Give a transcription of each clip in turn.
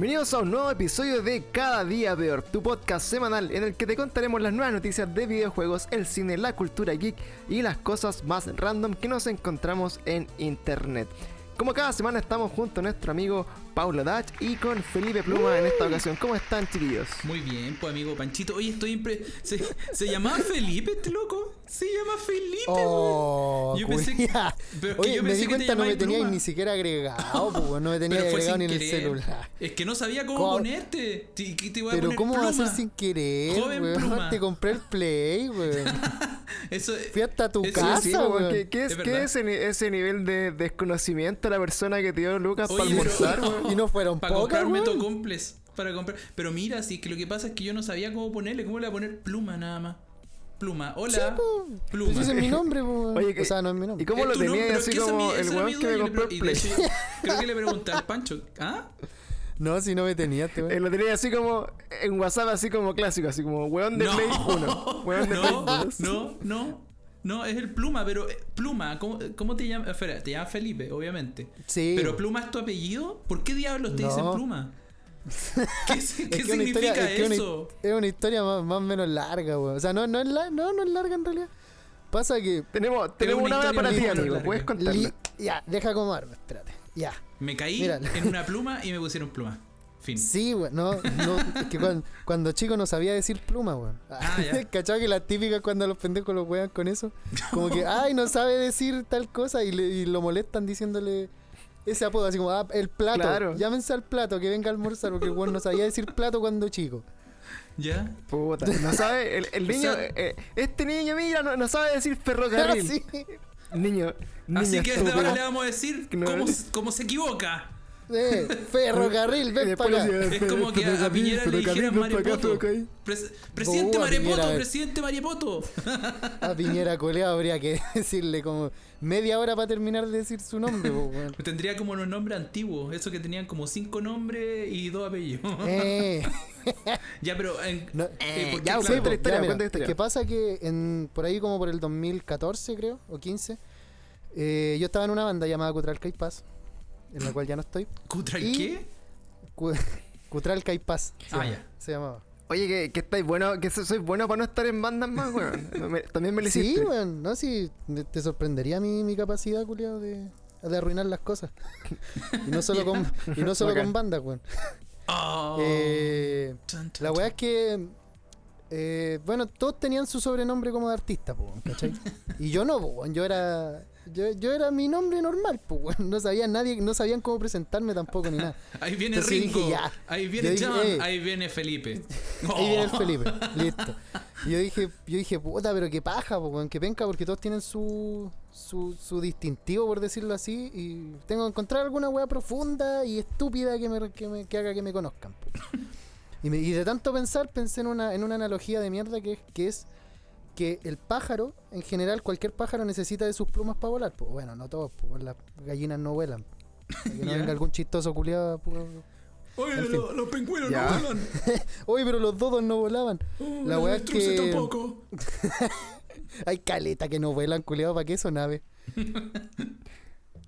Bienvenidos a un nuevo episodio de Cada Día Peor, tu podcast semanal en el que te contaremos las nuevas noticias de videojuegos, el cine, la cultura geek y las cosas más random que nos encontramos en internet. Como cada semana estamos junto a nuestro amigo Paulo Dach y con Felipe Pluma en esta ocasión. ¿Cómo están, chiquillos? Muy bien, pues amigo Panchito. Oye, estoy impre... ¿Se, ¿Se llamaba Felipe este loco? Se llama Felipe, Oh, Yo pensé que- pero que Oye, yo me pensé di que te cuenta, no me teníais Pluma. ni siquiera agregado, pues, no me fue agregado ni en el celular. Es que no sabía cómo ¿Cómo? ponerte. Te, que te voy a Pero poner ¿cómo va a ser Pluma. sin querer, Joven weón? Pluma. Te compré el Play, weón. Eso Fui hasta tu eso- casa, Sí, weón. ¿Qué, qué es, Es qué verdad. es ese, ni- ese nivel de desconocimiento de la persona que te dio Lucas Oye, para almorzar, pero- weón? Y no fueron Para pocas, comprarme tocomples. Para comprar. Pero mira, sí, que lo que pasa es que yo no sabía cómo ponerle. ¿Cómo le voy a poner pluma nada más? Pluma. Hola. Sí, po. Pluma. Pues ese es mi nombre, weón. Oye, que- o sea, no es mi ¿Y nombre. cómo Es lo pero así como mi- el weón que me y le compró el y Play? Creo que le pregunté al Pancho. ¿Ah? No, si no me tenías, te Eh, lo tenía así como en WhatsApp, así como clásico, así como weón de No. Play 1, weón de Play No, 2. no, no. No, es el Pluma, pero eh, Pluma, ¿cómo, cómo te llamas? Espera, te llamas Felipe, obviamente. Sí. Pero Pluma es tu apellido. ¿Por qué diablos te No. dicen Pluma? ¿Qué, significa historia- es que una- eso? Es una historia más, más o menos larga, weón. O sea, no, no, es la- no, no es larga en realidad. Pasa que. Tenemos, tenemos una hora para ti, amigo, larga. puedes contarla. li- ya, deja acomodarme, espérate. Ya. Me caí Mira. en una pluma y me pusieron pluma. Fin. Sí, weón. No, no, es que cuando, cuando chico no sabía decir pluma, weón. Ah, ya. ¿Cachai que las típicas cuando los pendejos los wean con eso? Como que, ay, no sabe decir tal cosa y, le- y lo molestan diciéndole ese apodo, así como, ah, el plato. Claro. Llámense al plato, que venga a almorzar, porque el weón no sabía decir plato cuando chico. ¿Ya? Puta, no sabe, el, el O niño, sea- eh, este niño, mira, no, no sabe decir ferrocarril. Sí. Niño, niño Así que desde ahora le vamos a decir Que no- cómo, cómo se equivoca. Eh, ferrocarril, Y ven para acá. Es como que a, a Piñera le dijeran Marepoto. Pres- presidente Marepoto, eh. presidente Marepoto. A Piñera Coleado habría que decirle como media hora para terminar de decir su nombre. Tendría como los nombres antiguos, esos que tenían como cinco nombres y dos apellidos. Eh. ya, pero en, No, eh, ¿por qué, ya, claro? sí, pues, historia, ya, mira, que pasa que en, por ahí como por el 2014 creo, o 15, eh, yo estaba en una banda llamada Cutral Caipás, en la cual ya no estoy. ¿Cutra y y- qué? Cu- Cutral Caipás se, Ah, llama- ya. se llamaba. Oye, que, que estáis bueno, que so- soy bueno para no estar en bandas más, weón. También me lo Sí, hiciste. weón, no, sí, te sorprendería mi, mi capacidad, culiado, de, de arruinar las cosas. Y no solo con, y no solo Bacán. con bandas, weón. Oh. Eh, La weá es que. Eh, bueno, todos tenían su sobrenombre como de artista, po, ¿cachai? Y yo no, po, yo era. Yo, yo era mi nombre normal, pues. No sabía nadie, no sabían cómo presentarme tampoco ni nada. Ahí viene Entonces dije, ya. Ahí viene dije, John. eh. Ahí viene Felipe. Ahí viene el. Felipe, listo. Y yo dije, yo dije, puta, pero qué paja, po, que penca, porque todos tienen su, su, su distintivo, por decirlo así, y tengo que encontrar alguna weá profunda y estúpida que, me, que, me- que haga que me conozcan. po. Y, me- y de tanto pensar, pensé en una, en una analogía de mierda que es, que es que el pájaro, en general, cualquier pájaro necesita de sus plumas para volar. Pues bueno, no todos, pues las gallinas no vuelan. Para que no venga algún chistoso culiado. pues, Oye, lo- los pingüinos Ya. no vuelan. Oye, pero los dodos no volaban. Oh, La weá es que- tampoco. Hay caleta que no vuelan, culiado, ¿para qué son aves?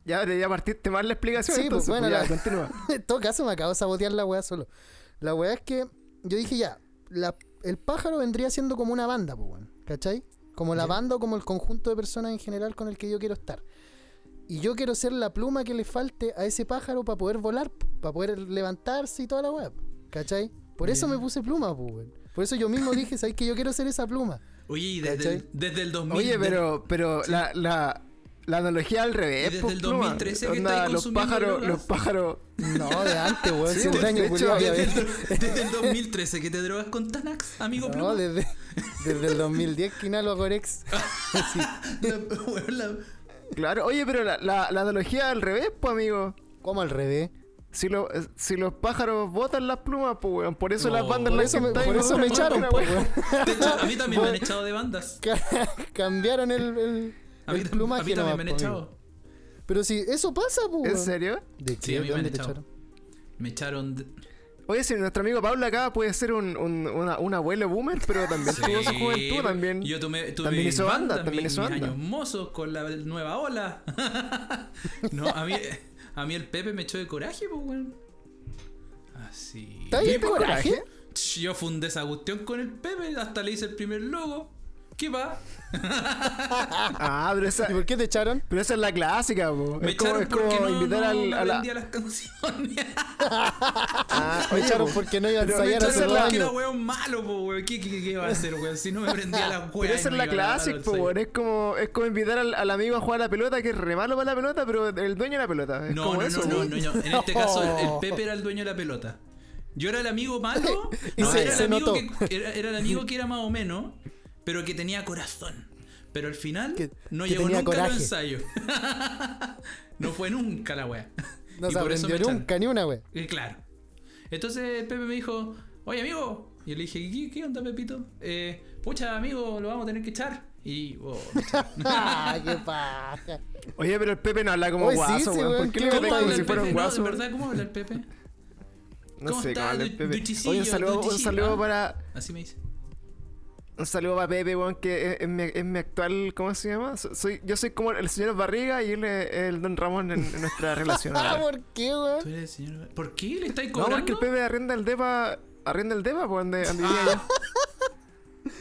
Ya, ya partiste mal la explicación, Sí, pues, entonces, bueno, pues, ya, la- continúa. en todo caso, me acabo de sabotear la weá solo. La weá es que yo dije ya, la- el pájaro vendría siendo como una banda, pues, weón, ¿cachai? Como la banda o como el conjunto de personas en general con el que yo quiero estar. Y yo quiero ser la pluma que le falte a ese pájaro para poder volar, para poder levantarse y toda la weá, ¿cachai? Por eso me puse pluma, pues, weón. Por eso yo mismo dije, ¿sabes que yo quiero ser esa pluma? Oye, y desde, el, desde el 2000. Oye, pero, pero Sí. la, la, la analogía al revés, Y desde pues, el pluma. 2013 que Onda, los pájaros, drogas. los pájaros. No, de antes, weón. Sí, si un de año, hecho, desde, el, desde el 2013 que te drogas con Tanax, amigo No, Pluma. desde, desde el 2010 que inhalo. Sí. La- la- Claro, oye, pero la, la, la analogía al revés, pues, amigo. ¿Cómo al revés? Si, lo, si los pájaros botan las plumas, pues, weón. Por eso No, las bandas Por eso me, por eso echaron, wea. weón. De hecho, a mí también me han echado de bandas. Ca- Cambiaron el, el, A mí, el plumaje a mí también me han echado. Pero si eso pasa, pues. ¿En serio? ¿De Sí, qué? a mí ¿De me echado. echaron? Me echaron. de- Oye, si nuestro amigo Pablo acá puede ser un, un, una- un abuelo boomer, pero también tuvo su Sí, juventud, también. Yo tomé, tuve también hizo banda, bandas, también hizo banda. años mozos con la nueva ola. no, a mí, a mí el Pepe me echó de coraje, pues, weón. sí. ¿Está bien ¿Viste coraje? Ch, Yo fundé esa cuestión con el Pepe, hasta le hice el primer logo. ¿Qué va? Ah, pero esa, ¿Y por qué te echaron? pero esa es la clásica, po. Me Es como, echaron es como porque no, invitar no, al, no a la. vendía las canciones. Ah, Me oye, echaron po, porque no iba a ensayar hace dos era años. weón malo, po, weón. ¿Qué, qué, qué va a hacer, weón? Si no me prendía la weón. Pero esa es la clásica, po, weón. Es como, es como invitar al, al amigo a jugar a la pelota, que es re malo para la pelota, pero el dueño de la pelota. Es No, como no, eso, no, no, no, no. En este caso, el, el Pepe era el dueño de la pelota. Yo era el amigo malo. Y No, se- era, se amigo notó. que, era, era el amigo que era más o menos, pero que tenía corazón. Pero al final Que- no que llegó nunca coraje. ensayos. no fue nunca la wea. No Y se por eso me aprendió echaron. nunca ni una, wey. Eh, claro. Entonces Pepe me dijo, oye amigo. Y yo le dije, ¿qué, qué onda, Pepito? Eh, pucha, amigo, lo vamos a tener que echar. Y, oh. Ah, qué paja. Oye, pero el Pepe no habla como Oye, sí, guaso, sí, weón. weón, ¿Por qué ¿qué le ¿Cómo como habla si el fuera Pepe? un No, guaso? de verdad, ¿cómo habla el Pepe? No ¿Cómo sé, está, cómo habla el Pepe. Duchicillo, Oye, un saludo, un saludo ah? para. Así me dice. Un saludo para Pepe, weón, que es, es mi, es mi actual. ¿Cómo se llama? So- Soy, yo soy como el señor Barriga y él es el Don Ramón en, en nuestra relación. Ah. ¿por qué, ¿Tú weón? eres el señor? ¿Por qué le estáis No, cobrando? porque el Pepe arrenda el depa. Arrenda el depa, pues, donde, donde vivía yo.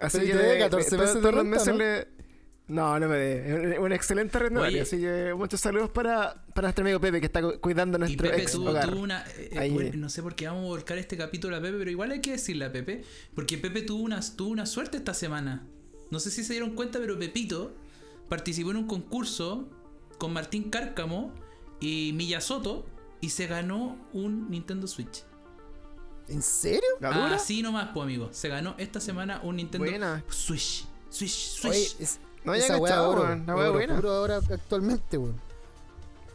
Así que te debe le- 14 todos- meses todos los meses ¿no? le- No, no me dé. Un excelente arrendatario. Así que muchos saludos para, para nuestro amigo Pepe que está cu- cuidando Y nuestro Pepe ex tuvo, hogar. tuvo una. eh, eh, no sé por qué vamos a volcar este capítulo a Pepe, pero igual hay que decirle a Pepe. Porque Pepe tuvo una, tuvo una suerte esta semana. No sé si se dieron cuenta, pero Pepito participó en un concurso con Martín Cárcamo y Miyazoto y se ganó un Nintendo Switch. ¿En serio? ¿La dura? Así nomás, pues amigo. Se ganó esta semana un Nintendo Buena. Switch. Switch, Switch. Oye, es, No había esa cachado, oro, weón, la weá oro buena. puro ahora actualmente, weón.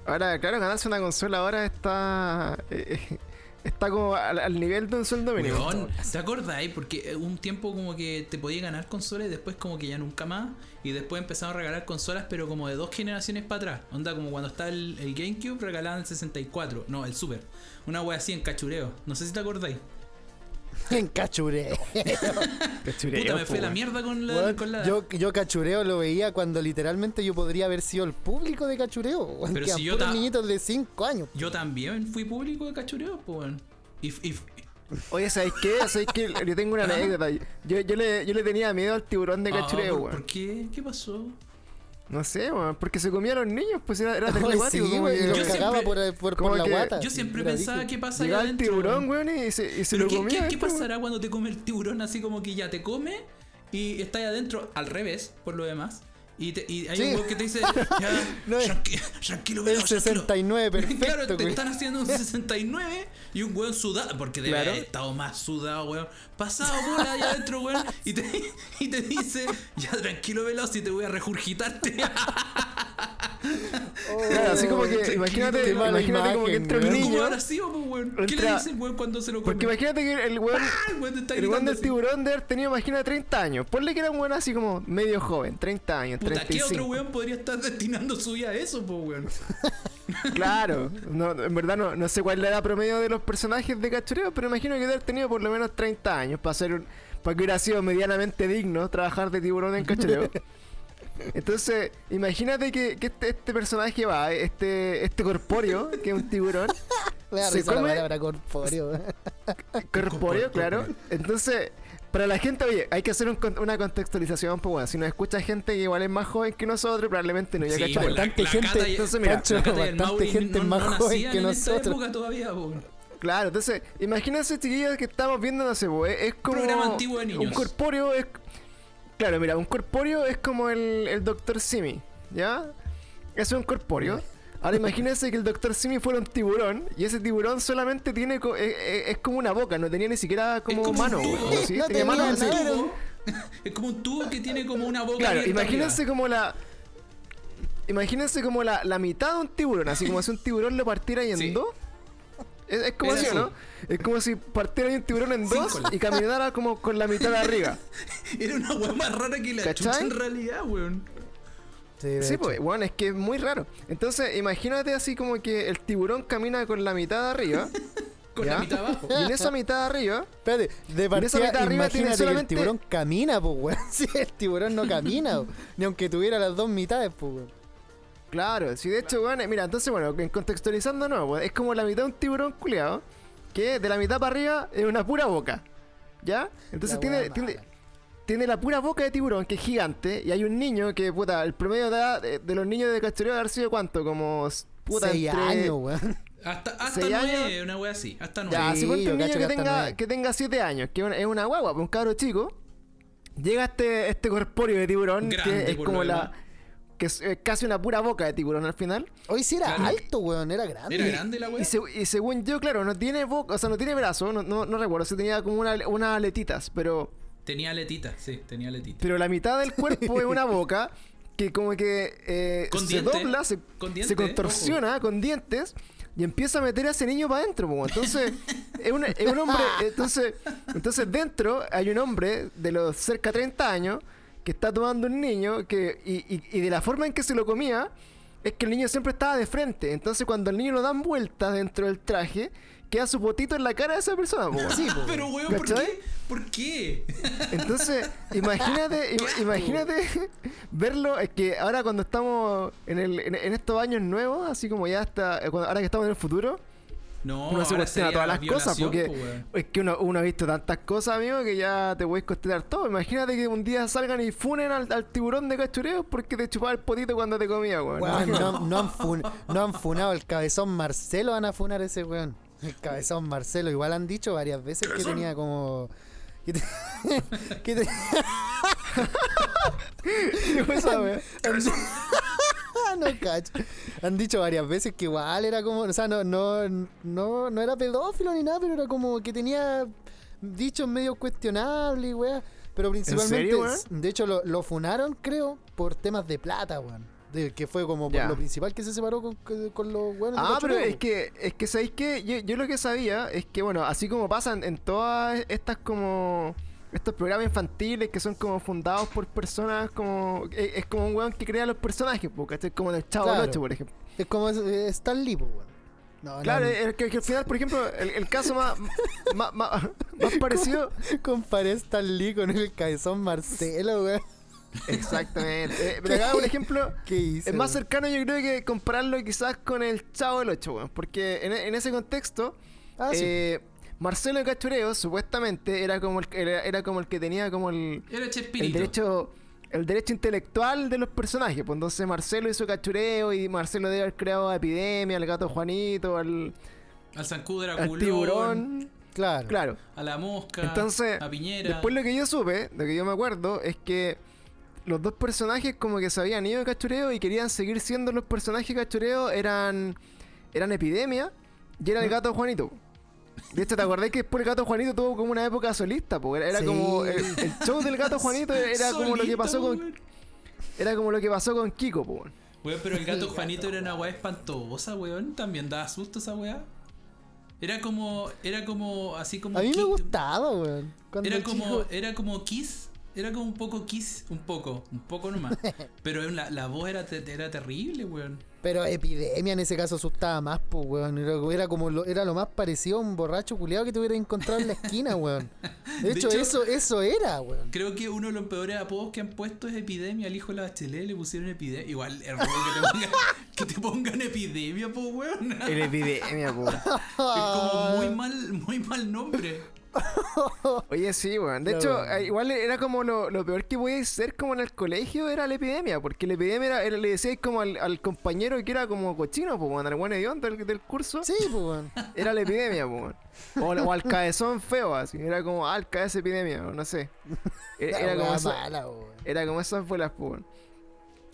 Ahora, claro, ganarse una consola ahora está. eh, está como al, al nivel de un sueldo mínimo. Weón, ¿te acordáis? Porque eh, un tiempo como que te podía ganar consolas y después como que ya nunca más. Y después empezaron a regalar consolas, pero como de dos generaciones para atrás. Onda como cuando está el, el GameCube regalaban el 64. No, el Super. Una wea así en cachureo. No sé si te acordáis. En cachureo. Cachureo, Puta, me fue la mierda con la, con la yo, yo cachureo lo veía cuando literalmente yo podría haber sido el público de cachureo. weón, Pero si yo ta- niñitos de 5 años. Yo también fui público de cachureo, pues Oye, ¿sabes qué? ¿Sabes qué? Yo tengo una Ajá. anécdota. Yo, yo, le, yo le tenía miedo al tiburón de Ah, cachureo, ¿por, weón. ¿por qué? ¿Qué pasó? No sé. Porque se comía a los niños, pues era, era terrible sí, como que Yo cagaba siempre- por, por, como por la que- guata. Yo siempre pensaba qué pasa ahí Llegaba el adentro. tiburón, weón, y se, y se Pero lo ¿qué, comía. qué- adentro, pasará cuando te come el tiburón así como que ya te come y está ahí adentro al revés, por lo demás? Y, te- y hay Sí. un weón que te dice, ya, No es- tranqui- tranquilo, El velado, tranquilo". 69 perfecto, Claro, te están haciendo un 69 y un weón sudado, porque debe Claro. haber estado más sudado, weón. Pasado bola ahí adentro, weón. Y te, y te dice, ya tranquilo, velado, si te voy a regurgitarte. Claro, así como que, Tranquilo, imagínate, imagínate como que entra un weón. ¿Cómo niño. weón? ¿Qué le dice el weón cuando se lo come? Porque imagínate que el weón, Ah, el weón el del así. tiburón de haber tenido, imagina, 30 años. Ponle que era un weón así como medio joven, 30 años, Puta, ¿qué 35. otro weón podría estar destinando su vida a eso, po, weón? Claro, no, en verdad no, no sé cuál es la edad promedio de los personajes de cachureo, pero imagino que debe haber tenido por lo menos 30 años para ser un, para que hubiera sido medianamente digno trabajar de tiburón en cachureo. Entonces, imagínate que, que este, este personaje va, este, este corpóreo, que es un tiburón, Le da se risa la palabra corpóreo. corpóreo, claro. Entonces, para la gente, oye, hay que hacer un con- una contextualización, pues bueno, si nos escucha gente que igual es más joven que nosotros, probablemente no ya Sí, pues, la- Bastante la gente, y- entonces, mira, Pancho, bastante gente no- más no joven que en esta nosotros. época todavía, po. Claro, entonces, imagínense, chiquillos, que estamos viendo, no sé, pues, es como. Programa antiguo de niños. Un corpóreo es. Claro, mira, un corpóreo es como el, el Dr. Simi, ¿ya? Eso es un corpóreo. Ahora imagínense que el Dr. Simi fuera un tiburón y ese tiburón solamente tiene. co- es, es- es como una boca, no tenía ni siquiera como, como mano, güey, ¿sí? No Tenía mano así. Es como un tubo que tiene como una boca Claro, imagínense arriba. como la. Imagínense como la, la mitad de un tiburón, así como si un tiburón lo partiera ahí en Sí. dos. Es, es como así, ¿o así. ¿no? Es como si partiera ahí un tiburón en dos y caminara como con la mitad de arriba. Era una weá más rara que la ¿Cachai? chucha en realidad, weón. Sí, de Sí, pues, bueno, es que es muy raro. Entonces, imagínate así como que el tiburón camina con la mitad de arriba. Con ¿ya? la mitad abajo. Y en esa mitad de arriba, Espérate, de en esa partida, mitad arriba tiene que el solamente- tiburón camina, pues, weón. Si el tiburón no camina, weón. ni aunque tuviera las dos mitades, pues, weón. claro, si de hecho, bueno, mira, entonces, bueno, en contextualizando, no, pues, es como la mitad de un tiburón culeado. que de la mitad para arriba es una pura boca. ¿Ya? Entonces tiene, tiene. Tiene la pura boca de tiburón, que es gigante, y hay un niño que, puta, el promedio de edad de, de los niños de cachureo debe haber sido cuánto, como, puta, Seis entre- años, weón. Hasta, hasta nueve, años. una wea así. Hasta nueve. Ya, Sí, si ponte un niño que tenga, nueve. que tenga 7 años, que es una- guagua, pues, un cabro chico, llega este, este corpóreo de tiburón, Grande, que es como la... que es eh, casi una pura boca de tiburón al final. Hoy sí era Claro. alto, weón, era grande. Era grande la wea. Y, se- y según yo, claro, no tiene boca, o sea, no tiene brazo, no, no, no recuerdo, si tenía como una, unas aletitas, pero, Tenía aletitas, sí, tenía aletitas. pero la mitad del cuerpo es una boca que como que eh, se dobla, se, con se contorsiona con dientes y empieza a meter a ese niño para adentro. po. Entonces, es un, es un hombre, entonces, entonces dentro hay un hombre de los cerca de 30 años que está tomando un niño que, y, y- y de la forma en que se lo comía es que el niño siempre estaba de frente. Entonces cuando el niño lo dan vueltas dentro del traje, queda su potito en la cara de esa persona. po. Sí, po, Pero weón. ¿por qué? ¿Por qué? Entonces, imagínate, im- imagínate verlo, es que ahora cuando estamos en, el, en, en estos años nuevos, así como ya está, eh, ahora que estamos en el futuro, No, uno se cuestiona todas las cosas, porque po, es que uno, uno ha visto tantas cosas, amigo, que ya te puedes cuestionar todo. Imagínate que un día salgan y funen al, al tiburón de cachureo porque te chupaba el potito cuando te comía, weón. Imagínate. no, no han fun- no han funado el cabezón Marcelo, van a funar ese weón. El cabezón Marcelo, igual han dicho varias veces que tenía como. Que, te- que te- ¿Qué fue esa, weón? No cacho. Han dicho varias veces que igual era como, o sea, no, no, no, no era pedófilo ni nada, pero era como que tenía dichos medio cuestionables, y weá. Pero principalmente, serio, weón? de hecho, lo, lo funaron, creo, por temas de plata, weón. De, que fue como Ya. lo principal que se separó con, con- los de Ah, pero es que, es que sabéis que yo, yo lo que sabía es que, bueno, así como pasan en todas estas como estos programas infantiles que son como fundados por personas como es, es como un weón que crea los personajes, porque es como el Chavo Claro. 8, por ejemplo. Es como Stan Lee, weón. No, Claro, no, es que, que al final, por ejemplo, el, el caso más, más, más, más parecido. comparé a Stan Lee con el cabezón Marcelo, weón. Exactamente. Eh, pero acá, por ejemplo, ¿Qué hice? es más cercano yo creo que compararlo quizás con el Chavo del 8, weón. Porque en, en ese contexto, Ah, sí. eh, Marcelo de Cachureo supuestamente era como el, era, era como el que tenía como el, Era el derecho el derecho intelectual de los personajes. Pues entonces Marcelo hizo Cachureo y Marcelo debe haber creado a Epidemia, al gato Juanito, al, Al zancudo era al tiburón. Claro. Claro. A la mosca. Entonces, a Piñera. Después lo que yo supe, lo que yo me acuerdo, es que los dos personajes como que se habían ido de cachureo y querían seguir siendo los personajes cachureo eran eran Epidemia y era el gato Juanito. De hecho, ¿te acordás que después el gato Juanito tuvo como una época solista? Porque era, era Sí. como el, el show del gato Juanito era como lo que pasó con era como lo que pasó con Kiko, po, weón. Pero el gato Juanito era una weá espantosa, weón. También daba susto esa weá. Era como. Era como. Así como. A mí me gustaba, weón. Era como. chico- Era como Kiss. Era como un poco Kiss. Un poco. Un poco nomás. Pero la, la voz era, te- era terrible, weón. Pero epidemia en ese caso asustaba más, pues, weón. Era, era como lo, era lo más parecido a un borracho culiado que te hubiera encontrado en la esquina, weón. De, De hecho, hecho- eso, eso era, weón. Creo que uno de los peores apodos que han puesto es epidemia. Al hijo de la bachelet le pusieron epidemia. Igual es raro que te pongan, que te pongan epidemia, po, weón. Es El Epidemia, po. como muy mal, muy mal nombre. Oye, sí, weón. De hecho, eh, igual era como lo, lo peor que podíais ser como en el colegio era la epidemia, porque la epidemia era, era- le decíais como al, al compañero que era como cochino, pues, weón, al buen hediondo del, del curso, Sí, pues, weón. era la epidemia, pues, weón. O, o al cabezón feo, así, era como, ah, el cabeza epidemia, no sé. Era, era como esa- mala, era como esas bolas, pues, weón.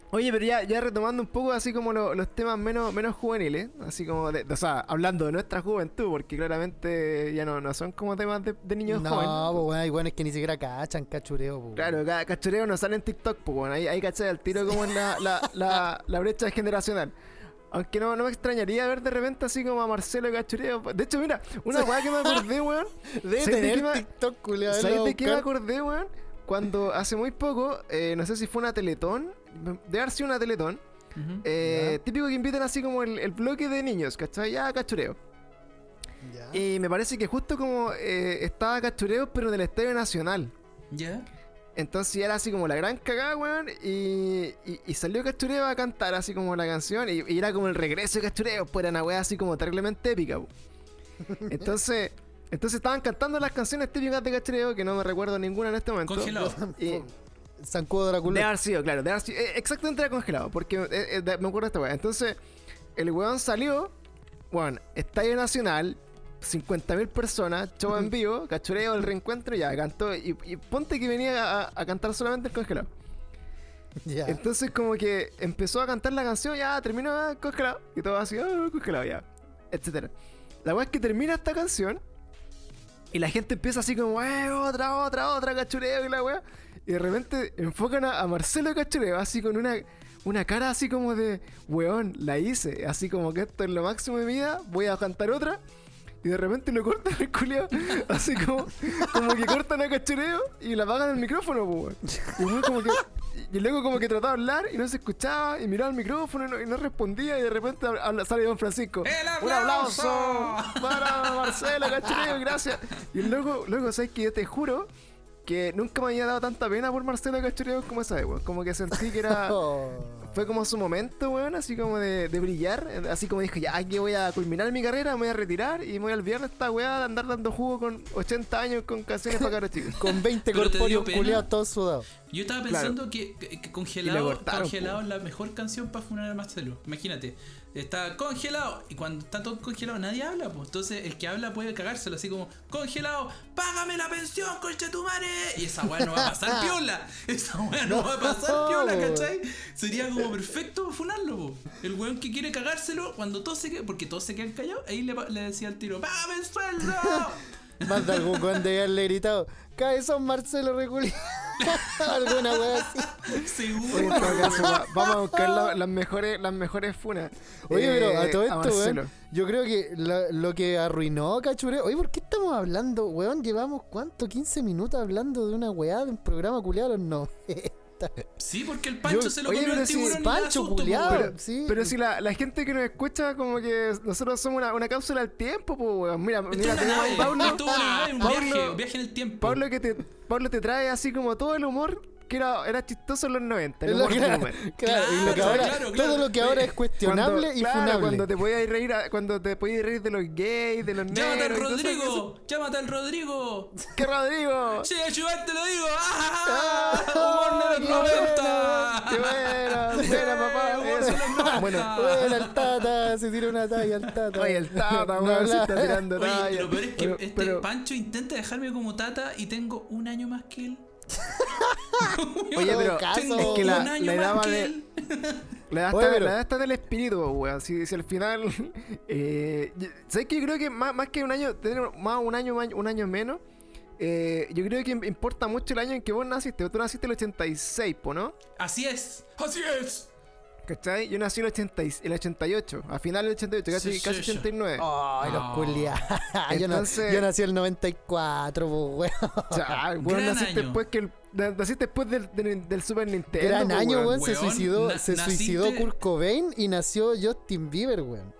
Oye, pero ya, ya retomando un poco así como lo- los temas menos, menos juveniles, así como, de, o sea, hablando de nuestra juventud, porque claramente ya no, no son como temas de, de niños No, jóvenes. pues, weón, hay weones que ni siquiera cachan cachureo, pues. Claro, ca- cachureo no sale en TikTok, pues bueno, ahí, ahí cachai al tiro como en la, la, la, la brecha generacional. Aunque no, no me extrañaría ver de repente así como a Marcelo Cachureo. De hecho, mira, una weá que me acordé, weón. Debe ¿sabes de TikTok, culiado. ¿Sabes de qué me acordé, weón? Cuando hace muy poco, eh, no sé si fue una Teletón, de sido una Teletón, eh, típico que invitan así como el, el bloque de niños, ¿cachai? Ya cachureo. Y me parece que justo como eh, estaba cachureo, pero en el Estadio Nacional. ¿Ya? Entonces era así como la gran cagada, weón. Y, y, y salió Cachureo a cantar así como la canción. Y, y era como el regreso de Cachureo. Pues era una weá así como terriblemente épica. Entonces, entonces estaban cantando las canciones típicas de cachureo, que no me recuerdo ninguna en este momento. Congelado. Y, Zancudo de Drácula. haber sido, claro, de haber sido- eh, exactamente era congelado, porque eh, eh, de- me acuerdo de esta weá. Entonces, el weón salió, bueno, Estadio Nacional, 50.000 personas, show en vivo, cachureo, el reencuentro, ya cantó. Y, y ponte que venía a, a cantar solamente el congelado. Ya. Entonces, como que empezó a cantar la canción, ya terminó ah, congelado. Y todo así, ah, congelado, ya, etcétera. La weá es que termina esta canción y la gente empieza así como, eh, otra, otra, otra, cachureo y la weá. Y de repente enfocan a, a Marcelo Cachureo así con una, una cara así como de, weón, la hice. Así como que esto es lo máximo de mi vida, voy a cantar otra. Y de repente lo cortan el culiao, así como, como que cortan a cachureo y le apagan el micrófono, weón. Y weón como que. Y luego como que trataba de hablar y no se escuchaba y miraba el micrófono y no, y no respondía y de repente habla- sale Don Francisco. ¡El ¡Un aplauso! aplauso! Para Marcelo, cachureo, gracias. Y luego, luego, ¿sabes que Yo te juro que nunca me había dado tanta pena por Marcelo Cachureo como esa vez, weón. Como que sentí que era... Oh. Fue como su momento, weón, así como de, de brillar. Así como dijo, ya aquí voy a culminar mi carrera, me voy a retirar y me voy al viernes esta weá de andar dando jugo con 80 años con canciones para caros chicos. Con 20 Pero te dio corpóreos culiados todos sudados. Yo estaba Claro. pensando que, congelado, cortaron, congelado es la mejor canción para funar a Marcelo. Imagínate, está congelado y cuando está todo congelado nadie habla, pues. Entonces el que habla puede cagárselo así como congelado, págame la pensión, conchetumare. Y esa weá no va a pasar piola. Esa weá no, va a pasar piola, ¿cachai? Sería como perfecto funarlo, po. El weón que quiere cagárselo cuando todos se quedan, porque todos se quedan callados, ahí le decía al tiro, págame el sueldo. Más de algún weón de haberle gritado, cabezón Marcelo Reculi. Alguna wea así. Seguro. vamos a buscar la- las mejores las mejores funas. Oye, pero a eh, todo esto, Marcelo. weón, yo creo que la- lo que arruinó Cachureo. Oye, ¿por qué estamos hablando, weón? Llevamos, ¿cuánto? 15 minutos hablando de una weá de un programa culiado a los 90. Sí, porque el Pancho Yo- se lo oye, comió pero el si tiburón da Pancho weón. Pero, sí. pero si la, la gente que nos escucha, como que nosotros somos una, una cápsula del tiempo, pues, weón. Mira, Esto mira, tenemos Pablo, esto es una nave, un Pablo- viaje, un viaje en el tiempo. Pablo que te, Pablo te trae así como todo el humor que era, era chistoso en los 90. El humor que- boomer. claro, y lo que Claro, ahora, claro, claro. todo lo que ahora es cuestionable Cuando- y claro, funable. Cuando te podías reír, a- cuando te podías reír de los gays, de los ¡Llámate al negros. todas esas Rodrigo! ¡Llámate al Rodrigo! ¡Qué Rodrigo! ¡Sí, ayudar te lo digo! ¡Ah! Ah, ¡Humor de qué los bueno, 90! ¡Qué buena! ¡Buena, papá! Eso. 90. Bueno, Bueno, el Tata, se tira una talla al Tata. oye, el Tata, No weón, se está tirando Oye, talla. lo peor es que Pero- este pero- Pancho intenta dejarme como tata y tengo un año más que él. Oye, pero caso. es que la, un año la edad que de, él. La edad, Oye, está, pero- la edad está del espíritu, weón. Si, si al final. Eh, ¿Sabes que Yo creo que más, más que un año, tener más un año, un año menos. eh, yo creo que importa mucho el año en que vos naciste. Tú naciste el 86, po, ¿no? Así es, así es. ¿Cachai? Yo nací el, 80, y- el 88, a final del 88, casi, Sí, casi sí, sí. 89. Ay, los culiados. yo, na- Entonces- yo nací el 94, pues, weón. O sea, weón, naciste año. después que el, naciste después del, del, del Super Nintendo. Gran año, weón. Se suicidó, na- se suicidó naciste- Kurt Cobain y nació Justin Bieber, weón.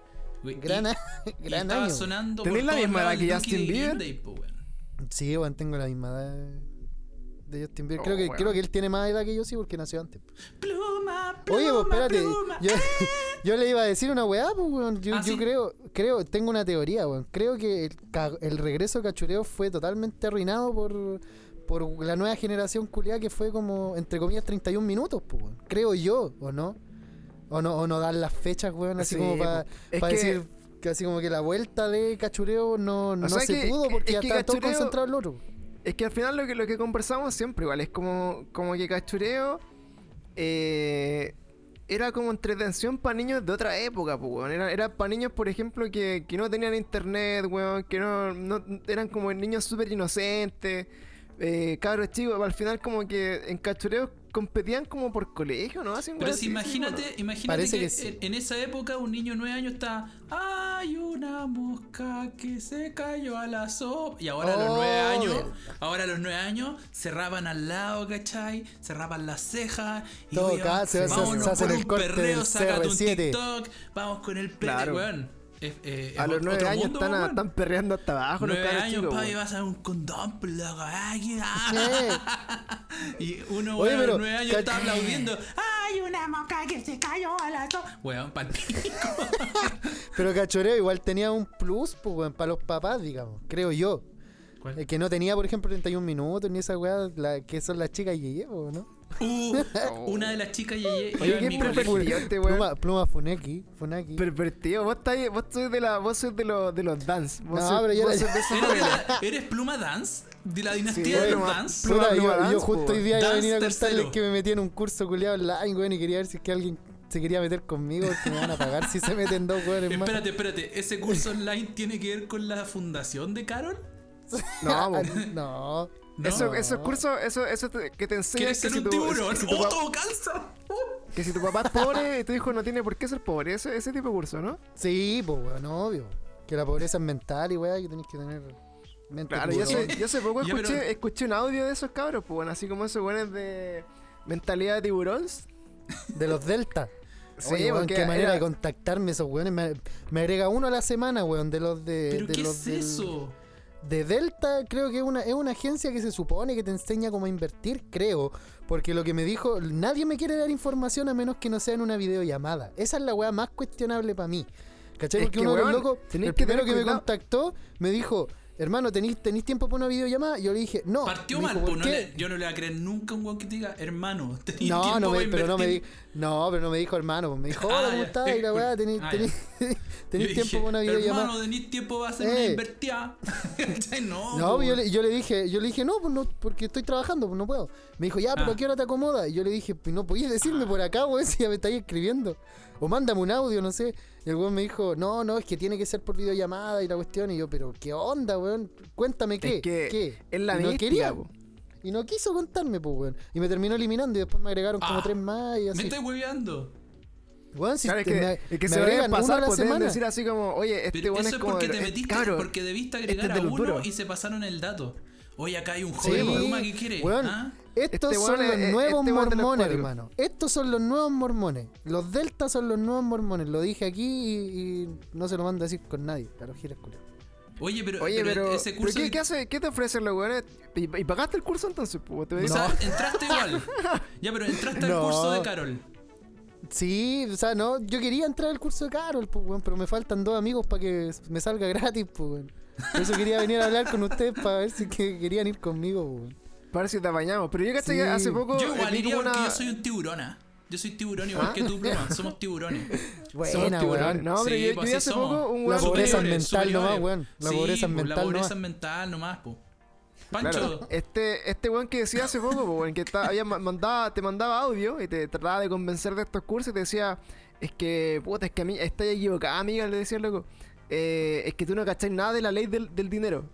Güey, Gran, y- a- y gran estaba año. sonando ¿Tenés por la misma edad que Justin Bieber? Green Day, po, weón. Sí, weón, tengo la misma edad de Justin Bieber. Oh, creo, que, weón. creo que él tiene más edad que yo, sí, porque nació antes. Pluma, Oye, pues pluma, espérate. pluma. Yo, yo le iba a decir una weá, pues, weón. Yo, Ah, yo ¿sí? creo, creo, tengo una teoría, weón. Creo que el, el regreso de Cachureo fue totalmente arruinado por, por la nueva generación culiada que fue como, entre comillas, 31 minutos, pues, weón. Creo yo, ¿o no? O no, o no dan las fechas, weón, así Sí, como para. Es decir que así como que la vuelta de Cachureo no, no se que- pudo porque es ya que estaba todo concentrado en lo otro. Es que al final lo que, lo que conversamos siempre igual es como, como que cachureo eh, era como entretención para niños de otra época, pues, weón. Era, era para niños, por ejemplo, que, que no tenían internet, weón, que no, no- eran como niños súper inocentes, eh, cabros chicos, al final como que en cachureo competían como por colegio, ¿no? Así, Pero si imagínate, imagínate Parece que, que sí. en, esa época un niño de 9 años está. Hay una mosca que se cayó a la sopa. Y ahora a los Oh, 9 años, ahora a los 9 años, cerraban al lado, ¿cachai? Cerraban las cejas. Y Todo oye, acá, se- se- se hacen el un corte perreo, del sácate un CR7. TikTok, vamos con el pene, Claro. weón. Es- eh, es A los nueve años mundo, están, perreando hasta abajo los 9 cabros años, chicos, papi, vas a un condón, loco. Ay. Y uno, Oye, a pero, los 9 años está aplaudiendo. ¡Hay una la mosca que se cayó a la to-". Weón. Pero cachoreo igual tenía un plus, pues, weón, para los papás, digamos, creo yo. ¿Cuál? El que no tenía, por ejemplo, 31 minutos ni esa weá, la, que son las chicas po, ¿no? Uh, una de las chicas Yeye Oye, qué pervertido. Pluma, pluma Funeki, Funaki. Pervertido, vos estáis, vos sois de la, vos sois de los de los dance. Vos No, sois- pero yo vos era- sois de esos ¿Eres, la- ¿Eres Pluma Dance? ¿De la Sí, dinastía de los Pluma- Dance? Pluma- yo, Dance, yo po, justo hoy día iba a venir a contarles que me metí en un curso culiado online, weón, y quería ver si es que alguien se quería meter conmigo porque me van a pagar si se meten dos weones más. Espérate, espérate. ¿Ese curso online tiene que ver con la fundación de Carol? No, no. No. Eso, esos cursos, eso, eso te- que te enseñan ¿Quieres que ser si, un tu, tiburón? que, si tu ¡Oh, todo cansa! ¡Oh! que si tu papá es pobre y tu hijo no tiene por qué ser pobre. Ese, ese tipo de curso, ¿no? Sí, pues weón, obvio. Que la pobreza es mental y weá, que tenés que tener mente Claro, yo hace, yo hace poco pero- escuché, escuché un audio de esos cabros, pues bueno, así como esos buenos de mentalidad de tiburón. De los Delta. Sí, Oye, weón, qué manera era- de contactarme esos weones. Me, me agrega uno a la semana, weón, de los de. ¿Pero de qué los es del- eso? De Delta, creo que es una, es una agencia que se supone que te enseña cómo invertir, creo. Porque lo que me dijo, nadie me quiere dar información a menos que no sea en una videollamada. Esa es la weá más cuestionable para mí. ¿Cachai? Es Porque que, uno de los locos, el primero que me contactó, me dijo, hermano, ¿tenéis, ¿tenéis tiempo para una videollamada? Yo le dije, no. Partió mal, ¿por no le- yo no le voy a creer nunca a un weón que te diga, hermano, tenés No, tiempo no me, para pero no me, di, invertir". no, pero no me dijo hermano, pues me dijo, hola, Ah, ¿cómo ya. estás? Y la weá, tenés, Ah, tenés tiempo dije, para una videollamada. Hermano, tenés tiempo para hacer una Eh. invertida. ¿Cachai? no, No, po, yo le, yo le dije, yo le dije, no, pues no, porque estoy trabajando, pues no puedo. Me dijo, ya, pero Ah. ¿a qué hora te acomoda? Y yo le dije, pues no podías decirme por acá, weón, si ya me estáis escribiendo. O mándame un audio, no sé. Y el weón me dijo, no, no, es que tiene que ser por videollamada y la cuestión. Y yo, pero ¿qué onda, weón? Cuéntame qué. Es que ¿Qué? es la y no quería. po. Y no quiso contarme, pues, weón. Y me terminó eliminando y después me agregaron como Ah, tres más y Me así. estoy hueveando. Weón, si Claro, es que, me, es que me se agregan uno a pasar, la pues semana. decir así como, oye, este Pero bueno eso es como. porque te metiste, porque debiste este agregar a uno y se pasaron el dato. Oye, acá hay un Sí, joven pluma que quiere. Weón, ¿ah? Estos Este son los es- nuevos este los mormones, hermano. Estos son los nuevos mormones. Los deltas son los nuevos mormones. Lo dije aquí y, y no se lo mando a decir con nadie. A los culiados. Oye, pero, Oye, pero. ese ¿pero curso. qué, que- qué hace, ¿Qué te ofrecen los weones? ¿Y, y pagaste el curso entonces? Pues, te o sea, entraste igual. Ya, pero entraste al No. curso de Carol. Sí, o sea, no, yo quería entrar al curso de Carol, pues, weón, pero me faltan dos amigos para que me salga gratis, pues, weón. Por eso quería venir a hablar con ustedes para ver si que querían ir conmigo, pues, weón. Para ver si te apañamos. Pero yo caché que Sí. hace poco. Yo igual iría porque yo soy un tiburona. Yo soy tiburón igual ¿Ah? que tú, pluma. Somos tiburones. Somos Buena, tiburones. weón. No, pero Sí, yo, pues yo hace somos. poco un La weón. pobreza Superiores, mental nomás, weón. La Sí, pobreza po, mental La pobreza nomás. mental nomás, po. Pancho. Claro, este, este weón que decía hace poco, po, weón, que ta- había ma- mandaba, te mandaba audio y te trataba de convencer de estos cursos y te decía, es que, puta, es que a mí, estás equivocada, amiga, le decía el loco. Eh, es que tú no cacháis nada de la ley del, del dinero.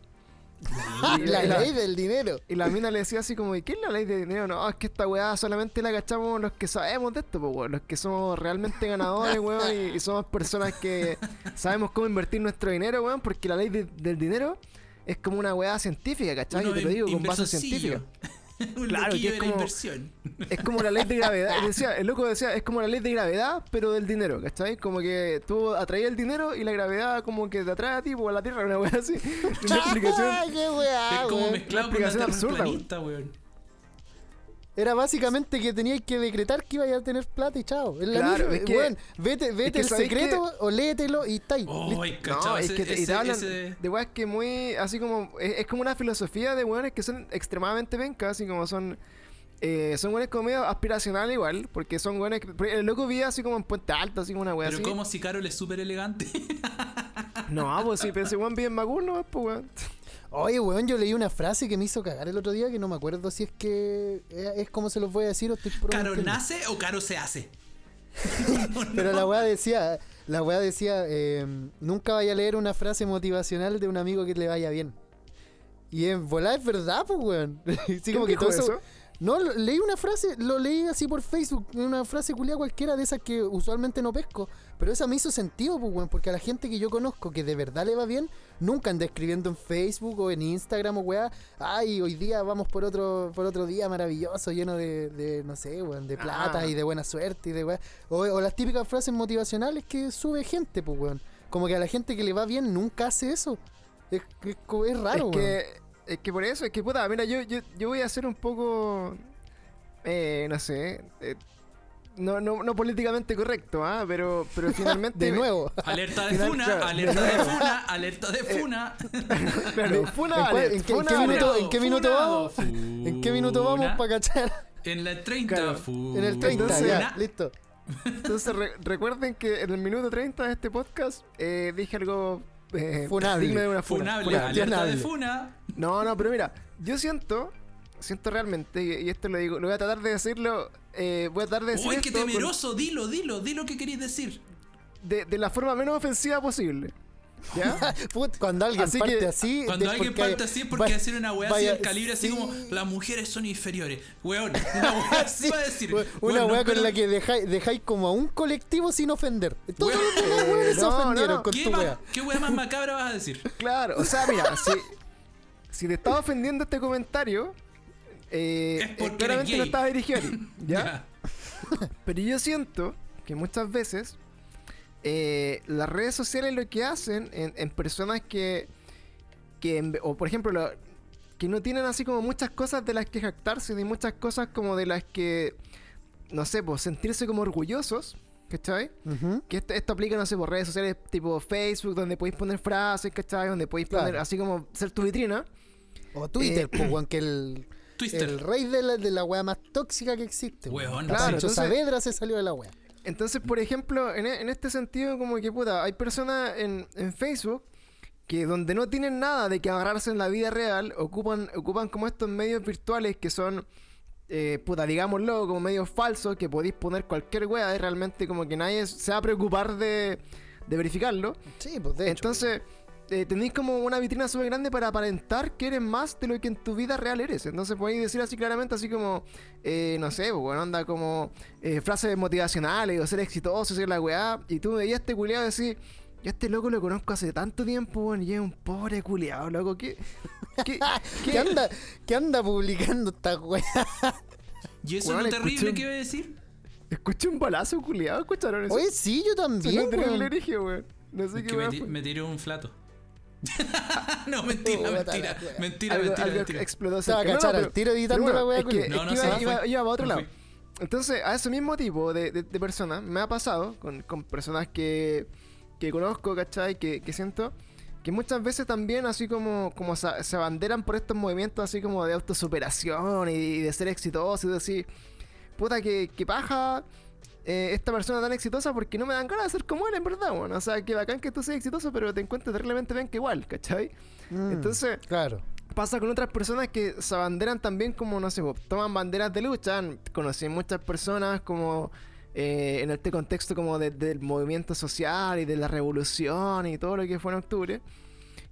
La, la- ley del dinero. Y la mina le decía así como, ¿y qué es la ley del dinero? No, es que esta weá solamente la cachamos los que sabemos de esto, pues, weón. Los que somos realmente ganadores, weón, y, y somos personas que sabemos cómo invertir nuestro dinero, weón, porque la ley de- del dinero es como una weá científica, ¿cachai? Yo te lo digo con base científica. Un Claro, loquillo que es de la como- inversión. Es como la ley de gravedad. Decía, el loco decía, es como la ley de gravedad, pero del dinero, ¿cachai? Como que tú atraías el dinero y la gravedad como que te atrae a ti, pues a la tierra, una weá así. Una explicación. Es como mezclado con la explicación absurda, terraplanista, weón. Era básicamente que teníais que decretar que ibas a tener plata y chao. Es la Claro, misma- es que- weón, vete, vete que el secreto o léetelo y está ahí. listo. Ay, No, es que te, y te hablan ese- de weas que muy, así como, es, es como una filosofía de weones que son extremadamente pencas, así como son, eh, son weones como medio aspiracionales igual, porque son weones, que, porque el loco vivía así como en Puente Alto, así como una wea Pero así. como si Carol es súper elegante. No, pues sí, pero ese weón vive en Macul, no, pues weón. Oye, weón, yo leí una frase que me hizo cagar el otro día que no me acuerdo si es que es, es como se los voy a decir o estoy ¿Caro nace o Caro se hace? Pero la weá decía, la weá decía, eh, nunca vaya a leer una frase motivacional de un amigo que le vaya bien. Y en volar es verdad, pues, weón. Sí, ¿Quién como que dijo todo eso. eso? No, lo- leí una frase, lo leí así por Facebook, una frase culiada cualquiera de esas que usualmente no pesco, pero esa me hizo sentido, pues, weón, porque a la gente que yo conozco que de verdad le va bien, nunca anda escribiendo en Facebook o en Instagram o weá, ay, hoy día vamos por otro por otro día maravilloso, lleno de, de, no sé, weón, de plata Ah. y de buena suerte y de weá. O, o las típicas frases motivacionales que sube gente, pues, weón. Como que a la gente que le va bien nunca hace eso. Es, es, es raro, es weón. que, es que por eso, es que puta, mira, yo, yo, yo voy a hacer un poco, eh, no sé, eh, no, no, no políticamente correcto, ¿ah? Pero, pero finalmente. De nuevo. Alerta de Final- funa, claro, alerta de funa, alerta de Eh, funa. Claro, funa ¿En, en qué, en minuto, en qué minuto vamos? ¿En qué minuto vamos para cachar? En la 30, Claro, funa. En el 30, Entonces, ya, listo. Entonces re- recuerden que en el minuto 30 de este podcast eh, dije algo eh, Funable. digno de una funa. Funable, Funable. alerta de Funable. funa. No, no, pero mira, yo siento, siento realmente, y y esto lo digo, lo voy a tratar de decirlo, eh, voy a tratar de decir Uy, qué esto con- temeroso, dilo, dilo, dilo que queréis decir. de, de la forma menos ofensiva posible. ¿Ya? Put, cuando alguien Así parte que- así. Cuando es alguien porque- parte así porque vaya- hacer una weá vaya- así del calibre, así sí. como las mujeres son inferiores. Weón, una weá así Sí, va a decir. Una Weón, no, weá con pero- la que dejáis, como a un colectivo sin ofender. Todos Weón. los demás weones se No, ofendieron no. con ¿Qué, tu más- weá. ¿Qué weá más macabra vas a decir? Claro, o sea, mira, si, si te estaba ofendiendo este comentario, eh, Es eh, porque claramente gay. estaba dirigido a ti, ¿ya? Pero yo siento que muchas veces eh, las redes sociales lo que hacen en, en personas que, que en o por ejemplo, lo- que no tienen así como muchas cosas de las que jactarse, ni muchas cosas como de las que, no sé, pues sentirse como orgullosos, ¿cachai? Ujú. Que esto, esto aplica, no sé, por redes sociales tipo Facebook, donde podéis poner frases, ¿cachai? Donde podéis Claro. poner así como ser tu vitrina. O Twitter, Eh, pues, que el, Twister. el rey de la, de la weá más tóxica que existe. Weón, La claro, Pancho entonces- Saavedra se salió de la weá. Entonces, por ejemplo, en, e- en este sentido, como que puta, hay personas en, en Facebook que donde no tienen nada de que agarrarse en la vida real, ocupan, ocupan como estos medios virtuales que son, eh, puta, digámoslo, como medios falsos, que podéis poner cualquier wea y realmente como que nadie se va a preocupar de, de verificarlo. Sí, pues de hecho. Entonces, eh, tenéis como una vitrina súper grande para aparentar que eres más de lo que en tu vida real eres. Entonces podéis decir así claramente, así como, eh, no sé, pues, bueno, anda como eh, frases motivacionales o ser exitoso, ser la weá. Y tú veías este culiado y decís, yo a este loco lo conozco hace tanto tiempo, weón, y es un pobre culiado, loco. ¿Qué, qué, ¿Qué anda, qué anda publicando esta weá? ¿Y eso Weón, es lo terrible un- que iba a decir? Escuché un balazo, culiado. ¿Escucharon eso? Oye, sí, yo también, terrible weón. No sé Es qué que me, me tiré un flato. no, mentira, mentira. Mentira, algo, mentira, algo mentira. explotó Se va a cerca. No, cachar al tiro editando la weá. es que, culiao. No, es no, iba, iba- para otro lado. Entonces, a ese mismo tipo de, de- de personas me ha pasado con, con personas que, que conozco, ¿cachai? Que, que siento que muchas veces también así como, como se, se abanderan por estos movimientos así como de autosuperación y, de ser exitosos y de decir, puta, que, que paja eh, esta persona tan exitosa porque no me dan ganas de ser como él, en verdad, bueno. O sea, que bacán que tú seas exitoso, pero te encuentras terriblemente bien que igual, ¿cachai? Mm, Entonces, Claro. pasa con otras personas que se abanderan también como, no sé, toman banderas de lucha. Conocí muchas personas como eh, en este contexto como de- del movimiento social y de la revolución y todo lo que fue en octubre.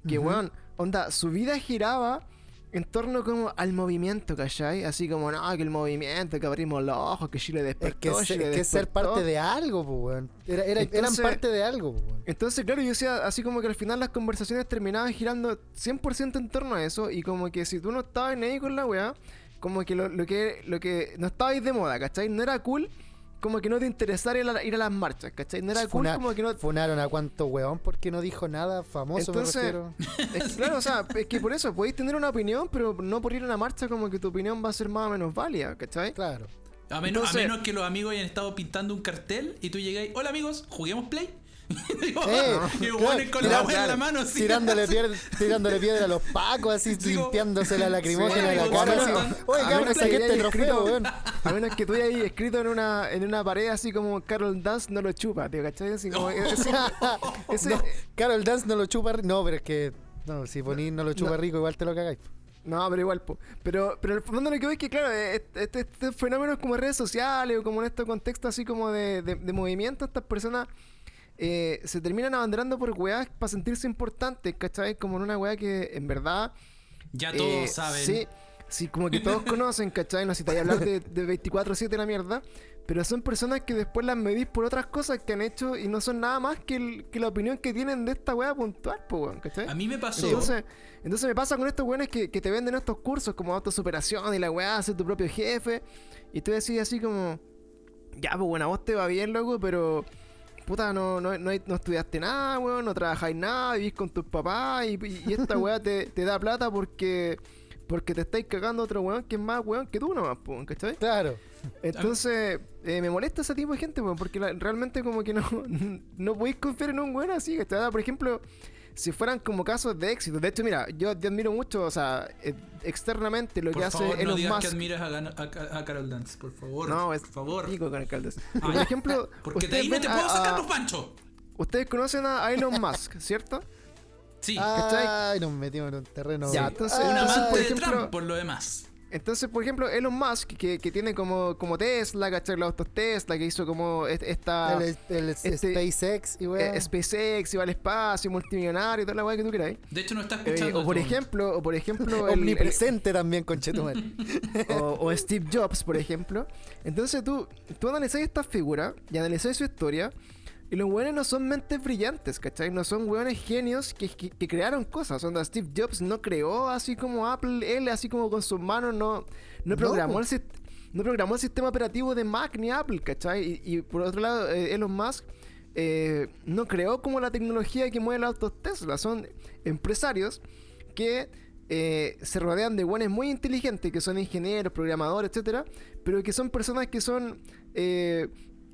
Que, Ujú. weón, onda, su vida giraba en torno como al movimiento, ¿cachai? Así como, no, que el movimiento, que abrimos los ojos, que Chile Es despertó, que, se- Chile es que ser parte de algo, pues, weón. Era, era- eran parte de algo, weón. Entonces, claro, yo decía así como que al final las conversaciones terminaban girando 100% en torno a eso y como que si tú no estabas en ahí con la weá, como que lo, lo que lo que no estabais de moda, ¿cachai? No era cool como que no te interesara ir a, ir a las marchas, ¿cachai? No era cool Funa- como que no... Funaron a cuánto weón porque no dijo nada famoso, Entonces- me refiero. Es, claro, o sea, es que por eso podéis tener una opinión, pero no por ir a una marcha como que tu opinión va a ser más o menos válida, ¿cachai? Claro. A menos, Entonces- a menos que los amigos hayan estado pintando un cartel y tú llegáis, hola amigos, juguemos play. Digo, Eh, y claro, weones con la claro, wea en la claro. mano así. Tirándole, pier- tirándole piedra a los pacos, así limpiándose la lacrimógena Sí, de la cara. así, Oye, cabrón, saqué este trofeo, escrito- weón. A menos que tú hayas escrito en una, en una pared así como Carol Dance no lo chupa, tío, ¿cachai? Así como, ese- ese- No, Carol Dance no lo chupa No, pero es que. No, si ponís no lo chupa No. rico, igual te lo cagáis. No, pero igual, po. Pero, pero el fondo lo que voy es que, claro, este, este, este fenómenos como redes sociales o como en este contexto así como de, de, de movimiento, estas personas eh, se terminan abanderando por weas para sentirse importantes, ¿cachai? Como en una wea que en verdad... Ya eh, todos saben. Sí, sí, como que todos conocen, ¿cachai? No sé si te voy a hablar de, de 24-7 la mierda. Pero son personas que después las medís por otras cosas que han hecho y no son nada más que, el- que la opinión que tienen de esta wea puntual, po, weón, ¿cachai? A mí me pasó. Entonces, entonces me pasa con estos weones que, que te venden estos cursos como autosuperación y la weá, ser tu propio jefe. Y tú decís así como, ya, pues bueno, a vos te va bien, loco, pero puta, no, no, no, no estudiaste nada, weón, no trabajáis nada, vivís con tus papás y, y- y esta weá te, te da plata porque porque te estáis cagando a otro weón que es más weón que tú nomás, po, ¿cachai? Claro. Entonces, eh, me molesta ese tipo de gente, weón, porque la- realmente como que no, no podéis confiar en un weón así, ¿cachai? Por ejemplo, si fueran como casos de éxito. De hecho, mira, yo te admiro mucho, o sea, eh, externamente lo Por que hace favor, no Elon digas que Musk. admiras a, a- a Carol Dance, por favor. No, es por favor. pico con. Ah, Por ejemplo, Porque de ustedes ahí no te a- puedo sacar a- los panchos. Ustedes conocen a Elon Musk, ¿cierto? Sí. ¿cachai? Ay, nos metimos en un terreno. Ya, Ah, entonces- un entonces, amante por de ejemplo- Trump, por lo demás. Entonces, por ejemplo, Elon Musk, que, que tiene como, como Tesla, ¿cachai? Los autos Tesla, que hizo como est- esta el, el este- SpaceX y weá. eh, SpaceX, iba al espacio, multimillonario, toda la weá que tú queráis. De hecho, no está Eh, escuchando. o por este ejemplo, o por ejemplo, el- Omnipresente también, conchetumar. o, o Steve Jobs, por ejemplo. Entonces tú, tú analizás esta figura y analizás su historia. Y los weones no son mentes brillantes, ¿cachai? No son weones genios que, que- que crearon cosas. Onda, Steve Jobs no creó así como Apple, él así como con sus manos no, no programó, el, sis- no programó el sistema operativo de Mac ni Apple, ¿cachai? Y, y por otro lado, eh, Elon Musk eh, no creó como la tecnología que mueve los autos Tesla. Son empresarios que eh, se rodean de buenos muy inteligentes, que son ingenieros, programadores, etcétera, pero que son personas que son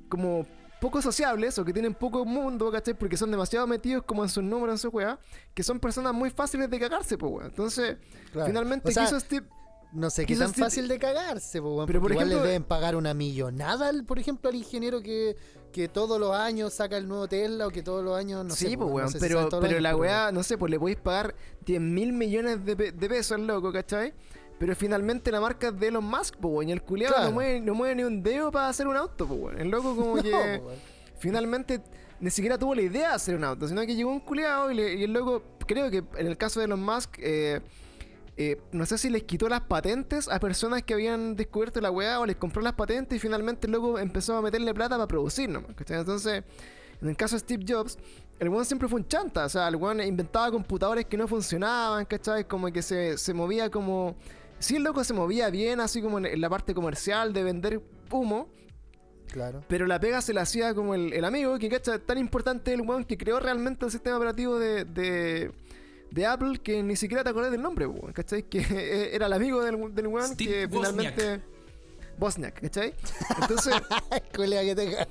como poco sociables o que tienen poco mundo, ¿cachai? Porque son demasiado metidos como en sus números, en su weá, que son personas muy fáciles de cagarse, pues, weón. Entonces, Claro. finalmente, O sea, ¿qué hizo Steve? No sé qué tan sí- fácil de cagarse, po, weón, Pero, por igual ejemplo- le deben pagar una millonada, por ejemplo, al ingeniero que, que todos los años saca el nuevo Tesla o que todos los años, no sé. sí, pues, no weón, sé pero, pero años, la weá, no sé, pues le podéis pagar 10 mil millones de, pe- de pesos al loco, ¿cachai? Pero finalmente la marca es de Elon Musk, weón, y el culiado Claro. no, mueve, no mueve ni un dedo para hacer un auto, weón. El loco como No, que... po, finalmente ni siquiera tuvo la idea de hacer un auto, sino que llegó un culiado y, le- y el loco, creo que en el caso de Elon Musk, eh, eh, no sé si les quitó las patentes a personas que habían descubierto la weá o les compró las patentes y finalmente el loco empezó a meterle plata para producir nomás. Entonces, en el caso de Steve Jobs, el weón siempre fue un chanta, o sea, el weón inventaba computadores que no funcionaban, ¿cachai? Como que se, se movía como... Sí, el loco se movía bien, así como en- la parte comercial de vender humo, Claro. pero la pega se la hacía como el, el amigo, que cacha, tan importante el weón que creó realmente el sistema operativo de, de, de Apple que ni siquiera te acordás del nombre, weón, ¿cachai? Que era el amigo del, del weón Steve que Wozniak. finalmente. Bosniak, ¿cachai? Entonces, Cuelea que te cago.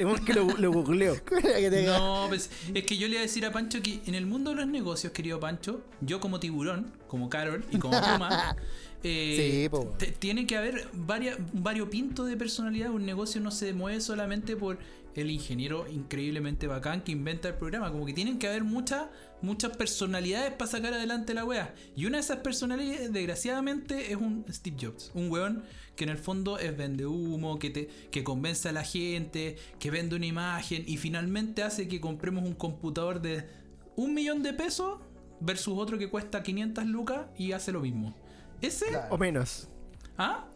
weón que lo, lo. Cuelea que te. No, pues es que yo le iba a decir a Pancho que en el mundo de los negocios, querido Pancho, yo como tiburón, como Carol y como Puma, eh, Sí, tiene que haber varias, un variopinto de personalidad. Un negocio no se mueve solamente por el ingeniero increíblemente bacán que inventa el programa. Como que tienen que haber muchas muchas personalidades para sacar adelante la wea. Y una de esas personalidades, desgraciadamente, es un Steve Jobs. Un weón que en el fondo es vende humo, que, te, que convence a la gente, que vende una imagen y finalmente hace que compremos un computador de un millón de pesos versus otro que cuesta 500 lucas y hace lo mismo. Ese, Claro. O menos. ¿ah?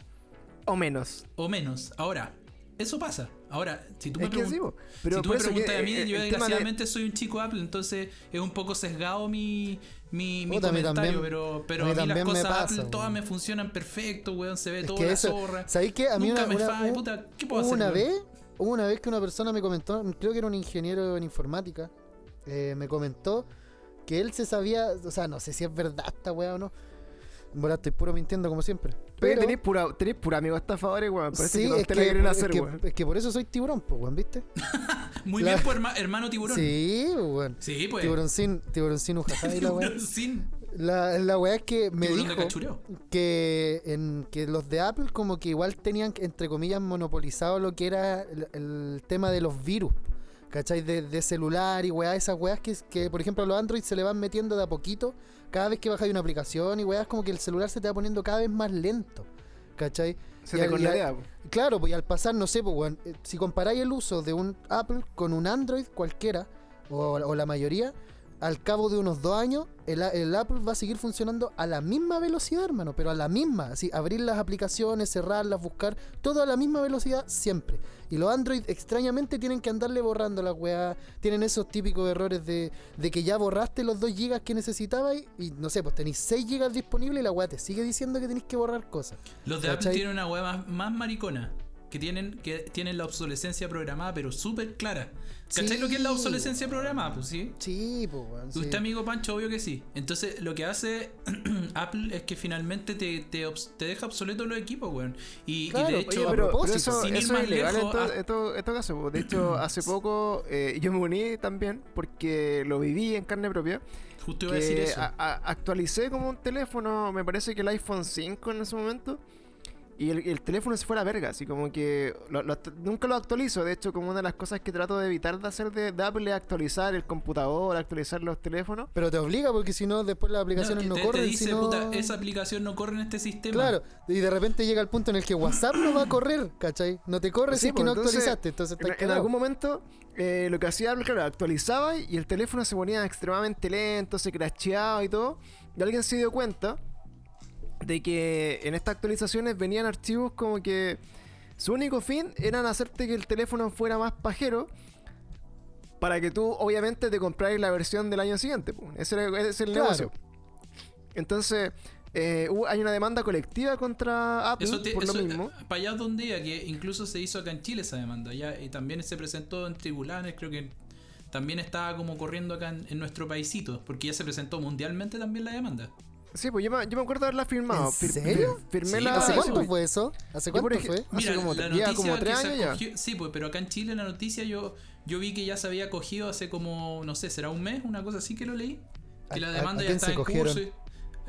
O menos. O menos. Ahora, eso pasa. Ahora, si tú me, pregun- sí, po. Pero si tú me que, preguntas a mí, yo el tema de- desgraciadamente soy un chico Apple, entonces es un poco sesgado mi, mi, mi Puta, comentario, también- pero, pero a a mí las cosas pasa, Apple weón. todas me funcionan perfecto, weón, se ve Es toda que la eso, zorra. ¿sabéis qué? A mí Nunca una, me una- falla, un- puta, ¿qué puedo hacer? una weón? vez, hubo una vez que una persona me comentó, creo que era un ingeniero en informática, eh, me comentó que él se sabía, o sea, no sé si es verdad esta weá o no. Bueno, estoy puro mintiendo como siempre. Pero tenéis pura, tenéis pura amigos estafadores, weón. Parece sí, que no es te que, la quieren es, hacer, que, weón. es que por eso soy tiburón, pues, weón, ¿viste? Muy la- bien, pues, herma- hermano tiburón. Sí, weón. Sí, pues. Tiburón sin, tiburón sin ujajá y la weá. Tiburón sin. La, la weá es que me dijo que, en, que los de Apple como que igual tenían, entre comillas, monopolizado lo que era el, el tema de los virus. ¿Cachai? De, de celular y weá, esas weas que, que, por ejemplo, a los Android se le van metiendo de a poquito. Cada vez que bajáis una aplicación y weá, es como que el celular se te va poniendo cada vez más lento. ¿Cachai? Se y te al- la. Claro, pues y al pasar, no sé, pues, weón, eh, si comparáis el uso de un Apple con un Android cualquiera, o, o la mayoría, al cabo de unos dos años, el, Apple va a seguir funcionando a la misma velocidad, hermano, pero a la misma. Así, abrir las aplicaciones, cerrarlas, buscar, todo a la misma velocidad siempre. Y los Android, extrañamente, tienen que andarle borrando las weas. Tienen esos típicos errores de, de que ya borraste los 2 gigas que necesitabas y, no sé, pues tenéis 6 gigas disponibles y la wea te sigue diciendo que tenéis que borrar cosas. Los de Apple tienen una weá más, más maricona. que tienen, que tienen la obsolescencia programada, pero súper clara. ¿Cachai Sí. lo que es la obsolescencia programada? Pues sí. Sí, pues, sí. Usted, amigo Pancho, obvio que sí. Entonces, lo que hace Apple es que finalmente te, te, deja obsoleto los equipos, weón. Y, de hecho, Oye, a pero, eso, sin ir eso más es ilegal lejos, en, ah- to- en to- en todo caso. po. De hecho, hace poco eh, yo me uní también porque lo viví en carne propia. justo iba a decir Que eso. a- a- actualicé como un teléfono, me parece que el iPhone 5 en ese momento. Y el, el teléfono se fue a la verga, así como que lo- lo act- nunca lo actualizo. De hecho, como una de las cosas que trato de evitar de hacer de, de Apple es actualizar el computador, actualizar los teléfonos. Pero te obliga porque si no, después las aplicaciones no, te, corren. te dice, si no- puta, esa aplicación no corre en este sistema. Claro, y de repente llega el punto en el que WhatsApp no va a correr, ¿cachai? No te corre Sí, si es que pues, no entonces, actualizaste, entonces En, algún momento, eh, lo que hacía Apple, claro, actualizaba y el teléfono se ponía extremadamente lento, se crasheaba y todo. Y alguien se dio cuenta de que en estas actualizaciones venían archivos como que su único fin eran hacerte que el teléfono fuera más pajero para que tú obviamente te compraras la versión del año siguiente. pues. Ese, era- ese es el Claro. negocio. Entonces, eh, hubo- hay una demanda colectiva contra Apple Eso te- por lo eso, mismo. eh, Para allá donde iba, que incluso se hizo acá en Chile esa demanda. Ya, y también se presentó en tribunales, creo que también estaba como corriendo acá en, en nuestro paísito, porque ya se presentó mundialmente también la demanda. Sí, pues yo me, yo me acuerdo de haberla firmado. ¿En Fir- serio? fir- firmé Sí, la. ¿Hace cuánto fue eso? ¿Hace Yo, por cuánto ej- fue? Hace como- la lleva noticia como tres que se años ya. acogió- Sí, pues, pero acá en Chile la noticia yo, yo vi que ya se había cogido hace como, no sé, será un mes, una cosa así que lo leí. Que ¿A- la a- demanda a ya quién está se en cogieron? curso. y-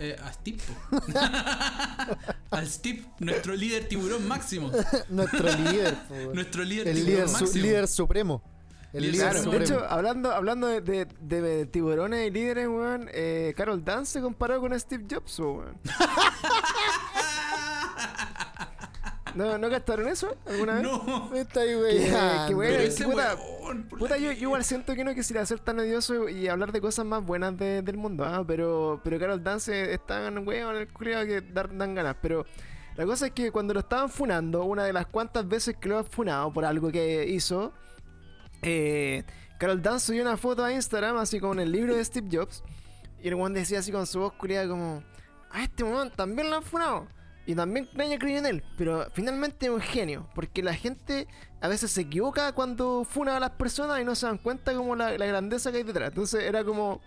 eh, a Steve. po. Al Steve, nuestro líder tiburón máximo. Nuestro líder, po, weón. Nuestro líder el tiburón líder, su- máximo. líder supremo. El Líder líder Claro, de hecho, hablando, hablando de, de- de tiburones y líderes, weón, eh, Carol Dance se comparó con Steve Jobs, weón. ¿No, ¿No gastaron eso alguna vez? No. Está ahí, güey. qué bueno. Puta, weón, Puta, yo, yo igual siento que no quisiera ser tan odioso y hablar de cosas más buenas de- del mundo, ah, pero, pero Carol Dance está en weón el culiao que dar- dan ganas. Pero la cosa es que cuando lo estaban funando, una de las cuantas veces que lo han funado por algo que hizo, eh, Carol Dance subió una foto a Instagram así con el libro de Steve Jobs y el weón decía así con su voz culiada como, a este weón también lo han funado. Y también nadie creyó en él, pero finalmente es un genio, porque la gente a veces se equivoca cuando funa a las personas y no se dan cuenta como la, la grandeza que hay detrás. Entonces era como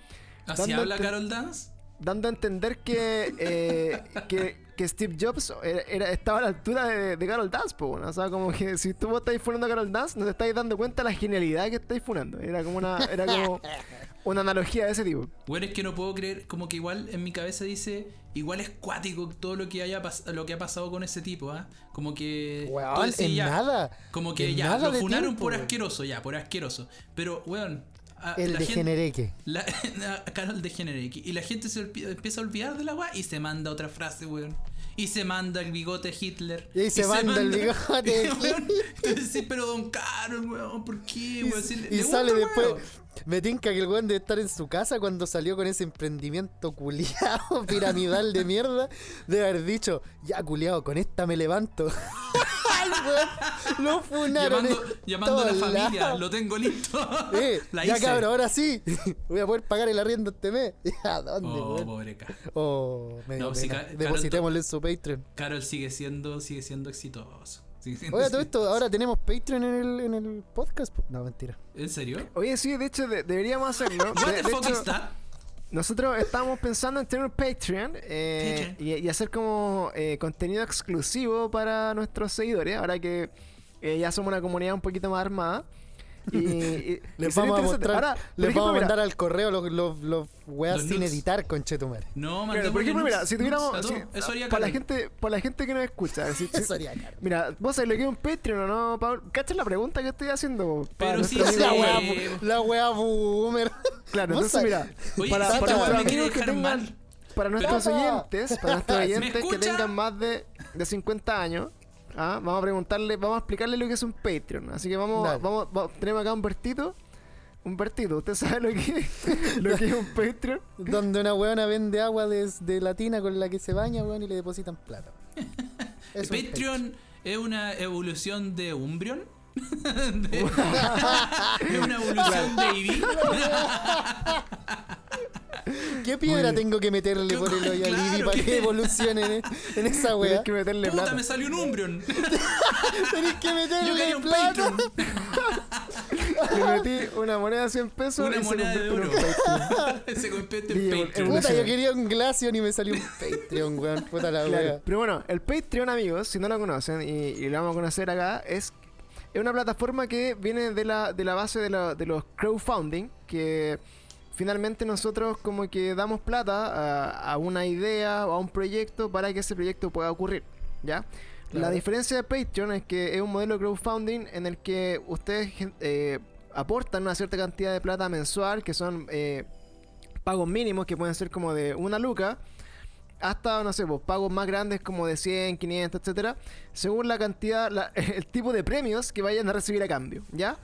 ¿Así habla Carol Dance? dando a entender que, eh, que, que Steve Jobs era, era- estaba a la altura de, de Carol Dance, po, bueno. o sea, como que si tú vos estáis funando a Carol Dance, no te estáis dando cuenta de la genialidad que estáis funando. Era como una, era como una analogía de ese tipo. Bueno, es que no puedo creer, como que igual en mi cabeza dice, igual es cuático todo lo que haya lo que ha pasado con ese tipo, ¿ah? Como que Weón, decís, en ya, nada. Como que ya, lo funaron tiempo, por asqueroso, ya, por asqueroso. Pero, weón, a- El de Genereque. Carol de. Y la gente se empieza a olvidar de la weá y se manda otra frase, weón. Y se manda el bigote Hitler. Y se manda el bigote Entonces sí, pero don Carol, weón, ¿por qué, Y, weón? Si le- y le gusta sale después. weón. Me tinca que el weón debe estar en su casa cuando salió con ese emprendimiento culiado piramidal de mierda. De haber dicho, ya culiado, con esta me levanto. Lo funaron. Llamando, en llamando a la familia, lados. lo tengo listo. Eh, la ya hice. cabrón, ahora sí. Voy a poder pagar el arriendo este mes. ¿A dónde, Oh, pobre Carol. Oh, me No, Carol- Depositémosle en su Patreon. Carol sigue siendo, sigue siendo exitoso. Siendo Oye, todo esto, ahora tenemos Patreon en el, en el podcast. No, mentira. ¿En serio? Oye, sí, de hecho de- deberíamos hacerlo. What De- the de fuck hecho, is that? Nosotros estábamos pensando en tener un Patreon, eh, Patreon. Y, y hacer como eh, contenido exclusivo para nuestros seguidores, ahora que eh, ya somos una comunidad un poquito más armada. Y, y- Les vamos a mostrar, Ahora, les ejemplo, vamos a mira, mandar al correo los, los, los weas Los sin nudes. editar, conchetumare. No, mandémosle por ejemplo, mira, si tuviéramos... nudes si-. Eso haría para, la gente, para la gente que nos escucha, si- Eso haría caro. mira, vos sabés lo que es un Patreon o no, Pablo. ¿Cachas la pregunta que estoy haciendo? Para Pero sí sé. La wea, la wea boomer. Claro, entonces mira, Oye, para, para weá me quiere dejar tengan, mal. para nuestros Pero- oyentes, para nuestros ¿Me oyentes que tengan más de, de 50 años, ¿ah? vamos a preguntarle, vamos a explicarle lo que es un Patreon. Así que vamos, Dale. vamos, vamos- tenemos acá un Bertito. Un Bertito, ¿usted sabe lo que, lo que es un Patreon? Donde una weona vende agua de, de la tina con la que se baña, weón, y le depositan plata. Es un Patreon es una evolución de Umbreon. De- es una evolución Eevee. ¿Qué piedra Oye. tengo que meterle ¿Qué- por el hoyo al claro, Didi para que evolucione en, en esa Tienes wea? que meterle Puta, plata. me salió un Umbreon. Tenés que Yo meterle quería un plata. Le metí una moneda de 100 pesos Una y se moneda de en oro. un Patreon. Se convierte en Patreon. Puta, yo quería un Glaceon y me salió un Patreon, weón. Puta la Claro. wea. Pero bueno, el Patreon, amigos, si no lo conocen y, y lo vamos a conocer acá, es, es una plataforma que viene de la, de la base de, la- de los crowdfunding, que finalmente nosotros como que damos plata a, a una idea o a un proyecto para que ese proyecto pueda ocurrir, ¿ya? La diferencia de Patreon es que es un modelo de crowdfunding en el que ustedes eh, aportan una cierta cantidad de plata mensual, que son eh, pagos mínimos, que pueden ser como de una luca, hasta, no sé, pues, pagos más grandes como de 100, 500, etcétera, según la cantidad, la- el tipo de premios que vayan a recibir a cambio, ¿ya?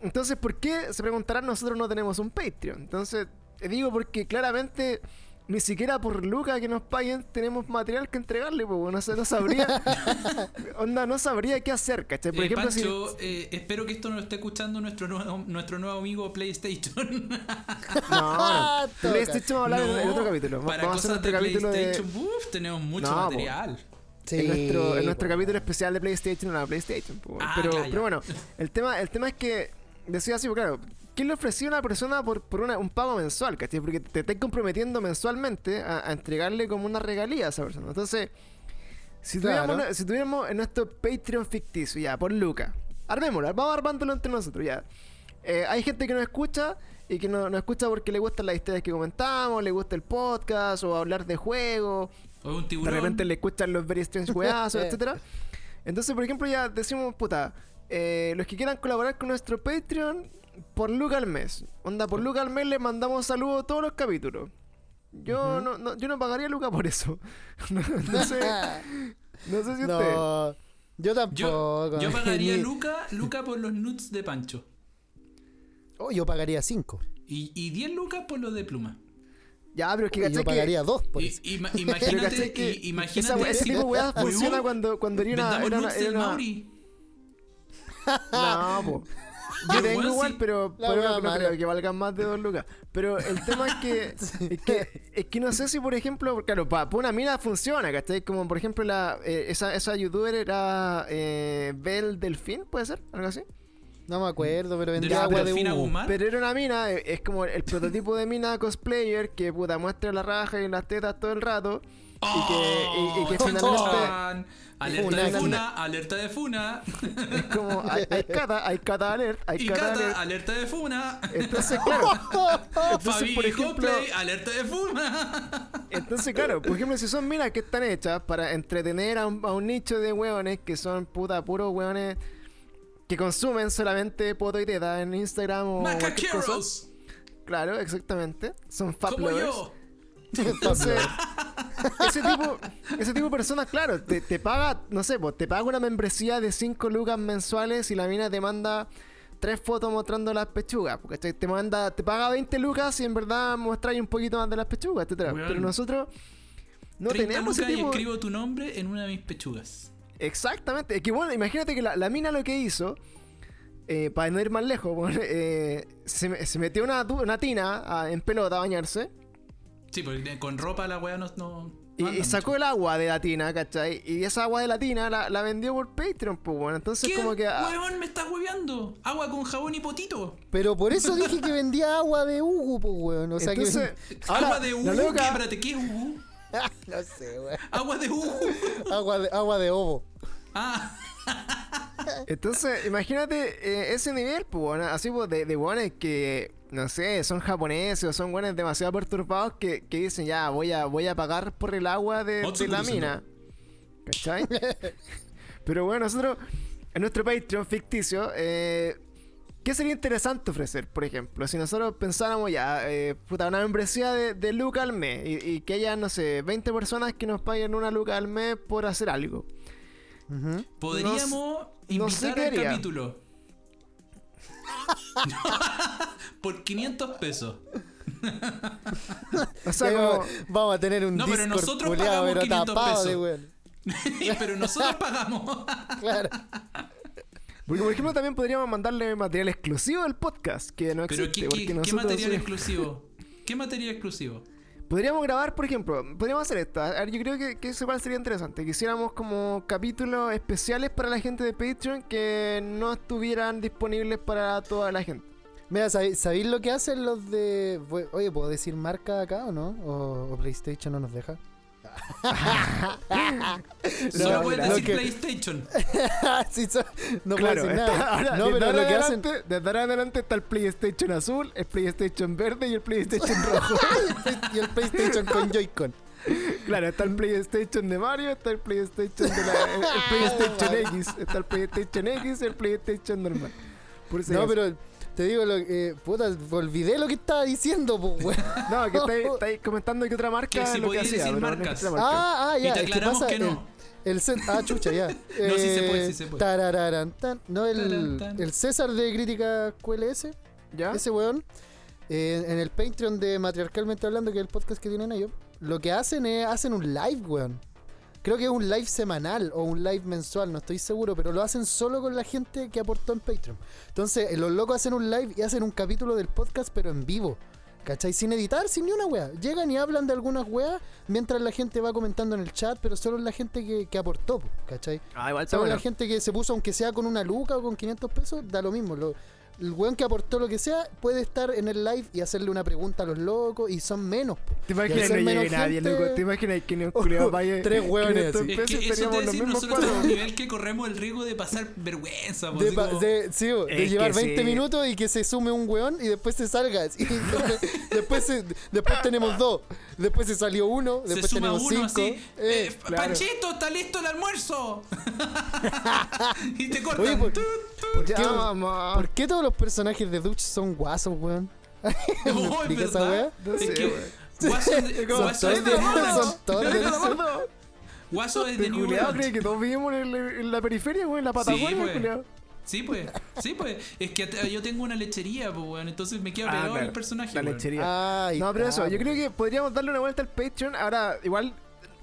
Entonces, ¿por qué? Se preguntarán, nosotros no tenemos un Patreon. Entonces, digo porque claramente ni siquiera por Luca que nos paguen tenemos material que entregarle, pues, no, sé, no sabría, onda, no sabría qué hacer, ¿cachai? Por Eh, ejemplo, si- Pancho, eh, espero que esto no lo esté escuchando nuestro nuevo, nuestro nuevo amigo PlayStation. No. PlayStation vamos a hablar en- otro capítulo. Para Vamos a hacer cosas de otro capítulo de, uf, tenemos mucho No, po. material. Sí, en nuestro, en nuestro capítulo especial de PlayStation en la PlayStation. po, Ah, pero, ya, ya. pero bueno, el tema, el tema es que decía así, pues, claro, ¿qué le ofrecía a una persona por, por una- un pago mensual? ¿cachai? Porque te estás comprometiendo mensualmente a, a entregarle como una regalía a esa persona. Entonces, si Claro. tuviéramos, si tuviéramos en nuestro Patreon ficticio, ya, por Luca, armémoslo, vamos armándolo entre nosotros, ya. Eh, hay gente que nos escucha y que no- nos escucha porque le gustan las historias que comentamos, le gusta el podcast o hablar de juegos O un de tiburón. repente le escuchan los very strange weazos, etcétera. Entonces, por ejemplo, ya decimos, puta, eh, los que quieran colaborar con nuestro Patreon, por Luca al mes. Onda, por Luca al mes le mandamos saludos a todos los capítulos. Yo, no, no, yo no pagaría Luca por eso. no, no sé, no sé si usted. No, yo tampoco. yo pagaría Luca, Luca por los nuts de Pancho. Oh, yo pagaría 5. Y, y 10 lucas por los de pluma. Ya, pero es que Yo cachai que. pagaría 2 por Y- eso. ima- imagínate, que i- imagínate esa, ese tipo de Weón, funciona cuando, cuando era una. Era una, nuts era del una- Mauri. No, po. Yo tengo igual, sí. pero, La pero que valgan más de dos lucas. Pero el tema es que, es que, es que no sé si, por ejemplo, claro, para una mina funciona, ¿cachai? Como por ejemplo, la, eh, esa, esa youtuber era eh, Belle Delfín, ¿puede ser? ¿Algo así? No me acuerdo, pero De vendía agua de humo. Pero era una mina, eh, es como el prototipo de mina cosplayer que puta muestra la raja y las tetas todo el rato. Y que, y, y que Oh, finalmente. Alerta de funa. alerta de funa. es como hay, hay cata, hay cata alert, hay Y cata Cata, alert. alerta de funa. Entonces, claro. Entonces, Fabi por ejemplo, Cosplay, alerta de funa. Entonces, claro, por ejemplo, si son minas que están hechas para entretener a un, a un nicho de hueones que son puta puros hueones que consumen solamente poto y teta en Instagram o. Macaqueros. Claro, exactamente. Son fab Como lovers. yo. Entonces, ese tipo, ese tipo de personas, claro, te, te paga, no sé, pues, te paga una membresía de 5 lucas mensuales y la mina te manda tres fotos mostrando las pechugas, porque te manda, te paga 20 lucas y en verdad mostráis un poquito más de las pechugas, etcétera. Pero nosotros no 30 tenemos lucas ese y escribo tu nombre en una de mis pechugas. Exactamente. Es que bueno, imagínate que la, la mina lo que hizo, eh, para no ir más lejos, bueno, eh, se, se metió una, una tina ah, en pelota a bañarse. Sí, porque con ropa la weá no. no Y, sacó mucho. el agua de la tina, ¿cachai? Y esa agua de la tina la, la vendió por Patreon, pues bueno. Entonces, ¿Qué? como que. ah, Weón, me estás hueveando. Agua con jabón y potito. Pero por eso dije que vendía agua de Hugo, pues, weón. O sea entonces, que. ahora, agua de la Uhu. ¿Qué? loca- Espérate, ¿qué es Uhu? no sé, weón. Agua de Uhu. Agua de, agua de ovo. Ah, Entonces, imagínate eh, ese nivel, pues bueno, así pues, de, de buenos que, no sé, son japoneses o son buenos demasiado perturbados que, que dicen, ya, voy a, voy a pagar por el agua de, de la mina. ¿Cachai? Pero bueno, nosotros, en nuestro Patreon ficticio, eh, ¿qué sería interesante ofrecer, por ejemplo? Si nosotros pensáramos ya, eh, puta, una membresía de, de Luca al mes y, y que haya, no sé, 20 personas que nos paguen una Luca al mes por hacer algo. Podríamos invitar qué al capítulo. Por 500 pesos. O sea, como... vamos, a tener un No, pero Discord nosotros culiao, pagamos pero 500 tapado de pesos. weón. Pero nosotros pagamos. Claro. Porque, por ejemplo, también podríamos mandarle material exclusivo del podcast, que no Pero existe. ¿qué, porque qué- qué nosotros material exclusivo? ¿Qué material exclusivo? Podríamos grabar, por ejemplo, podríamos hacer esto. Yo creo que, que eso igual sería interesante. Que hiciéramos como capítulos especiales para la gente de Patreon que no estuvieran disponibles para toda la gente. Mira, ¿sabéis, sabéis lo que hacen los de. Oye, ¿puedo decir marca acá o no? ¿O, o PlayStation no nos deja? Solo No, puedes decir que- PlayStation. Sí, so- no claro, puedo decir está- nada. ahora, no, desde pero ahora lo que hacen. adelante, desde ahora adelante está el PlayStation azul, el PlayStation verde y el PlayStation rojo. y el PlayStation con Joy-Con. claro, está el PlayStation de Mario, está el PlayStation de la, el, el PlayStation X, está el PlayStation X y el PlayStation normal. Por No, pero te digo, lo, eh, puta, olvidé lo que estaba diciendo, pues, weón. No, que estáis, estáis comentando que otra marca Que si es lo que hacía, decir no marcas. otra marca. Ah, ah, Y ya. te es que aclaramos pasa que el- no. El, ah, chucha, ya. sí se puede, Eh, sí se puede. tarararán, tan. No, el César de Crítica QLS, ¿Ya? ese weón, eh, en el Patreon de Matriarcalmente Hablando, que es el podcast que tienen ellos, lo que hacen es, hacen un live, weón. Creo que es un live semanal o un live mensual, no estoy seguro, pero lo hacen solo con la gente que aportó en Patreon. Entonces, eh, los locos hacen un live y hacen un capítulo del podcast, pero en vivo. ¿Cachai? Sin editar, sin ni una wea. Llegan y hablan de algunas weas mientras la gente va comentando en el chat, pero solo la gente que, que aportó, po, ¿cachai? Ah, igual Solo bueno. la gente que se puso, aunque sea con una luca o con 500 pesos, da lo mismo. Lo- el weón que aportó lo que sea puede estar en el live y hacerle una pregunta a los locos y son menos. po. ¿Te imaginas ser no llegue nadie, gente- loco? ¿Te imaginas que ni un culiao vaya Tres hueones 500 así. Es que eso te decir, mismos nosotros a nivel que corremos el riesgo de pasar vergüenza. po, De, pa- como- de- sí, bo, de llevar que 20 sí. minutos y que se sume un weón y después se salga. Y después, después, se- después tenemos dos. Después se salió uno. se Después suma tenemos uno cinco. así. Eh, eh, claro. Panchito, está listo el almuerzo. y te cortan. Oye, por- Tut, ¿por qué, Ya, por qué todos los personajes de Dutch son guasos, weón? ¿Me Oh, es verdad. No Es sé, que weón. Guaso es de- Guaso es de New. Guaso es de Orange. que todos vivimos en, el- en la periferia, güey, en la Patagonia, pues. Sí, pues. Sí, pues. Es que yo tengo una lechería, pues, weón. Entonces me queda Ah, pegado claro, el personaje. La weón. lechería. Ay, No, pero eso, ah, yo creo que podríamos darle una vuelta al Patreon. Ahora, igual,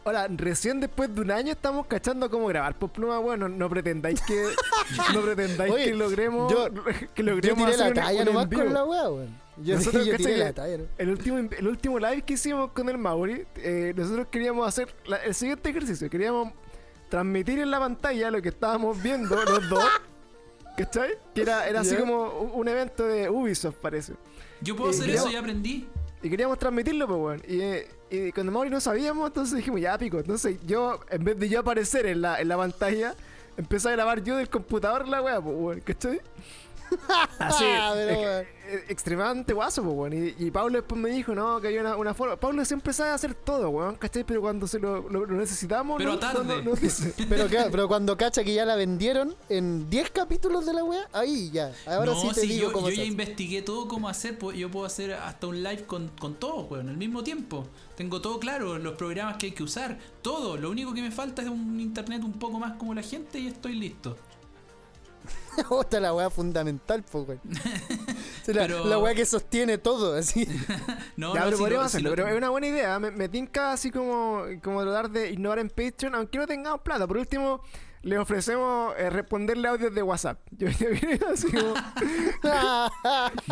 ahora, recién después de un año estamos cachando cómo grabar por pluma, bueno, no pretendáis que no pretendáis Oye, que logremos yo- que Yo logremos tiré la hacer un- talla nomás con la weá, weón. Yo, Nosotros, yo ¿cachai tiré que- la talla. ¿no? El último, el último live que hicimos con el Mauri, eh, nosotros queríamos hacer la- el siguiente ejercicio. Queríamos transmitir en la pantalla lo que estábamos viendo los dos. ¿Cachai? Que era, era así como un evento de Ubisoft, parece. Yo puedo Eh, hacer eso, ya aprendí. Y queríamos transmitirlo, pues, weón. Y, eh, y cuando Mauri no sabíamos, entonces dijimos, ya, pico. Entonces yo, en vez de yo aparecer en la, en la pantalla, empecé a grabar yo del computador la weá, pues, weón. ¿Cachai? Así, Ah, ex- eh, extremadamente guaso, pues, weón. Y, y Pablo después me dijo, no, que hay una, una forma. Pablo siempre sabe hacer todo, weón, ¿cachai? Pero cuando se lo, lo- lo necesitamos, Pero no, tarde. no- no- no dice. Pero, claro, pero cuando cacha que ya la vendieron en 10 capítulos de la wea, ahí ya. Ahora no, sí te si digo yo, cómo yo se ya hace. investigué todo cómo hacer. pues, Yo puedo hacer hasta un live con, con todos, weón, al mismo tiempo. Tengo todo claro, los programas que hay que usar, todo. Lo único que me falta es un internet un poco más como la gente y estoy listo. Esta es la wea fundamental, po, weón. La, Pero- la wea que sostiene todo, así. No, ya, no, pero si podríamos lo- si hacerlo. lo- pero es una buena idea. Me, me tinca así como, como tratar de innovar en Patreon, aunque no tengamos plata. Por último, le ofrecemos eh, responderle audios de WhatsApp. Yo, yo así como.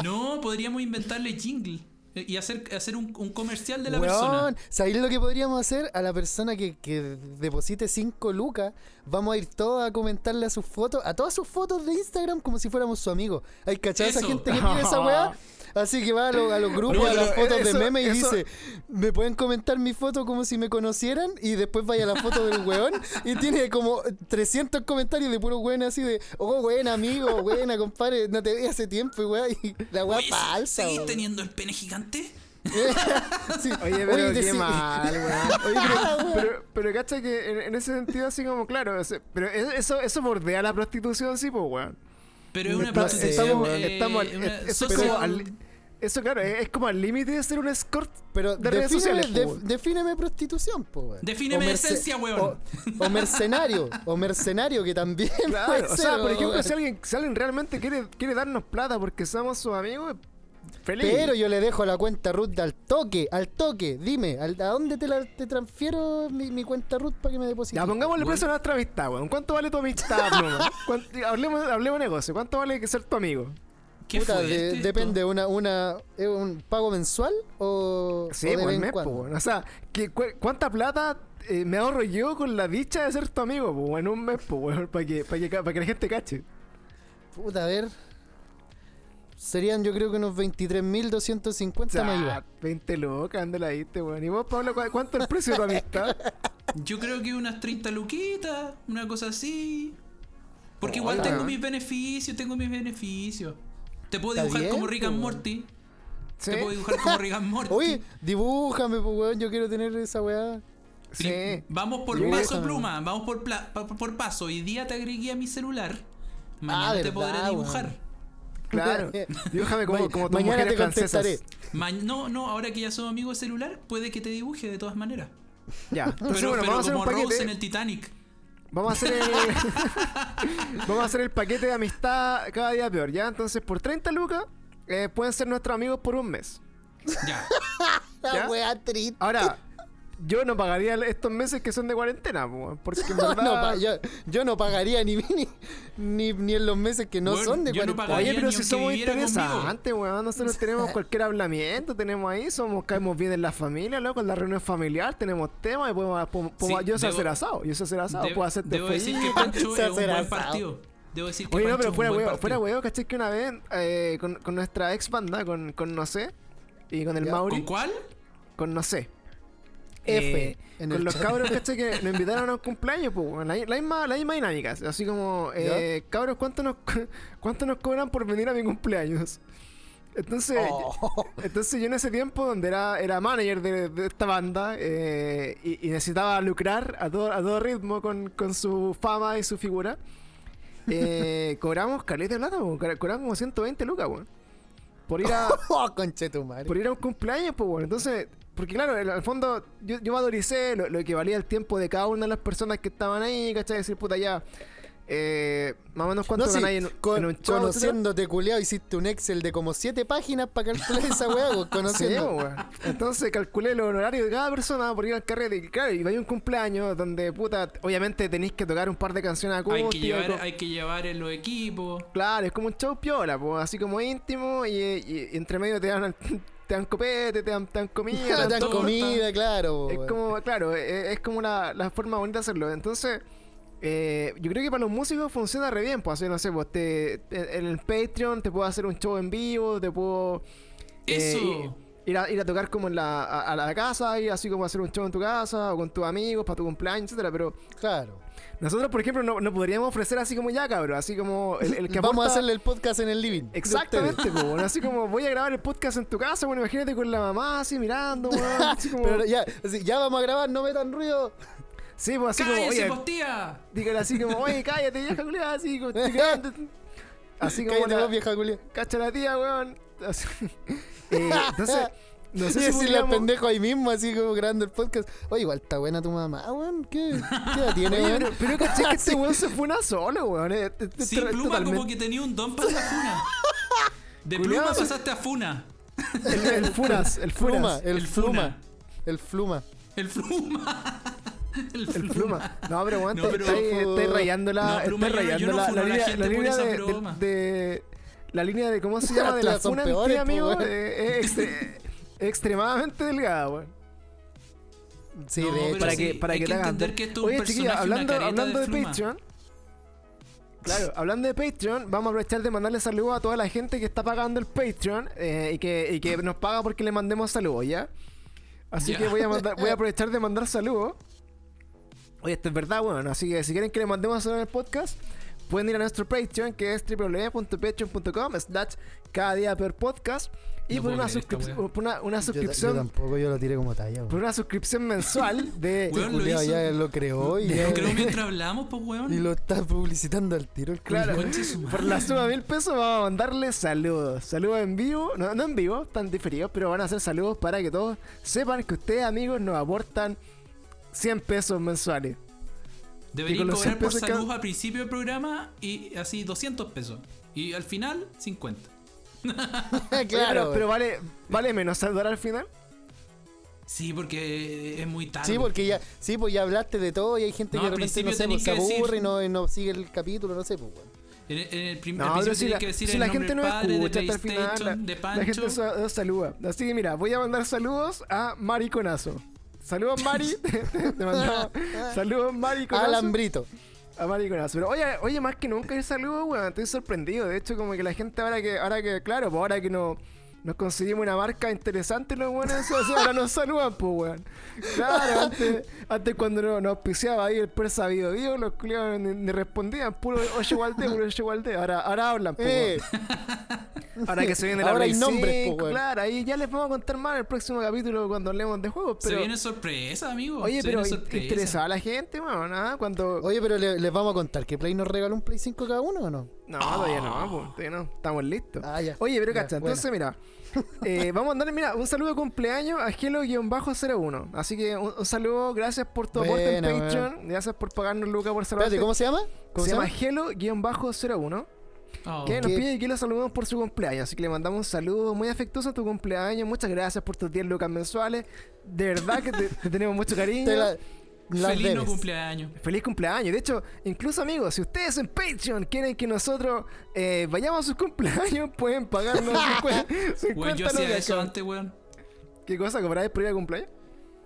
No, podríamos inventarle jingle y hacer, hacer un, un comercial de la persona. Weón, ¿sabéis lo que podríamos hacer? A la persona que, que deposite 5 lucas, vamos a ir todos a comentarle a sus fotos, a todas sus fotos de Instagram como si fuéramos su amigo. Hay cachado esa gente que pide esa weá. Así que va a, lo- a los grupos, No, a las fotos eso- de meme y eso- dice, ¿me pueden comentar mi foto como si me conocieran? Y después vaya a la foto del weón y tiene como 300 comentarios de puro weón así de, oh, buen amigo, buena, compadre, no te vi hace tiempo y weá, y la weá Oye, falsa. ¿seguís weón. teniendo el pene gigante? Sí. Oye, pero te qué sí- mal, weón. Oye, pero, pero, pero cacha que en, en ese sentido, así como, claro, ese- pero e- eso, eso bordea la prostitución, sí, pues, weón. Pero es una prostitución. Estamos, eh, estamos, una es- eso, es social- como al, eso, claro, es, es como al límite de ser un escort. Pero de redes defíneme, sociales, defíneme prostitución, po, weón. Defíneme esencia, weón. O, o mercenario, o mercenario que también puede Claro, o sea, ser, por ejemplo, weón. si alguien, si alguien realmente quiere, quiere darnos plata porque somos sus amigos, feliz. Pero yo le dejo la cuenta Ruth al toque, al toque. Dime, ¿al- ¿a dónde te, la, te transfiero mi, mi cuenta Ruth para que me deposite? Ya, pongámosle precio a nuestra amistad, weón. ¿Cuánto vale tu amistad, hablemos, hablemos de negocio. ¿Cuánto vale ser tu amigo? ¿Qué Puta, fue de- depende, una, una, ¿es un pago mensual o, Sí, o de pues mes, po, cuando? weón. O sea, cu- ¿cuánta plata eh, me ahorro yo con la dicha de ser tu amigo, po, en un mes, po, weón? Para que, pa' que, pa' que la gente cache. Puta, a ver. Serían yo creo que unos 23.250 O sea, más IVA. 20 locas, anda la viste, weón. ¿Y vos, Pablo, cu- cuánto es el precio de tu amistad? Yo creo que unas 30 luquitas, una cosa así. Porque igual tengo mis beneficios, tengo mis beneficios. Te puedo dibujar bien, como Rick and. Morty. Sí, Te puedo dibujar como Rick and Morty. Oye, dibújame, pues, weón. Yo quiero tener esa weá. sí. Vamos por Dibújame. paso pluma, vamos por, pla- pa- por paso. Hoy día te agregué a mi celular. Mañana Ah, te verdad, podré dibujar. weón. Claro. Dibújame como, como tus mañana mujeres te contestaré. francesas. Ma- no, no, ahora que ya somos amigos de celular, puede que te dibuje de todas maneras. Ya, entonces Pero, bueno, pero vamos a hacer como un Rose paquete. en el Titanic. Vamos a hacer el. vamos a hacer el paquete de amistad cada día peor, ¿ya? Entonces, por 30 lucas, eh, pueden ser nuestros amigos por un mes. Ya. La ¿Ya? weá triste. Ahora, yo no pagaría estos meses que son de cuarentena, po, porque en No, verdad. no, pa- yo, yo no pagaría ni, ni, ni, ni en los meses que no Bueno, son de yo no 40. pagaría Oye, pero si somos interesantes, weón. Nosotros tenemos cualquier hablamiento, tenemos ahí, somos, caemos bien en la familia, loco, en la reunión familiar, tenemos temas y podemos, podemos- podemos- Sí, yo sé debo- hacer asado, yo sé hacer asado, Debo, puedo hacerte debo decir que. Pancho es un buen asado. partido. Debo decir que Oye, no, pero fuera huevo, fuera huevo, ¿cachai? Que una vez eh, con, con nuestra ex banda, con, con No sé, y con el Ya, Mauri, ¿Con cuál? con No sé. F Eh, en con los chat. cabros, ¿cachai? Que nos invitaron a un cumpleaños, pues, la, la misma, la misma dinámica. Así como, eh, cabros, ¿cuánto nos, ¿cuánto nos cobran por venir a mi cumpleaños? Entonces, Oh. entonces yo en ese tiempo, donde era, era manager de, de esta banda eh, y, y necesitaba lucrar a todo, a todo ritmo con, con su fama y su figura, eh, cobramos caleta de plata, cobramos como 120 lucas, weón. Por ir a, Oh, por ir a un cumpleaños, pues bueno. Entonces, porque claro, en el fondo yo, yo valoricé lo, lo que valía el tiempo de cada una de las personas que estaban ahí, ¿cachai? Decir, puta, ya, eh, más o menos cuánto No, sí, ganáis en, con- en un show, conociéndote, culiao, hiciste un Excel de como 7 páginas para calcular esa weá, pues, Sí, conociendo. weón. Entonces calculé los honorarios de cada persona por ir al carrete. Y claro, y hay un cumpleaños donde, puta, obviamente tenéis que tocar un par de canciones Hay acústicas. que, llevar, co- hay que llevar en los equipos. Claro, es como un show piola, pues, así como íntimo y, y- y entre medio te dan, te dan copete, te dan, te dan comida. Te dan comida, claro. Es weón. como, claro, es, es como la, la forma bonita de hacerlo. Entonces, eh, yo creo que para los músicos funciona re bien. Pues, así, no sé, pues te, en el Patreon te puedo hacer un show en vivo, te puedo eh, Eso. ir, ir a, ir a tocar como en la, a, a la casa, ir así como a hacer un show en tu casa o con tus amigos para tu cumpleaños, etcétera Pero Claro. Nosotros, por ejemplo, no, no podríamos ofrecer así como ya, cabrón, así como el, el que Vamos a aporta- hacerle el podcast en el living. Exactamente, pues, bueno, así como voy a grabar el podcast en tu casa, bueno, imagínate con la mamá así mirando, weón, así como... Pero ya, así, ya vamos a grabar, no metan ruido. Sí, pues así como, ¡Cállese, oye, postía! dígale así como, oye, cállate, vieja culiada, así como. Así como Cállate la, vos, vieja culia. cacha la tía, weón. Así. Eh, entonces, no sé si decirle al pendejo ahí mismo, así como grabando el podcast. Oye, igual está buena tu mamá, weón. ¿Qué, qué edad tiene, weón? pero, pero caché que este weón se fue una solo, weón. eh, eh, Sí, to- Pluma totalmente- como que tenía un don para la funa. De Pluma pasaste a Funa. El, el Furas, el Fluma, el, el fluma. Funa. El fluma. El Fluma. El El Pluma. No, pero weón, No, pero- estáis rayando la. No, Pluma, rayando no la, línea, la línea de, de- broma. de- La línea de. ¿Cómo se llama? De la funa peores, amigo. eh, extremadamente delgada, weón. Sí, No, de para sí, que, para hay que que te hagan entender que esto Oye, chiquilla, hablando, hablando de. Patreon. Claro, hablando de Patreon, vamos a aprovechar de mandarle saludos a toda la gente que está pagando el Patreon eh, y, que, y que nos paga porque le mandemos saludos, ¿ya? Así que voy a, mandar- voy a aprovechar de mandar saludos. Oye, esto es verdad, bueno, así que si quieren que le mandemos saludos en el podcast, pueden ir a nuestro Patreon, que es www.patreon.com slash cada día per podcast. Y No por, una, creer esta suscrip- wea. por una, una Yo, yo suscripción tampoco, yo lo tiré como talla, por una suscripción mensual de Weón, lo Culeado hizo. ya lo creó y, Lo creo mientras hablamos, pues, weón. y lo está publicitando al tiro el Claro. Por la suma de mil pesos vamos a mandarles saludos. Saludos en vivo, no, no en vivo, están diferidos, pero van a ser saludos para que todos sepan que ustedes, amigos, nos aportan 100 pesos mensuales. Deberían cobrar 100 por pesos salud cada- al principio del programa y así 200 pesos. Y al final, 50. Claro. pero, pero vale, vale menos saludar al final. Sí, porque es muy tarde. Sí, porque ya, sí, pues ya hablaste de todo y hay gente No, que de repente no sé, pues, se decir- aburre y no, y no sigue el capítulo, no sé, pues, weón. En, el- en el prim- No, principio si la, que decir si el la nombre gente no padre, escucha de hasta el final, la, gente sa- saluda. Así que mira, voy a mandar saludos a Mariconazo. Saludos, Mari. Te saludos, Mariconazo. Alambrito. A mariconazo. Pero oye, oye, más que nunca el saludo, weón. Estoy sorprendido. De hecho, como que la gente ahora que, ahora que, claro, pues ahora que no, nos conseguimos una marca interesante, los weones, eso, ahora nos saludan, pues, weón. Claro, antes, antes cuando nos, nos auspiciaba ahí el Persa Video Video, los culiados ni, ni respondían, puro Oye Walde, puro Oye Walde. Ahora, ahora hablan, pues, Eh. Ahora que se viene la ahora hay Play nombres, 5, po, weón. claro, ahí ya les vamos a contar más en el próximo capítulo cuando hablemos de juegos, Se pero... viene sorpresa, amigo. Oye, se pero viene in- sorpresa. interesaba a la gente, weón, ¿ah? Cuando... Oye, pero le- les vamos a contar que Play nos regaló un Play 5 cada uno o no? No, todavía no, pues, todavía no. Estamos listos. Ah, ya. Oye, pero Ya, cacha, buena. entonces mira, eh, vamos a mandar, mira, un saludo de cumpleaños a Gelo-01. Así que un, un saludo, gracias por tu aporte en Patreon. Gracias por pagarnos Lucas por saludarte. Espérate, ¿cómo se llama? ¿Cómo se se, llama llama? Gelo-01. Oh. Que nos ¿Qué? pide que lo saludemos por su cumpleaños. Así que le mandamos un saludo muy afectuoso a tu cumpleaños. Muchas gracias por tus 10 lucas mensuales. De verdad que te, te tenemos mucho cariño. Te la, las Feliz no cumpleaños. Feliz cumpleaños. De hecho, incluso amigos, si ustedes en Patreon quieren que nosotros eh, vayamos a sus cumpleaños, pueden pagarnos 50, 50 Weón, yo hacía eso antes, weón. ¿Qué cosa? ¿Cobrabas por ir a cumpleaños?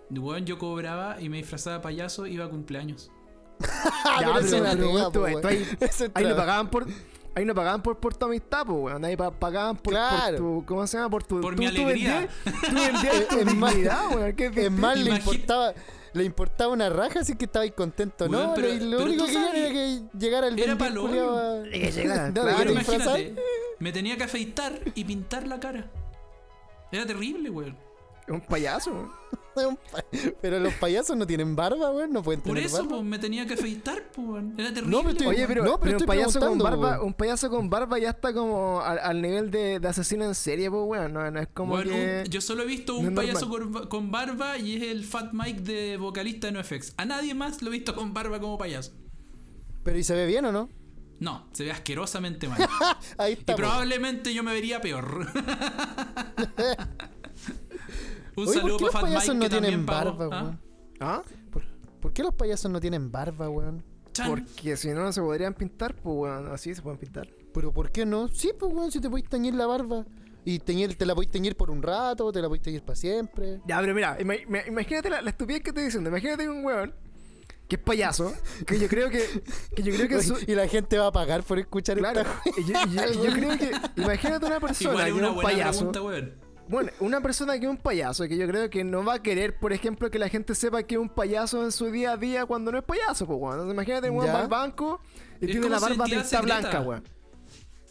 Weón, yo cobraba y me disfrazaba de payaso iba a cumpleaños. Ya, pero weón, tú- tú ahí- Ahí no pagaban por. Ahí no pagaban por, por tu amistad, pues, weón. Ahí pa- pagaban por, Claro. por tu. ¿Cómo se llama? Por tu. Por tú- mi tú alegría. vendías- Tú vendías tu Es más- dignidad, weón. ¿Qué Es más, le importaba, le importaba una raja así que estabais contento, ¿no? pero- lo lo pero único que sabes- era que llegara el Era pa'l culiao a- Es que llegara, No, claro. imagínate, me tenía que afeitar y pintar la cara. Era terrible, weón. Es un payaso, weón. Pero los payasos no tienen barba, weón, no pueden Por tener eso, barba. pues, me tenía que afeitar, pues, weón. Era terrible. No, pero estoy- Oye, pero, No, pero pero un payaso con barba, weón. un payaso con barba ya está como al, al nivel de, de asesino en serie, pues weón. No, no es como que. un- yo solo he visto un payaso con, con barba y es el Fat Mike de vocalista de NoFX. A nadie más lo he visto con barba como payaso. Pero ¿y se ve bien o no? No, se ve asquerosamente mal. Ahí y está. po. probablemente yo me vería peor. un Oye, saludo ¿por qué para los Fat payasos Mike no que tienen también pagó. barba, ¿Ah? weón? ¿Ah? ¿Por, por qué los payasos no tienen barba, weón? Chan. Porque si no, no se podrían pintar, pues weón. Así se pueden pintar. ¿Pero por qué no? Sí, pues, weón, si te podéis teñir la barba. Y teñir, te la podéis teñir por un rato, te la podéis teñir para siempre. Ya, pero mira, ima- ima- imagínate la, la estupidez que estoy diciendo. Imagínate un weón que es payaso, que yo creo que, que yo creo que su- Y la gente va a pagar por escuchar claro, esta y yo, y yo- y yo creo que imagínate una persona Igual que es un buena payaso. pregunta, weón. Bueno, una persona que es un payaso, que yo creo que no va a querer, por ejemplo, que la gente sepa que es un payaso en su día a día cuando no es payaso, pues, weón. Imagínate, un weón va al banco y tiene la barba secreta. blanca, weón.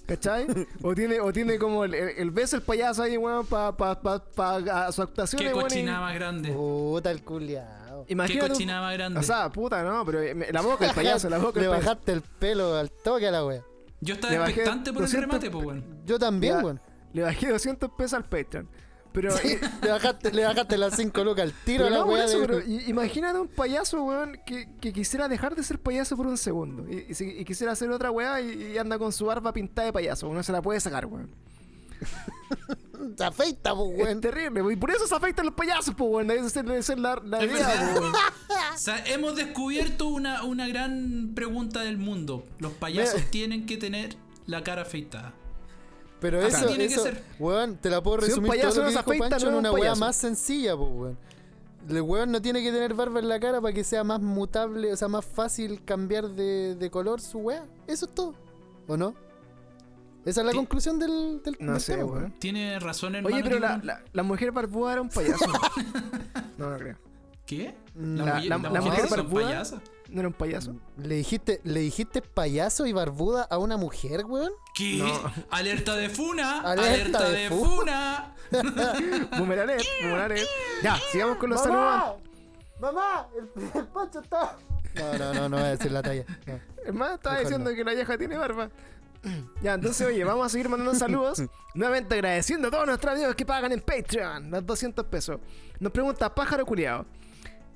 ¿Cachai? O tiene, o tiene como el, el, el beso el payaso ahí, weón, para pa, pa, pa- su actuación. Qué cochinada más grande. Puta el culiao. Qué Imagínate. un- cochinada más grande. O sea, puta, no, pero eh, me- la boca, el payaso, la boca, Le el payaso. bajaste el pelo al toque a la wea. Yo estaba le expectante por el 200 remate, pues, weón. Yo también, weón. Le bajé 200 pesos al Patreon. Pero. eh, le, bajaste, le bajaste las 5 lucas al tiro pero a la no, eso, de- pero imagínate un payaso, weón, que, que quisiera dejar de ser payaso por un segundo. Y, y si- y quisiera hacer otra weá y, y anda con su barba pintada de payaso. Uno se la puede sacar, weón. Se afeita, pues, Es weón. terrible, weón. Y por eso se afectan los payasos, pues, weón. Esa debe ser la, la Es idea, po. O sea, hemos descubierto una, una gran pregunta del mundo. Los payasos Me- tienen que tener la cara afeitada. Pero Así eso, tiene que ser. weón, te la puedo Si un resumir payaso todo lo no que se dijo afeita, Pancho no en es una un weá payaso. más sencilla, pues, weón. El weón no tiene que tener barba en la cara para que sea más mutable, o sea, más fácil cambiar de, de color su weá. Eso es todo. ¿O no? Esa es la conclusión del, del, No del sé, tema, weón. Tiene razón, hermano. Oye, pero la, la, la mujer barbuda era un payaso. no, no creo. ¿Qué? La- mujer- la- mujeres mujer son barbuda- payasas? ¿No era un payaso? ¿Le dijiste, ¿Le dijiste payaso y barbuda a una mujer, weón? ¿Qué? No. Alerta de funa. Alerta Alerta, de de, fu- funa. Boomer alert, boomer alert. Ya, sigamos con los saludos. ¡Mamá! El, el Pancho está... No, no, no, no voy a decir la talla. no. Hermano, estaba Mejor diciendo no. que la vieja tiene barba. Ya, entonces, oye, vamos a seguir mandando saludos. Nuevamente agradeciendo a todos nuestros amigos que pagan en Patreon los 200 pesos. Nos pregunta Pájaro Culiao.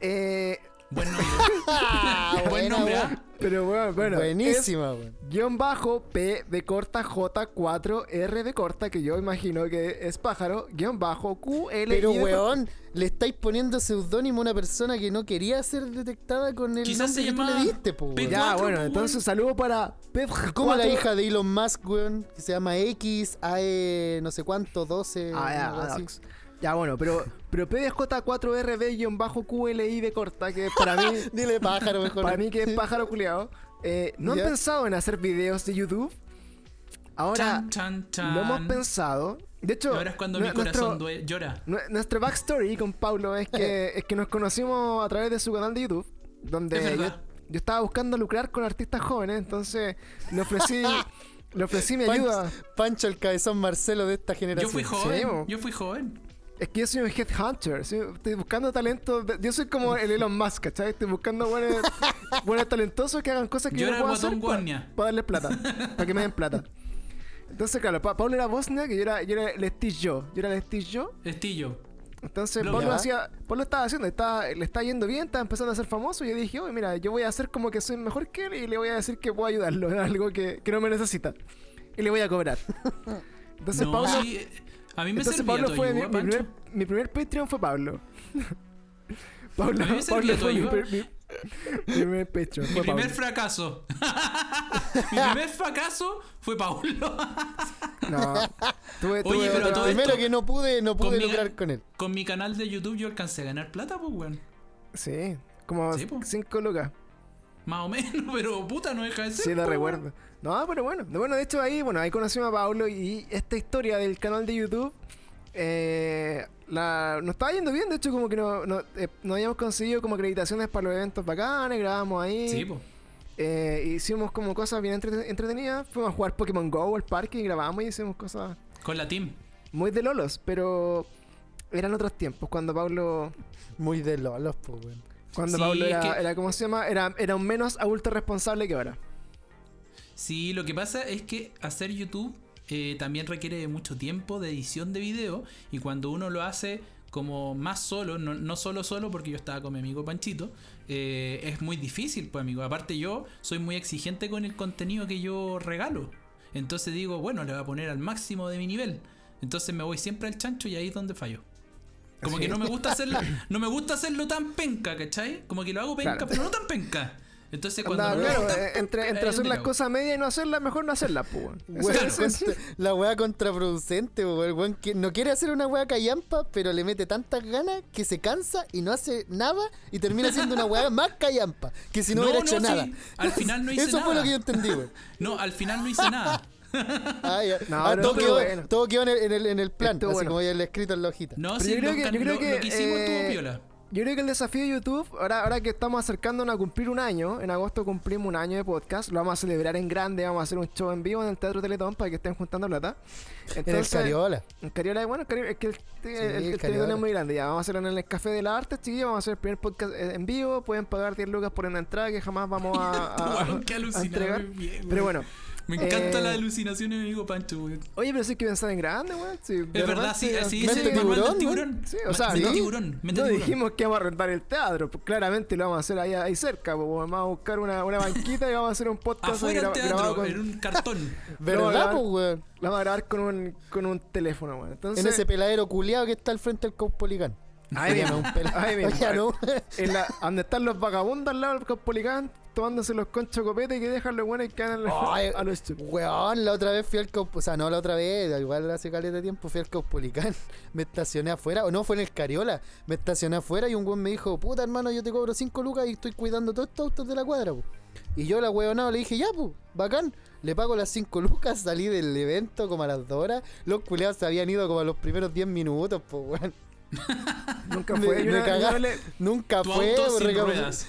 Eh, Buen nombre. Buen nombre. ¿ah? Pero bueno, bueno. Buenísima, es Guión bajo P de corta J4 R de corta, que yo imagino que es pájaro. Guión bajo Q L Pero, I weón, le estáis poniendo seudónimo a una persona que no quería ser detectada con el Quizás nombre se que tú le diste, po. Ya, bueno, entonces saludo para Pep Como la 4. hija de Elon Musk, weón, que se llama X, AE, no sé cuánto, 12. Ah. Ya, bueno, pero, pero PDJ4RB-QLI de corta, que para mí, Dile pájaro mejor. para mí que es pájaro culiado. Eh, ¿No han pensado en hacer videos de YouTube? Ahora, Chan, chan, chan. lo hemos pensado. De hecho, ahora es cuando mi corazón nuestro, due- llora. nu- nuestro backstory con Pablo es que, es que nos conocimos a través de su canal de YouTube, donde Es yo, yo estaba buscando lucrar con artistas jóvenes, entonces le ofrecí, le ofrecí mi Pancho- ayuda. Pancho el cabezón Marcelo de esta Yo generación. fui Sí, joven. yo fui joven. Es que yo soy un headhunter, ¿sí? estoy buscando talento. yo soy como el Elon Musk, ¿cachai? Estoy buscando buenos, buenos talentosos que hagan cosas que Yo yo, no puedo hacer para darles plata, para que me den plata. Entonces, claro, Pa- Pablo era Bosnia, que yo era, yo era el Steve Yo. Yo era el Yo. Estillo. Entonces, Lo- Pablo hacía, Pablo estaba haciendo, estaba, le está yendo bien, estaba empezando a ser famoso. Y yo dije, oye, mira, yo voy a hacer como que soy mejor que él y le voy a decir que puedo ayudarlo en algo que, que no me necesita. Y le voy a cobrar. Entonces, no, Pablo. sí, a mí me Entonces servía Pablo tu fue mi, ayuda, mi primer, mi primer Patreon fue Pablo. Pablo, A mí me Pablo tu fue mi, mi- mi primer Patreon. Mi Fue primer Pablo. fracaso. Mi primer fracaso fue Paulo. No. Tuve, Oye, tuve pero otra- todo Primero esto- que no pude, no pude Con mi- lograr con él. Con mi canal de YouTube yo alcancé a ganar plata, pues, weón. Sí, como Sí, po. 5 lucas. Más o menos, pero puta, no deja de ser. Sí, la po, recuerdo. No, pero bueno. de- Bueno, de hecho ahí, bueno, ahí conocimos a Pablo y esta historia del canal de YouTube eh, la, nos estaba yendo bien. De hecho, como que no, no, eh, no habíamos conseguido como acreditaciones para los eventos bacanes, grabamos ahí. Sí, pues. Eh, hicimos como cosas bien entre- entretenidas. Fuimos a jugar Pokémon Go al parque y grabamos y hicimos cosas Con la team. muy de lolos, pero eran otros tiempos cuando Pablo Muy de lolos, pues, weón. cuando Sí, Pablo es era, que- era ¿cómo se llama? Era, era un menos adulto responsable que ahora. Sí, lo que pasa es que hacer YouTube eh, también requiere mucho tiempo de edición de video y cuando uno lo hace como más solo, no, no solo solo porque yo estaba con mi amigo Panchito, eh, es muy difícil, pues amigo. Aparte yo soy muy exigente con el contenido que yo regalo. Entonces digo, bueno, le voy a poner al máximo de mi nivel. Entonces me voy siempre al chancho y ahí es donde fallo. Como que no me gusta hacerlo, no me gusta hacerlo tan penca, ¿cachai? Como que lo hago penca, Claro. pero no tan penca. Entonces cuando Anda, no claro, eh, entre, entre hacer las cosas medias y no hacerlas, mejor no hacerlas, pues. la weá contraproducente, weón. El weón que no quiere hacer una weá callampa, pero le mete tantas ganas que se cansa y no hace nada y termina siendo una weá más callampa que si no, hubiera hecho sí, nada. Al final no hice Eso nada. fue lo que yo entendí, weón. No, al final no hice nada. Ah, ya. No, Ah, todo, quedó, bueno. todo quedó en el, en el, en el plan, Estuvo así bueno. como ya le he escrito en la hojita. No, Pero sí, yo creo lo, que- yo creo lo- que, lo que hicimos eh, estuvo piola. Yo creo que el desafío de YouTube, ahora, ahora que estamos acercándonos a cumplir un año, en agosto cumplimos un año de podcast, lo vamos a celebrar en grande, vamos a hacer un show en vivo en el Teatro Teletón para que estén juntando plata. en el Entonces, Cariola. En Cariola, bueno, Cariola- es que el, el, el- el Cariola. Teletón es muy grande ya. Vamos a hacerlo en el Café de las Artes, chiquillos. Vamos a hacer el primer podcast eh, en vivo. Pueden pagar 10 lucas por una entrada que jamás vamos a, a- a entregar. bien, Pero bueno, Me encanta eh, la alucinación de mi amigo Pancho, weón. oye, pero sí hay que pensar en grande, weón. Sí, Es verdad, sí, repente- sí, mente ese manual tiburón, del tiburón. Sí, o sea, mente no- tiburón, mente No tiburón. dijimos que vamos a rentar el teatro, pues claramente lo vamos a hacer ahí, ahí cerca, pues vamos a buscar una, una banquita y vamos a hacer un podcast Afuera del teatro, con, en un cartón. ¿Verdad, grabar- pues, weón? lo vamos a grabar con un, con un teléfono, weón. Entonces, En ese peladero culiado que está al frente del Caupolicán. Llama mismo, un pela- ahí mismo. Ya no. en la, donde están los vagabundos al lado del Caupolicán, tomándose los conchos copete y que dejan los buenos y quedan Ay, a los. Weón, la otra vez fui al Caup... O sea, no la otra vez, igual hace caleta de tiempo fui al Caupolicán. Me estacioné afuera, o no, fue en el Cariola. Me estacioné afuera y un weón me dijo, puta hermano, yo te cobro 5 lucas y estoy cuidando todos estos autos de la cuadra, po. Y yo la weonado le dije, ya, pues, bacán. Le pago las 5 lucas, salí del evento como a las 2 horas. Los culeados se habían ido como a los primeros 10 minutos, pues, weón. Nunca Me- fue. me le- Nunca Tu fue, auto sin ruedas.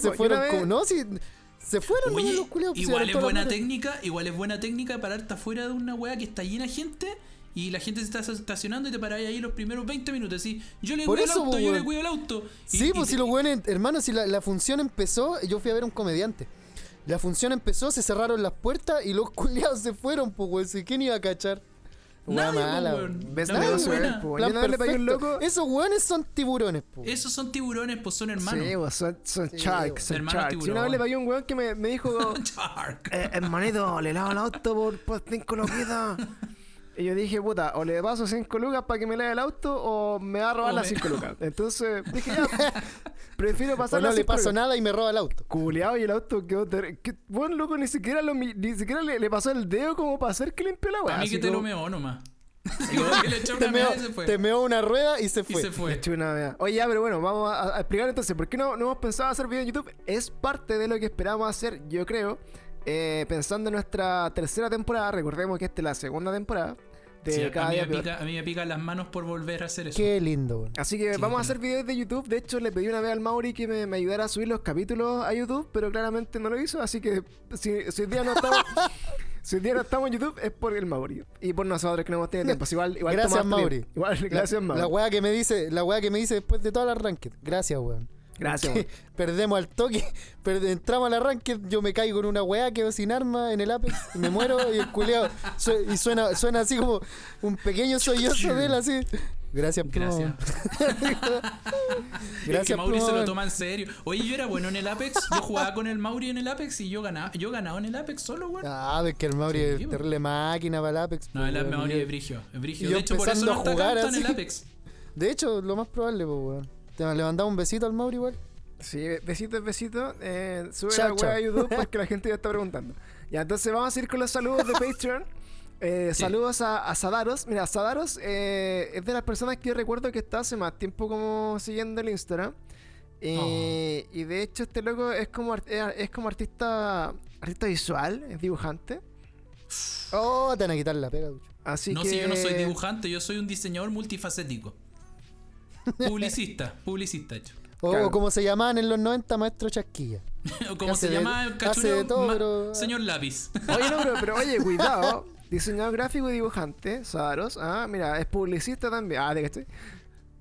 Se fueron vez- como. No, si. Se fueron Oye, los culeados. pues, igual es buena técnica, igual es buena técnica pararte afuera de una weá que está llena de gente y la gente se está estacionando y te paráis ahí los primeros 20 minutos. Así, yo le cuido el auto, po, yo le cuido el auto. Y- Sí, y pues te- si los buenos, hermano, si la, la función empezó, yo fui a ver un comediante. La función empezó, se cerraron las puertas y los culiados se fueron, pues, weón. ¿Quién iba a cachar? Po, mala, weón. Ves La la weá negocio, buena. po. Plan a un perfecto. loco. Esos weones son tiburones, po. Esos son tiburones, pues son hermanos. Sí, weón, son, son Sí, sharks, son Hermano sharks. Tiburón. una vez le pagué un weón que me, me dijo, Shark. eh, hermanito, le lavo el auto por, por 5 loquitas. Y yo dije, puta, o le paso 5 lucas para que me lave el auto o me va a robar O las me- 5 lucas. Entonces dije, ya, prefiero O pasar no las le 5 paso lucas. nada y me roba el auto. Culeado y el auto quedó ter... que, Bueno, loco, ni siquiera, lo, mi- ni siquiera le, le pasó el dedo como para hacer que limpió la weá. A mí que te lo meó nomás. Y como que le echó Te una meó, meada y se fue. te meó una rueda y se Y fue. se fue. Una. Oye, ya, pero bueno, vamos a, a explicar entonces por qué no, no hemos pensado hacer video en YouTube. Es parte de lo que esperamos hacer, yo creo. Eh, pensando en nuestra tercera temporada, recordemos que esta es la segunda temporada de Sí, a, cada mí día pica, a mí me pican las manos por volver a hacer eso. Qué lindo, weón. Así que Sí, vamos a hacer videos de YouTube. De hecho, le pedí una vez al Mauri que me, me ayudara a subir los capítulos a YouTube, pero claramente no lo hizo. Así que si, si hoy día no estamos, si hoy día no estamos en YouTube es por el Mauri y por nosotros que no hemos tenido tiempo. Así igual, igual Gracias, Mauri. Igual, La- gracias, Mauri. La weá que me dice, la weá que me dice después de todas las ranked. Gracias, weón. Gracias. Perdemos al toque, entramos a la ranked, yo me caigo en una weá, quedo sin arma en el Apex y me muero y el culeado y suena, suena así como un pequeño sollozo de él así. Gracias, primo. Gracias. es que Gracias, Mauri se lo toma en serio. Oye, yo era bueno en el Apex. Yo jugaba con el Mauri en el Apex y yo ganaba. Yo ganaba en el Apex solo, weón. Ah, es que el Mauri Sí, es terrible máquina para el Apex. No, el. Mauri es brigio. Es De hecho, por eso empezando no a está en el. Apex. De hecho, lo más probable, pues, weón. Te le mandamos un besito al Mauri igual. Sí, besitos, besitos. Eh, sube Chao, la chao. web a YouTube porque la gente ya está preguntando. Ya, entonces vamos a ir con los saludos de Patreon. Eh, Sí. Saludos a, a Sadaros. Mira, Sadaros eh, es de las personas que yo recuerdo que está hace más tiempo como siguiendo el Instagram. Eh, Y de hecho este loco es como, art- es como artista artista visual, es dibujante. Oh, te van a quitar la pega, ducho. Así no, que... si yo no soy dibujante, yo soy un diseñador multifacético. Publicista, publicista, hecho. O Claro. como se llamaban en los 90, maestro chasquilla. O como se de- llama el cachureo, todo, pero- señor lápiz. Oye, no, pero, pero oye, cuidado. Diseñador gráfico y dibujante, Sadaros. Ah, mira, es publicista también. Ah, de que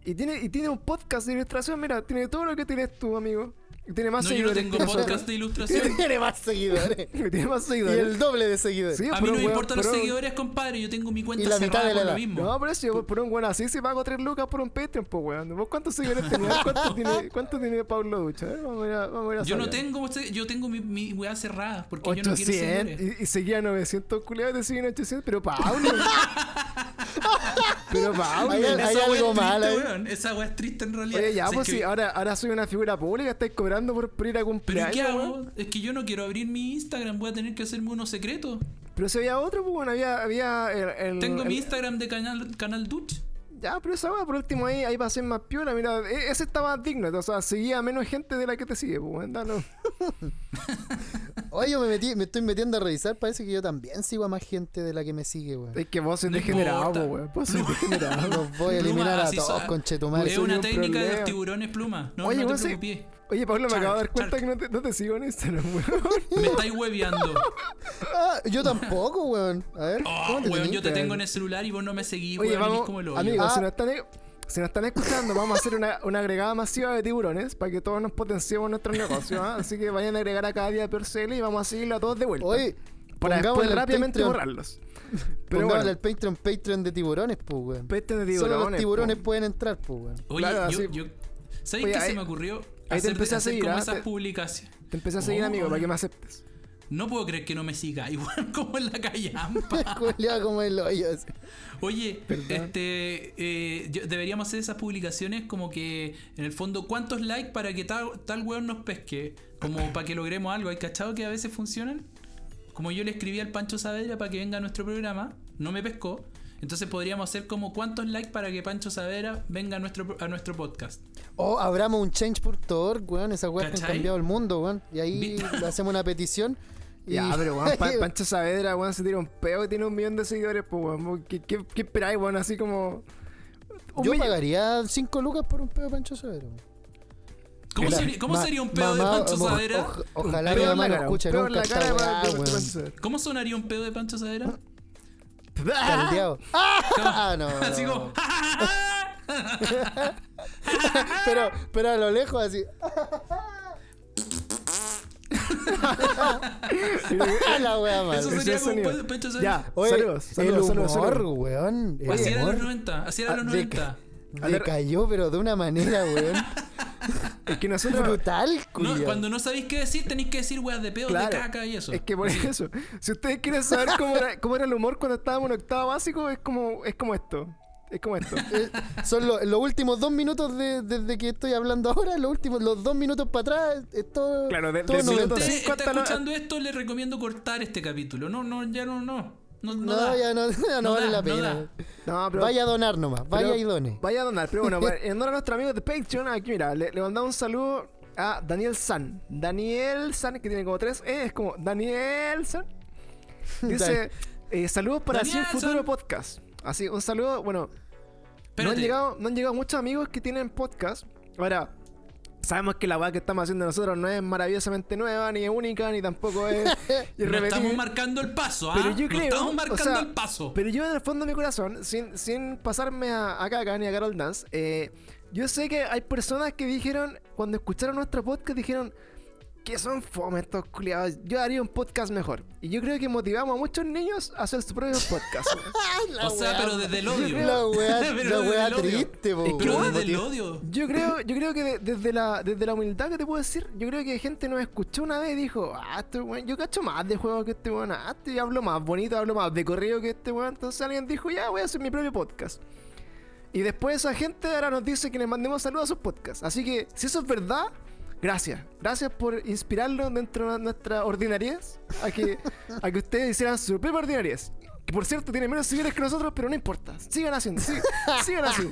Y tiene, y tiene un podcast de ilustración, mira, tiene todo lo que tienes tú, amigo. Y tiene más No, yo no seguidores tengo que podcast de ilustración. Tiene más seguidores. tiene más y seguidores. el doble de seguidores. Sí, A mí no me importan los seguidores, compadre. Yo tengo mi cuenta Y la mitad cerrada de la por lo edad. mismo. No, pero si yo por un weón así se pago 3 lucas por un Patreon, pues weón. ¿Vos cuántos seguidores tenías? ¿Cuánto tiene, cuánto tiene Pablo Ducha? A ver, vamos a ir a, vamos a, ir a Yo no tengo, yo tengo mi, mi weá cerrada porque yo no quiero 800 seguidores. y, y seguía 900 culiados te siguen 800 pero Pablo pero Pablo Hay- hay algo es mal triste, ahí. weón. Esa weá es triste en realidad. oye ya O sea, pues que- ahora, ahora soy una figura pública estáis cobrando por, por ir a Pero ¿y cumpleaños qué weón. hago? Es que yo no quiero abrir mi Instagram, voy a tener que hacerme uno secreto. pero si había otro pues bueno había había el, el- Tengo el- mi Instagram de canal, canal Dutch. Ya pero esa weá por último ahí ahí va a ser más piola mira e- ese está más digno o sea seguía menos gente de la que te sigue pues. Oye, yo me, metí, me estoy metiendo a revisar. Parece que yo también sigo a más gente de la que me sigue, weón. es que vos sos No degenerado pues weón vos sos degenerado Los voy a eliminar Pluma, a todos, conchetumare. Es una un técnica de problema. los tiburones pluma. No, Oye, no te preocupes. Oye Pablo me acabo de dar cuenta chark. que no te, no te sigo en Instagram weón Me estáis hueveando. Ah, yo tampoco, weón. A ver. Oh, ¿cómo te weón, tenés? yo te tengo en el celular y vos no me seguís, Oye, weón, vamos, como el hoyo. amigos, Ah. si, nos están, si nos están escuchando, vamos a hacer una, una agregada masiva de tiburones para que todos nos potenciemos nuestros negocios. ¿ah? Así que vayan a agregar a cada día Percel y vamos a seguirlo a todos de vuelta. Oye, para después rápidamente Patreon- borrarlos. Pero bueno, al Patreon, Patreon de tiburones, pues, weón. Patreon de Solo los tiburones. tiburones po. pueden entrar, pues, weón. Oye, claro, yo, así- yo, ¿sabes Oye, qué ahí- se me ocurrió? Te Hacer, empecé a seguir, como ¿ah? esas Te- publicaciones. Te empecé a seguir, Oh, amigo, para que me aceptes. No puedo creer que no me siga, igual como en la callampa. Culeado como el hoyo. Oye, Perdón. este eh, yo- deberíamos hacer esas publicaciones como que en el fondo cuántos likes para que tal, tal weón nos pesque, como para que logremos algo. ¿Hay cachado que a veces funcionan? Como yo le escribí al Pancho Saavedra para que venga a nuestro programa, no me pescó. Entonces podríamos hacer como cuántos likes para que Pancho Saavedra venga a nuestro, a nuestro podcast. O abramos un change.org, weón. Esas weas que han cambiado el mundo, weón. Y ahí le hacemos una petición. Y... Ya, pero weón, Pa- Pancho Saavedra, weón, se tira un peo y tiene un millón de seguidores, pues weón. ¿Qué, qué, qué esperáis, weón? Así como. un Yo millón- pagaría 5 lucas por un pedo de Pancho Saavedra. weón. ¿Cómo, sería, cómo sería un pedo de Pancho o- ojalá mi peo mamá cara, escuche un peo en nunca cara weón. para- ¿Cómo sonaría un pedo de Pancho Saavedra? Caldeado. Ah, no. Así no. como... pero, pero a lo lejos así. la wea Eso madre. sería como. Pe- Pecho Sonido. Ya, Oye, saludos, saludos, el saludos, humor, saludos. weón. El Así era humor los 90. Así era Ah, los de- 90. A ver. decayó, pero de una manera, weón. Es que nosotros. Brutal, No, cuando no sabéis qué decir, tenéis que decir weas de Claro. de caca y eso. Es que por eso, si ustedes quieren saber cómo era, cómo era el humor cuando estábamos en octavo básico, es como, es como esto. Es como esto. Eh, Son lo- los últimos dos minutos de- desde que estoy hablando ahora, los últimos, los dos minutos para atrás, es todo, Claro, de- todo de si usted está escuchando esto, le recomiendo cortar este capítulo. No, no, ya no, no. No, no No, da. ya no, ya no No vale da, la pena. No, pero. Vaya a donar nomás, vaya pero- y done. Vaya a donar. Pero bueno, en honor a nuestros amigos de Patreon, aquí mira, le, le mandamos un saludo a Daniel San. Daniel San, que tiene como tres E, es como Daniel San. Dice: eh, Saludos para Daniel Sin Futuro. Podcast. Así, un saludo. Bueno, no han, llegado, no han llegado muchos amigos que tienen podcast. Ahora, sabemos que la weá que estamos haciendo nosotros no es maravillosamente nueva, ni es única, ni tampoco es No estamos marcando el paso, ¿ah? Pero yo No creo, estamos o marcando sea, el paso. Pero yo en el fondo de mi corazón, sin, sin pasarme a, a Kaka ni a Carol Dance, eh, yo sé que hay personas que dijeron, cuando escucharon nuestro podcast, dijeron que son fome estos culiados. Yo haría un podcast mejor. Y yo creo que motivamos a muchos niños a hacer su propio podcast. O sea, pero desde el odio. La la odio. triste, po, Pero desde el odio. Yo creo, yo creo que de- desde, la, desde la humildad que te puedo decir, yo creo que gente nos escuchó una vez y dijo, ah, este weón, yo cacho más de juegos que este weón, ah, este hablo más bonito, hablo más de correo que este weón. Entonces alguien dijo, ya, voy a hacer mi propio podcast. Y después esa gente ahora nos dice que les mandemos saludos a sus podcasts. Así que, si eso es verdad, gracias. Gracias por inspirarnos dentro de nuestra ordinariez a que, a que ustedes hicieran su propia ordinariez. Que por cierto tiene menos seguidores que nosotros, pero no importa. Sigan haciendo, sigan, sigan así.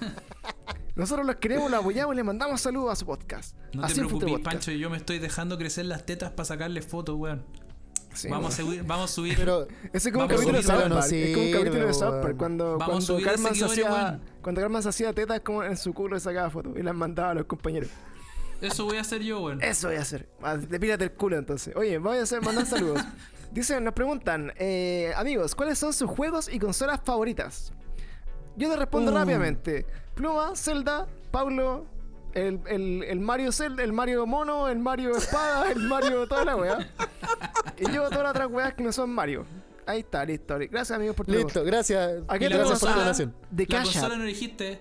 Nosotros los queremos, los apoyamos y les mandamos saludos a su podcast. No te Así Futuro preocupes. Pancho, yo me estoy dejando crecer las tetas para sacarle fotos, weón. Sí, vamos, a subir, vamos a subir. Pero Ese es como un capítulo de South no Park. es como un capítulo de South Park. Cuando, Vamos cuando, Carmen se hacía, weón. cuando Carmen se hacía tetas como en su culo y sacaba fotos y las mandaba a los compañeros. Eso voy a hacer yo, weón. Eso voy a hacer. Ah, Depílate el culo entonces. Oye, voy a hacer mandar saludos. Dicen, nos preguntan, eh, amigos, ¿cuáles son sus juegos y consolas favoritas? Yo te respondo Uh. rápidamente. Pluma, Zelda, Pablo, el, el, el Mario Zelda, el Mario Mono, el Mario Espada, el Mario toda la weá. Y yo todas las otras weas que no son Mario. Ahí está, listo. Gracias amigos por tu listo, gracias. Aquí ¿Y la Gracias por tu donación. De La consola no dijiste.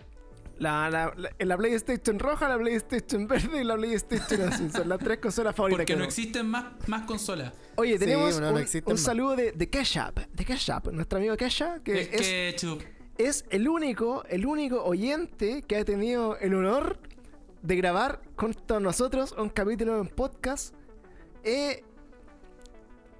La, la, la, la PlayStation roja, la PlayStation verde y la PlayStation azul. Son las tres consolas favoritas. Porque que no existen más, más consolas. Oye, Sí, tenemos no, no un, saludo de, de Cash App, de Cash App, nuestro amigo Kesha, que Es es, que, chup. es el único, el único oyente que ha tenido el honor de grabar con todos nosotros un capítulo en podcast. Eh,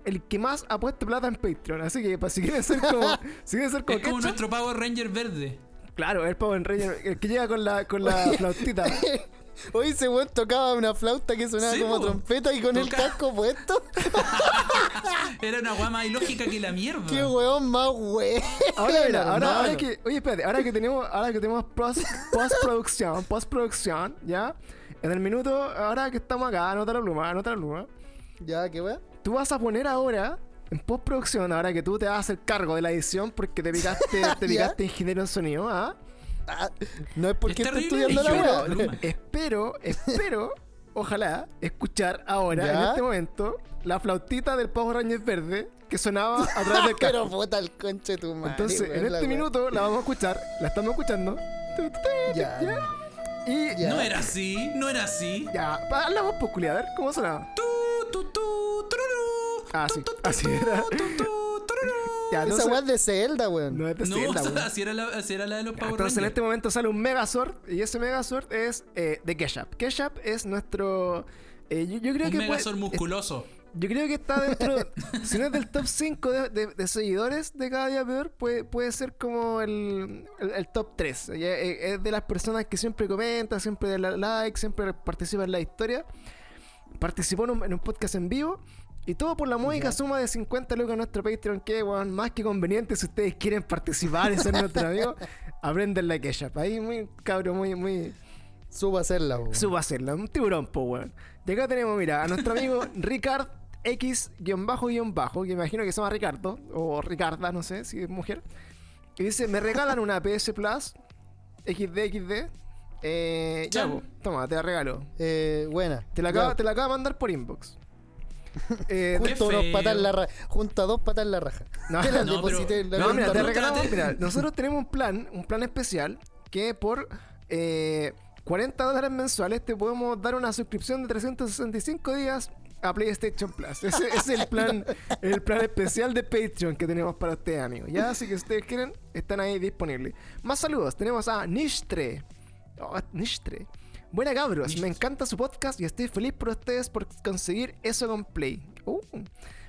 el que más ha puesto plata en Patreon. Así que para si quieren ser como, si quieren ser como, Es como nuestro Power Ranger verde. Claro, el Power Ranger, el que llega con la, con la flautita. Hoy ese weón tocaba una flauta que sonaba Sí, como po. trompeta y con el casco puesto. Era una guama ilógica que la mierda. Qué weón más weón. Ahora, mira, ahora que, oye, espérate, ahora que tenemos, ahora que tenemos post, postproducción, postproducción, ¿ya? En el minuto, ahora que estamos acá, anota la pluma, anota la pluma. Ya, qué weón. Tú vas a poner ahora, en postproducción, ahora que tú te vas a hacer cargo de la edición porque te picaste, te picaste ingeniero en sonido, ¿ah? Ah, no es porque Es esté estudiando la y. Pluma. Espero, espero, ojalá, escuchar ahora, en ¿Ya? este momento, la flautita del Power Ranger verde que sonaba a través del Pero casco. puta el conche de tu madre. Entonces, en la este minuto la vamos a escuchar, la estamos escuchando. Ya. Y Ya. No era así, no era así. Ya, la voz popular, a ver cómo sonaba. Tu, Ah, así tu, era. Ya, Esa entonces, weá es de Zelda, weón. no es de No, Zelda, o sea, weón. así era, la, así era la de los Ya, Power Entonces en Rangers. este momento sale un Megazord y ese Megazord es eh, de Keshap. Keshap es nuestro... eh, yo, yo creo Un que Megazord puede- musculoso. yo creo que está dentro, si no es del top 5 de, de- de seguidores de cada día peor, puede, puede ser como el, el- el top 3. Ya, eh, Es de las personas que siempre comenta, siempre da like, siempre participa en la historia. Participó en un, en un podcast en vivo. Y todo por la módica suma de 50 lucas en nuestro Patreon, que weón, más que conveniente si ustedes quieren participar y ser nuestro amigo, aprendan la Keshap. Ahí muy cabro, muy, muy, Suba a hacerla, weón. Suba a hacerla, un tiburón, po, weón. Y acá tenemos, mira, a nuestro amigo Ricard X-bajo-bajo, que imagino que se llama Ricardo, o Ricarda, no sé si es mujer. Y dice, me regalan una PS Plus XD, XD. Eh, ya, po, toma, te la regalo. Eh, buena. Te la, acaba, te la acaba de mandar por inbox. Eh, Junto a, dos feo. patas en la ra- junto a dos patas en la raja. No, Te las no, deposité en la No, cuenta mira, te regalamos. Mira, nosotros tenemos un plan, un plan especial que por eh, 40 dólares mensuales te podemos dar una suscripción de 365 días a PlayStation Plus. Ese, ese es el plan, el plan especial de Patreon que tenemos para ustedes, amigos. Ya, así que si ustedes quieren, están ahí disponibles. Más saludos. Tenemos a Nishtre. Oh, Nishtre. Buena cabros, me encanta su podcast y estoy feliz por ustedes por conseguir eso con Play. Uh,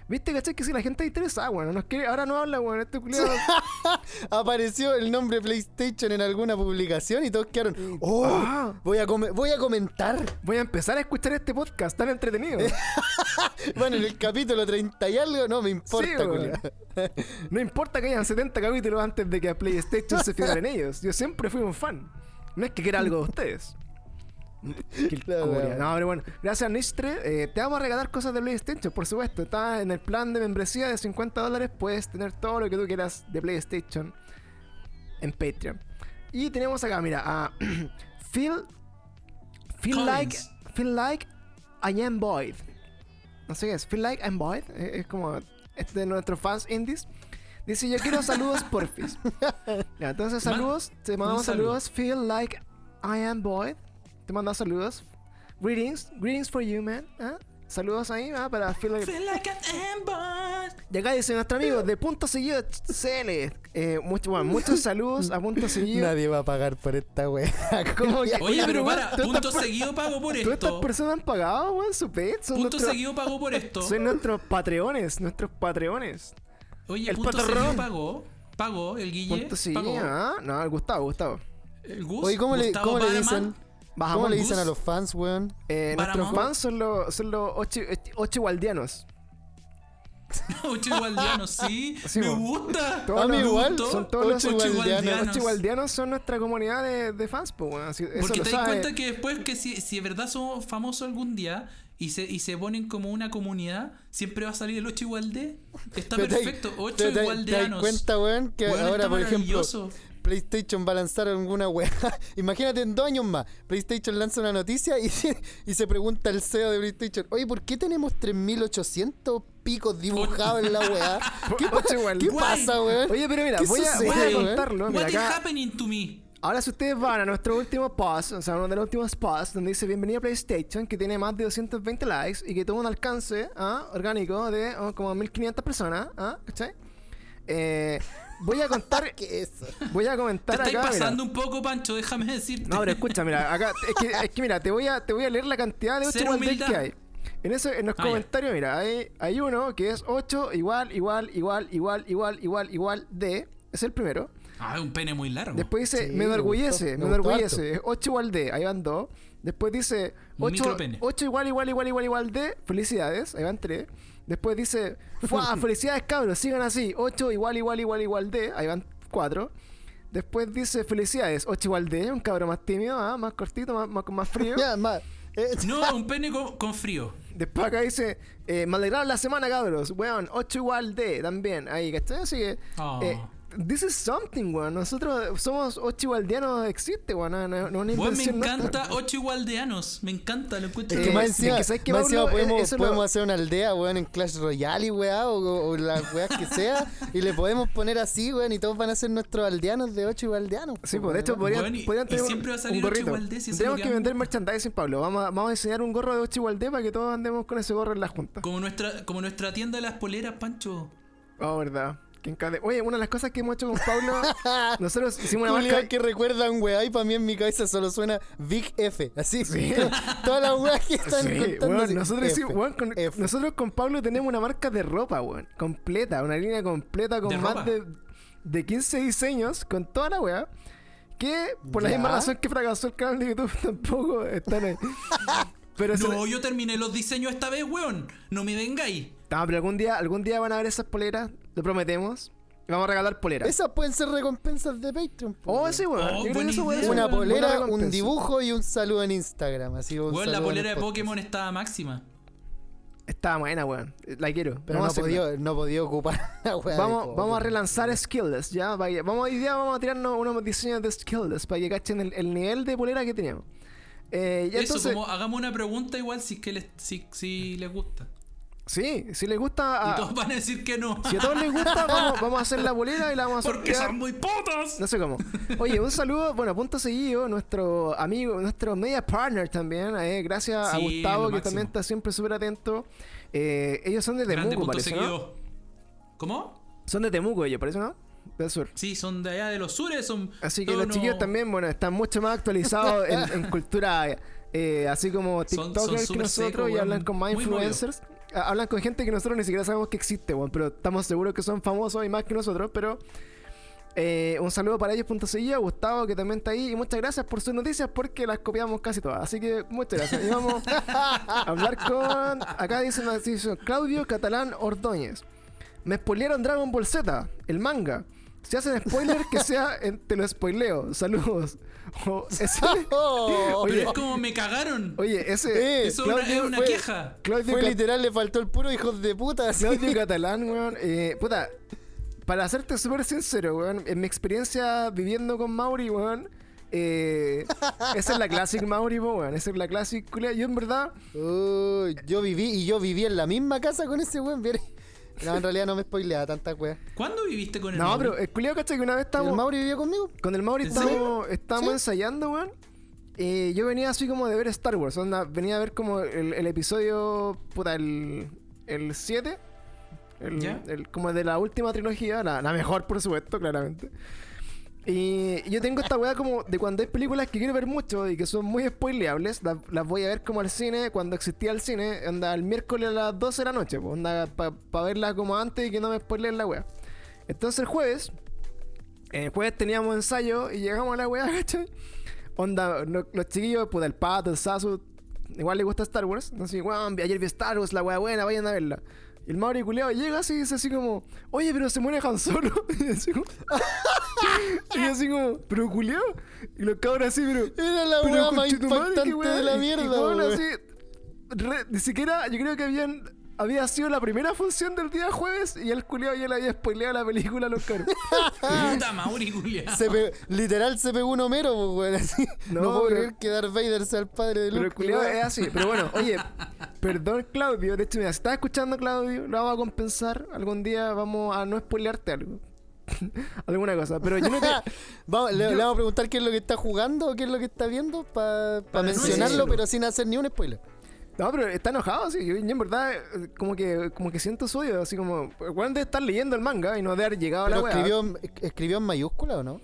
¿Viste, cachai? Que si la gente está interesada, bueno, nos quiere, ahora no habla, bueno, este culiado. Apareció el nombre PlayStation en alguna publicación y todos quedaron. ¡Oh! Ah. Voy, a come- voy a comentar. Voy a empezar a escuchar este podcast tan entretenido. Bueno, en el capítulo 30 y algo, no me importa, Sí. No importa que hayan 70 capítulos antes de que a PlayStation se fijaran en ellos. Yo siempre fui un fan. No es que quiera algo de ustedes. Qué wea. No, pero bueno, gracias Nistre. Eh, te vamos a regalar cosas de PlayStation, por supuesto. Está en el plan de membresía de 50 dólares. Puedes tener todo lo que tú quieras de PlayStation en Patreon. Y tenemos acá, mira, a Feel, feel Collins. like Feel like I am Boyd. No sé qué es. Feel like I'm Boyd. Eh, Es como este de nuestros fans indies. Dice, yo quiero saludos porfis. Ya, entonces saludos. Te mandamos saludo. saludos. Feel like I am Boyd. Te manda saludos. Greetings. Greetings for you, man. ¿Ah? Saludos ahí, ¿ah? Para Feel like... Feel like an ember. Y acá dice nuestro amigo de punto seguido CL. Eh, mucho, bueno, muchos saludos a punto seguido. Nadie va a pagar por esta wea. Como que- Oye, pero para, punto seguido pago por Todas estas esto. personas han pagado, weón, su pet. Punto nuestros, seguido pago por esto. son nuestros patreones, nuestros patreones. Oye, el punto patrón. pagó. Pagó el Guille. Punto pagó. ¿ah? No, el Gustavo, Gustavo. El Gus. Oye, ¿cómo le, Gustavo cómo le dicen? Bajamos ¿Cómo le dicen a los fans, weón? Eh, nuestros fans son los, son los ocho, ocho igualdianos. Ocho igualdianos, sí. Sí, me po. gusta. Todos A mí los- igual. Son todos los Ocho ocho igualdianos. Los igualdianos son nuestra comunidad de, de fans, pues, weón. Así- Eso Porque lo te das cuenta que después que si, si de verdad somos famosos algún día y se, y se ponen como una comunidad, siempre va a salir el 8 igual de. Está Pero te- perfecto, 8 te- te- ¿Te das igualdeanos. cuenta, weón? Que Weón, ahora, por ejemplo. PlayStation va a lanzar alguna weá. Imagínate en dos años más. PlayStation lanza una noticia y, y se pregunta el CEO de PlayStation: Oye, ¿por qué tenemos 3800 picos dibujados en la weá? ¿Qué, pa- Ocho igual- ¿qué pasa, weón? Oye, pero mira, ¿Qué voy a, voy a contarlo. Mira, What is acá, happening to me? Ahora, si ustedes van a nuestro último post, o sea, uno de los últimos posts, donde dice Bienvenido a PlayStation, que tiene más de 220 likes y que tuvo un alcance ¿ah? orgánico de oh, como 1500 personas, ¿ah? ¿cachai? Eh, voy a contar, ¿Qué es eso? voy a Te comentar estáis acá. mira. pasando un poco, Pancho, déjame decirte. No, pero escucha, mira, acá, es que, es que mira, te voy a, te voy a leer la cantidad de 8 Cero igual del humildad. que hay. En, eso, en los Ah, ya. comentarios, mira, hay, hay uno que es 8 igual, igual, igual, igual, igual, igual, igual de. Es el primero. Ah, es un pene muy largo. Después dice, Sí, me enorgullece, me me enorgullece. 8 igual de, ahí van 2. Después dice Un 8, micropene. igual, igual, igual, igual, igual de, felicidades, ahí van 3. Después dice, ¡Fua! felicidades cabros, sigan así. 8 igual, igual, igual, igual de, ahí van 4. Después dice, felicidades, 8 igual de, un cabro más tímido, ah, más cortito, más, más, más frío. Ya, más. eh, No, un pene con, con frío. Después acá dice, eh, me alegraron la semana, cabros. Weón, 8 igual de también. Ahí, ¿cachai? Así que. Oh. eh, this is something, weón. Nosotros somos 8 igualdianos, existe, weón. No, no, no una Weón, me nuestra. encanta ocho igualdeanos. Me encanta, lo encuentro. Es que más encima, que ¿sabes qué, más Pablo? podemos, Eh, podemos lo- hacer una aldea, weón, en Clash Royale y weá, o, o las weas que sea, y le podemos poner así, weón, y todos van a ser nuestros aldeanos de 8 aldeanos. Sí, pues de hecho podrían, Weón, y- podrían y tener un- siempre va a salir un gorrito. ocho si Tenemos que que vender merchandising, Pablo. Vamos a, vamos a diseñar un gorro de 8 igual de para que todos andemos con ese gorro en la junta. Como nuestra, como nuestra tienda de las poleras, Pancho. Oh, verdad. Que encade- Oye, una de las cosas que hemos hecho con Pablo, nosotros hicimos una marca. que recuerdan, weá, y para mí en mi cabeza solo suena Big F, así. Todas las weas que están Sí, contando. weón, así, nosotros, F, hicimos- weón, con, F. nosotros con Pablo tenemos una marca de ropa, weón. Completa, una línea completa con ¿De más de, de 15 diseños, con toda la weá. Que por la Ya. misma razón que fracasó el canal de YouTube tampoco están ahí. Pero, No, yo terminé los diseños esta vez, weón. No me vengáis. No, pero algún día, algún día van a ver esas poleras, lo prometemos. Y vamos a regalar poleras. Esas pueden ser recompensas de Patreon. po, Oh, weón. sí, weón. Oh, Yo creo que buena eso puede idea. ser Una polera, un dibujo y un saludo en Instagram. Así, un Weón, la polera de. Pokémon estaba máxima. Está buena, weón. La quiero. Pero no vamos podía, no podía ocupar la de Vamos, vamos a relanzar Skillless, ¿ya? Vaya, Vamos, hoy día vamos a tirarnos unos diseños de Skillless para que cachen el, el nivel de polera que teníamos. Eh, y Eso, entonces, como hagamos una pregunta igual si es que les, si, si les gusta. Sí, si les gusta. Y A, todos van a decir que no. si a todos les gusta, vamos, vamos a hacer la bolera y la vamos a Porque sortear. son muy putos. No sé cómo. Oye, un saludo, bueno, punto seguido, nuestro amigo, nuestro media partner también. eh, gracias a Gustavo, que también está siempre súper atento. Eh, ellos son de Temuco, parece, ¿no? ¿Cómo? Son de Temuco ellos, parece, ¿no? Del sur. Sí, son de allá de los sures. Son Así que los chiquillos unos- también, bueno, están mucho más actualizados en, en cultura, eh, así como Son- son TikTokers que nosotros y hablan con más influencers. Ah, Hablan con gente que nosotros ni siquiera sabemos que existe, weón, pero estamos seguros que son famosos y más que nosotros, pero... eh, un saludo para ellos, punto seguido, Gustavo que también está ahí y muchas gracias por sus noticias porque las copiamos casi todas, así que muchas gracias. Y vamos a hablar con, acá dice, dice Claudio Catalán Ordóñez. Me spoilearon Dragon Ball Z, el manga. Si hacen spoiler, que sea, en- te lo spoileo. Saludos. Ese- Oh, Oye, Pero es como me cagaron. oye, ese. Eh, Eso es una, Claudio es una fue- queja. Claudio, Fue literal, le faltó el puro hijos de puta. así. Claudio Catalán, weón. eh, puta, para serte súper sincero, weón, en mi experiencia viviendo con Mauri, weón. eh, esa es la Classic Mauri, weón. Esa es la Classic. Yo en verdad. Yo viví y yo viví en la misma casa con ese weón. No, en realidad no me spoileaba tanta wea. ¿Cuándo viviste con el No, Mauri? pero el culiao, ¿cachai? Que una vez ¿El estábamos. Mauri vivió conmigo? Con el Mauri ¿En estábamos, estábamos Sí. ensayando, weón. Eh, yo venía así como de ver Star Wars. onda, venía a ver como el, el episodio. Puta, el. El 7. El, ¿Ya? el- como de la última trilogía. La, la mejor, por supuesto, claramente. Y yo tengo esta weá como de cuando hay películas que quiero ver mucho y que son muy spoileables, las, voy a ver como al cine, cuando existía el cine, onda el miércoles a las 12 de la noche, pues, onda para verla como antes y que no me spoileen la weá. Entonces el jueves, el jueves teníamos ensayo y llegamos a la weá, ¿cachai? Onda, los chiquillos, pues el pato, el Sasu, igual le gusta Star Wars. Entonces, weón, ayer vi Star Wars, la weá buena, vayan a verla. Y el Mauri culeado llega así y dice así como, oye, pero se muere Han Solo. y así como, y yo así como, pero culeado. Y los cabros así, pero. Era la pero más impactante weá. de la Y- y mierda, weón, weón. así, re- ni siquiera, yo creo que habían. Había sido la primera función del día jueves y el culeado ya le había spoileado la película a los cabros. Puta Mauri, culiao. Se pe- literal se pegó un Homero, pues, weón. Así. No, No, puedo pero- creer que Darth Vader sea el padre de Pero Luke. el culiao es así. Pero bueno, oye, perdón Claudio. De hecho, mira, si estás escuchando Claudio, lo vamos a compensar. Algún día vamos a no spoilearte algo. Alguna cosa. Pero yo no te... Vamos, le, Yo- le vamos a preguntar qué es lo que está jugando o qué es lo que está viendo para Para no mencionarlo, pero sin hacer ni un spoiler. No, pero está enojado, sí. Yo, en verdad eh, como que, como que siento su odio. Así como... Bueno, de estar leyendo el manga y no de haber llegado a la Pero wea. escribió, en- escribió mayúscula o no?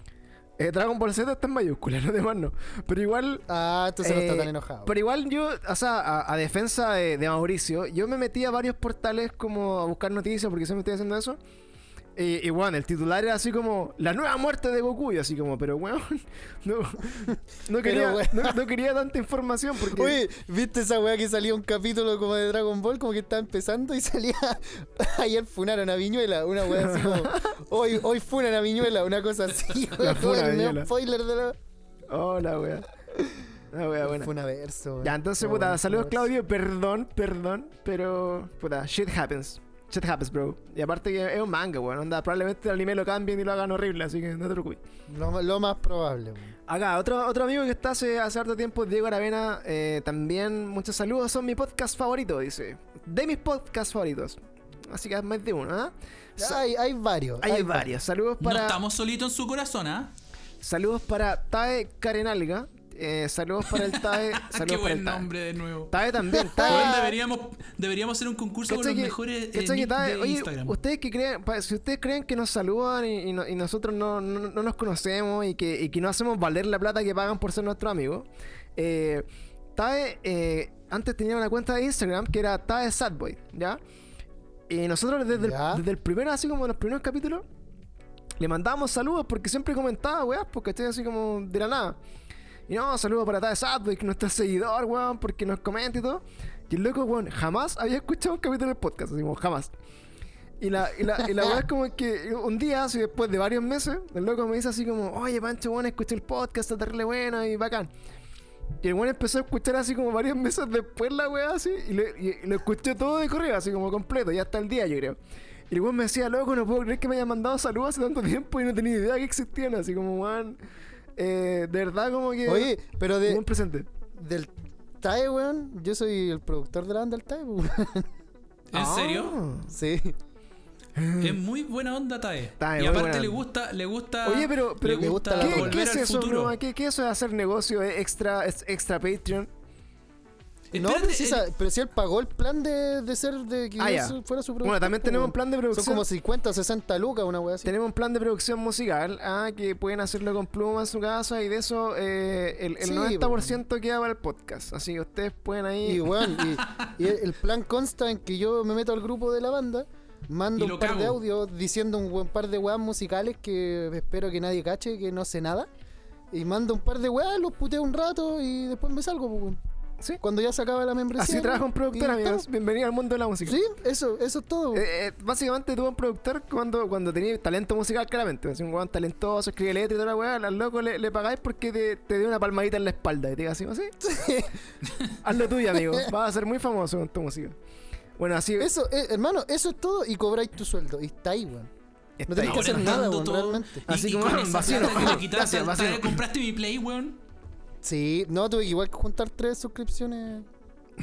Eh, Dragon Ball Z está en mayúsculas, los demás no. Pero igual... Ah, entonces no está Eh, tan enojado. Pero igual yo, o sea, a, a defensa de, de Mauricio, yo me metí a varios portales como a buscar noticias porque siempre estoy haciendo eso. Y, y bueno, el titular era así como la nueva muerte de Goku y así como, pero weón, no, no, quería, weón. no, no quería tanta información porque... Oye, ¿viste esa weá que salía un capítulo como de Dragon Ball? Como que estaba empezando y salía. Ayer funaron a Viñuela, una weá así como. Hoy, hoy funan a Viñuela, una cosa así, La funa el spoiler de la. Oh, la wea. La wea buena. Funa verso, Ya, entonces, puta, saludos Claudio, perdón, perdón, pero, puta, shit happens. Shit happens, bro. Y aparte que es un manga, weón, onda, probablemente el anime lo cambien y lo hagan horrible, así que no te preocupes. Lo, lo más probable, weón. Acá, otro, otro amigo que está hace, hace harto tiempo, Diego Aravena, eh, también muchos saludos, son mi podcast favorito, dice. De mis podcasts favoritos. Así que es más de uno, ¿ah? Sa- Hay, hay varios. Hay varios. Saludos No para, estamos solitos en su corazón, ¿ah? saludos para Tae Karenalga. Eh, saludos para el Tae. Qué Saludos para buen el Tae. nombre de nuevo. Tae también. Tae. deberíamos, deberíamos hacer un concurso con ¿Cachai los que- mejores eh, cachai que nick Tae- de oye, Instagram. ustedes que creen, pa- si ustedes creen que nos saludan y, y no- y nosotros no, no- no nos conocemos y que, y que no hacemos valer la plata que pagan por ser nuestro amigo, eh, Tae eh, antes tenía una cuenta de Instagram que era Tae Sadboy, ¿ya? Y nosotros desde, Ya. El, desde el primer, así como los primeros capítulos, le mandábamos saludos porque siempre comentaba, weá, porque estoy así como de la nada. Y no, saludos para que es nuestro seguidor, weón, porque nos comenta y todo. Y el loco, weón, jamás había escuchado un capítulo del podcast, así como jamás. Y la, y la, y la weá es como que un día, así después de varios meses, el loco me dice así como, oye, Pancho, bueno, escuché el podcast, está terrible bueno y bacán. Y el weón empezó a escuchar así como varios meses después la weá así, y lo escuché todo de correo, así como completo, ya hasta el día, yo creo. Y el weón me decía, loco, no puedo creer que me haya mandado saludos hace tanto tiempo y no tenía idea que existían, así como, weón, eh, de verdad como que... Oye, pero de, buen presente. del TAE, weón, yo soy el productor de la banda del TAE, weón. ¿En Ah. serio? Sí. Es muy buena onda Tae. Tae, y aparte le gusta, le gusta. Oye, pero, pero le gusta la ¿qué, qué es al eso? ¿Qué, qué es eso de hacer negocio extra, extra Patreon? No, Espérate, pero si, eh, esa- pero si él pagó el plan de, de ser de que Ah, fuera su productor. Bueno, también tenemos un plan de Son producción. como 50 o 60 lucas, una wea así. Tenemos un plan de producción musical, ah, que pueden hacerlo con Pluma en su casa y de eso eh, el, el Sí, 90% queda para el podcast. Así que ustedes pueden ahí... Y, weón, y, y el, plan consta en que yo me meto al grupo de la banda, mando un par de audios diciendo un buen par de weas musicales que espero que nadie cache, que no sé nada. Y mando un par de weas, los puteo un rato y después me salgo, pues. Sí. Cuando ya se acaba la membresía. Así trabaja un productor, amigos. Bienvenido al mundo de la música. Sí, eso, eso es todo. Eh, eh, básicamente tuvo un productor cuando, cuando tenía talento musical, claramente. Es un weón talentoso, escribe letra y toda la weá. Al loco le, le pagáis porque te, te dio una palmadita en la espalda. Y te diga así, así. Haz lo tuyo, amigo. Vas a ser muy famoso con tu música. Bueno, así Eso, eh, hermano, eso es todo y cobráis tu sueldo. Y está ahí, weón. no tenés ahí. que hacer nada, weón, todo. realmente. Y, Así y como, vacío, Gracias, ¿Compraste mi Play, weón? Sí, no, tuve que igual que juntar tres suscripciones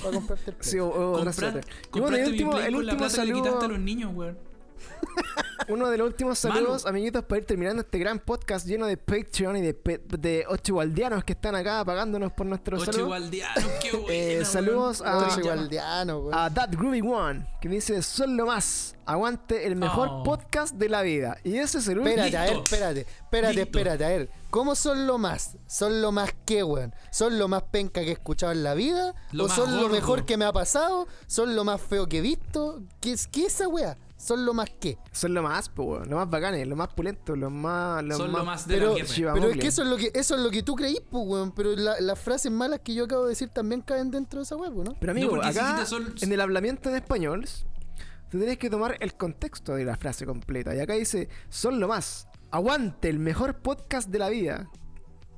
para comprarte el. Sí, o, o otra Comprar-. Y bueno, el último, el último plata que le quitaste a saludo, los niños, weón. uno de los últimos Malo. saludos, amiguitos, para ir terminando este gran podcast lleno de Patreon y de, pe- de ocho gualdianos que están acá pagándonos por nuestros Ocho saludos. qué. Eh, saludos a- weón. A That Groovy One, que me dice, son lo más, aguante el mejor Oh. podcast de la vida. Y ese es el único... Espérate, a ver, espérate, espérate, Listo. espérate, a ver. ¿Cómo son lo más? ¿Son lo más qué, weón? ¿Son lo más penca que he escuchado en la vida? Lo ¿O son lo mejor que me ha pasado? ¿Son lo más feo que he visto? ¿Qué es qué esa weá? ¿Son lo más qué? Son lo más, po, weón, lo más bacanes, lo más pulento, lo más... Lo Son más... lo más de Pero, la pero es que eso es lo que eso es lo que tú creís, pues, weón. Pero la- las frases malas que yo acabo de decir también caen dentro de esa weá, ¿no? Pero amigo, porque si acá en el hablamiento en español, tú tienes que tomar el contexto de la frase completa. Y acá dice, son lo más. Aguante, el mejor podcast de la vida.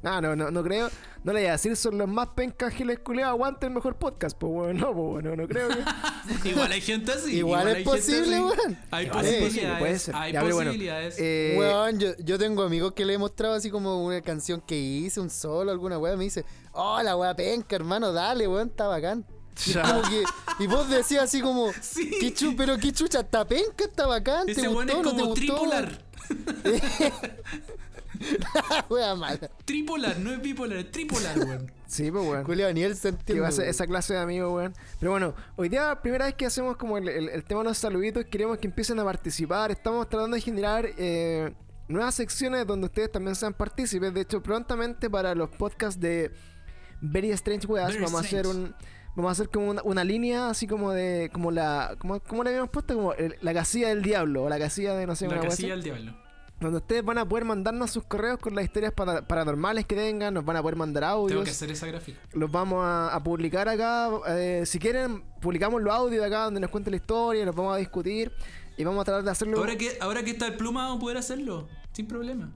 Ah, no, no, no creo. No le voy a decir son los más pencas giles culeados, aguante el mejor podcast. Pues bueno, no, pues bueno, no creo que. Igual hay gente así. Igual es posible, weón. Hay posibilidades. puede ser. Hay Ya, pero bueno, posibilidades. eh, Weón, yo, yo tengo amigos que le he mostrado así como una canción que hice, un solo, alguna weá, me dice, oh, la weá penca, hermano, dale, weón, está bacán. Y, Ya. como que, y vos decías así como, Sí. ¿qué chu, pero qué chucha, está penca, está bacán, Ese ¿te weón gustó, es no te como gustó? tripolar. Wea mala. Tripolar, no es bipolar, es tripolar, weón. sí, pues bueno. Julio, se Que va a ser weón. esa clase de amigos, weón. Pero bueno, hoy día, primera vez que hacemos como el, el- el tema de los saluditos, queremos que empiecen a participar. Estamos tratando de generar eh, nuevas secciones donde ustedes también sean partícipes. De hecho, prontamente para los podcasts de Very Strange Weas, Very vamos a hacer un. Vamos a hacer como una, una línea así como de. como la. como, como le habíamos puesto, como el- la casilla del diablo. O la casilla de no sé La casilla del diablo. Donde ustedes van a poder mandarnos sus correos con las historias para- paranormales que tengan, nos van a poder mandar audios Tengo que hacer esa gráfica. los vamos a, a publicar acá. eh, si quieren, publicamos los audios de acá donde nos cuente la historia, los vamos a discutir y vamos a tratar de hacerlo. Ahora que, ahora que está el pluma, vamos a poder hacerlo. Sin problema.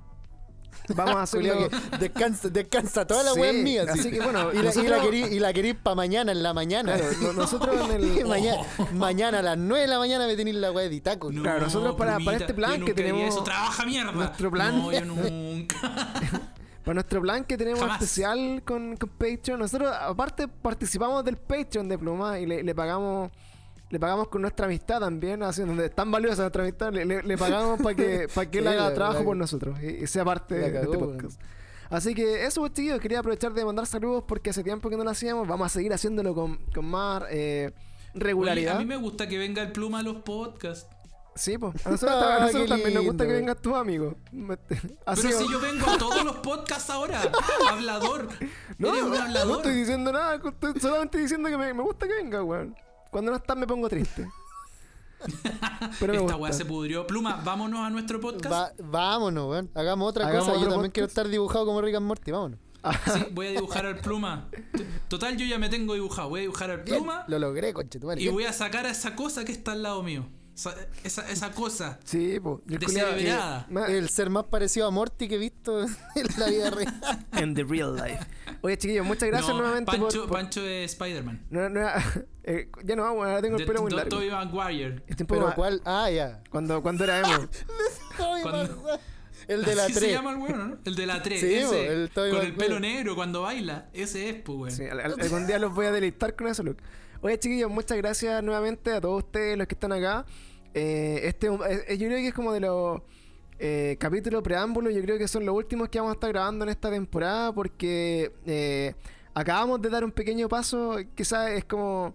Vamos a que descansa, descansa toda la Sí, mía. sí. así que bueno, y la, y nosotros- la querí, y la querí para mañana, en la mañana. Claro, no- nosotros en el- mañana, mañana a las 9 de la mañana me tenéis la weá de Itaco. No, Claro, nosotros para- para este plan yo que tenemos- Eso trabaja mierda. nuestro plan- No, yo nunca. Para nuestro plan que tenemos Jamás. especial con, con Patreon, nosotros aparte participamos del Patreon de Pluma y le, le pagamos. Le pagamos con nuestra amistad también, así donde es tan valiosa nuestra amistad, le, le- le pagamos para que, para que él Sí, haga la- trabajo la- por nosotros y, y sea parte de, este podcast. Así que eso, pues, chiquillos, quería aprovechar de mandar saludos porque hace tiempo que no lo hacíamos. Vamos a seguir haciéndolo con, con más eh, Oye, regularidad. a mí me gusta que venga el pluma a los podcasts. Sí, pues. A nosotros, Ah, a nosotros qué también nos gusta que vengas tus amigos. Así Pero si yo vengo a todos los podcasts ahora. Hablador. No, Eres un no estoy diciendo nada, estoy solamente diciendo que me, me gusta que venga, weón. Cuando no estás me pongo triste. Pero me Esta weá se pudrió. Pluma, vámonos a nuestro podcast. Va- vámonos, weón. Hagamos otra Hagamos cosa. Yo también quiero estar dibujado como Rick and Morty. Vámonos. Sí, voy a dibujar al pluma. Total, yo ya me tengo dibujado. Voy a dibujar al Bien, pluma lo logré, conchetumare. y voy a sacar a esa cosa que está al lado mío. Esa, esa, cosa. Sí, pues. Descerebrada. El ser más parecido a Morty que he visto en la vida real. En the real life. Oye, chiquillos, muchas gracias No, nuevamente por- Pancho, por. Pancho es Spider-Man. No, no, eh, ya no vamos, ahora tengo el pelo muy largo. Tobey Maguire. Este Pero más- cuál. Ah, ya. Cuando, cuando era emo. Cuando- El de la Así se 3. llama el weón, ¿no? El de la 3. Sí, ese, el Tobey con el pelo negro cuando baila. Ese es, pues, weón. Sí, al- al- algún día los voy a deleitar con eso, look. Oye, chiquillos, muchas gracias nuevamente a todos ustedes los que están acá. Eh, este, eh, yo creo que es como de los eh, capítulos preámbulos, yo creo que son los últimos que vamos a estar grabando en esta temporada porque eh, acabamos de dar un pequeño paso, quizás es como...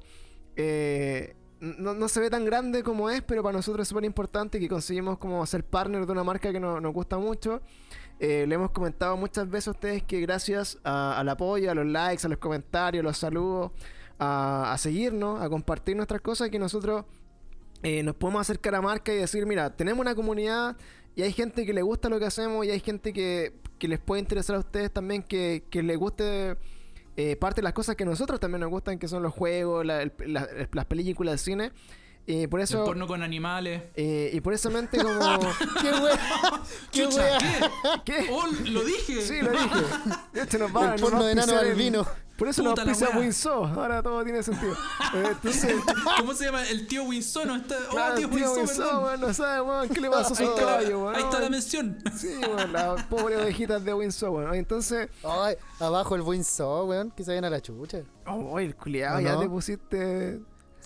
eh, no, no se ve tan grande como es, pero para nosotros es súper importante que conseguimos como ser partner de una marca que no- nos gusta mucho. Eh, le hemos comentado muchas veces a ustedes que gracias al apoyo, a los likes, a los comentarios, a los saludos, a seguirnos, a compartir nuestras cosas, que nosotros eh, nos podemos acercar a marca y decir, mira, tenemos una comunidad y hay gente que le gusta lo que hacemos y hay gente que, que les puede interesar a ustedes también, que, que les guste eh, parte de las cosas que a nosotros también nos gustan, que son los juegos, la- el- la- las películas de cine. Y por El eso... porno con animales. eh, y por eso mente como... ¡Qué wea! ¡Qué Chucha, wea! ¿qué? ¿Qué? Oh, lo dije. Sí, lo dije. Este nos va, El nos porno va de el- albino. Por eso nos Puta la auspicia wea. Winso. Ahora todo tiene sentido. Eh, entonces, ¿Cómo se llama? El tío Winson. ¿no? Está... Oh, claro, tío, tío weón, no sabe, weón, qué le pasó a Ahí su caballo, la, weón. ahí está la mención. Sí, weón, las pobres ovejitas de Winso, weón. Entonces, Ay, abajo el so, weón, que se vayan a la chucha. oh, el culiado, ¿O ya no? te pusiste.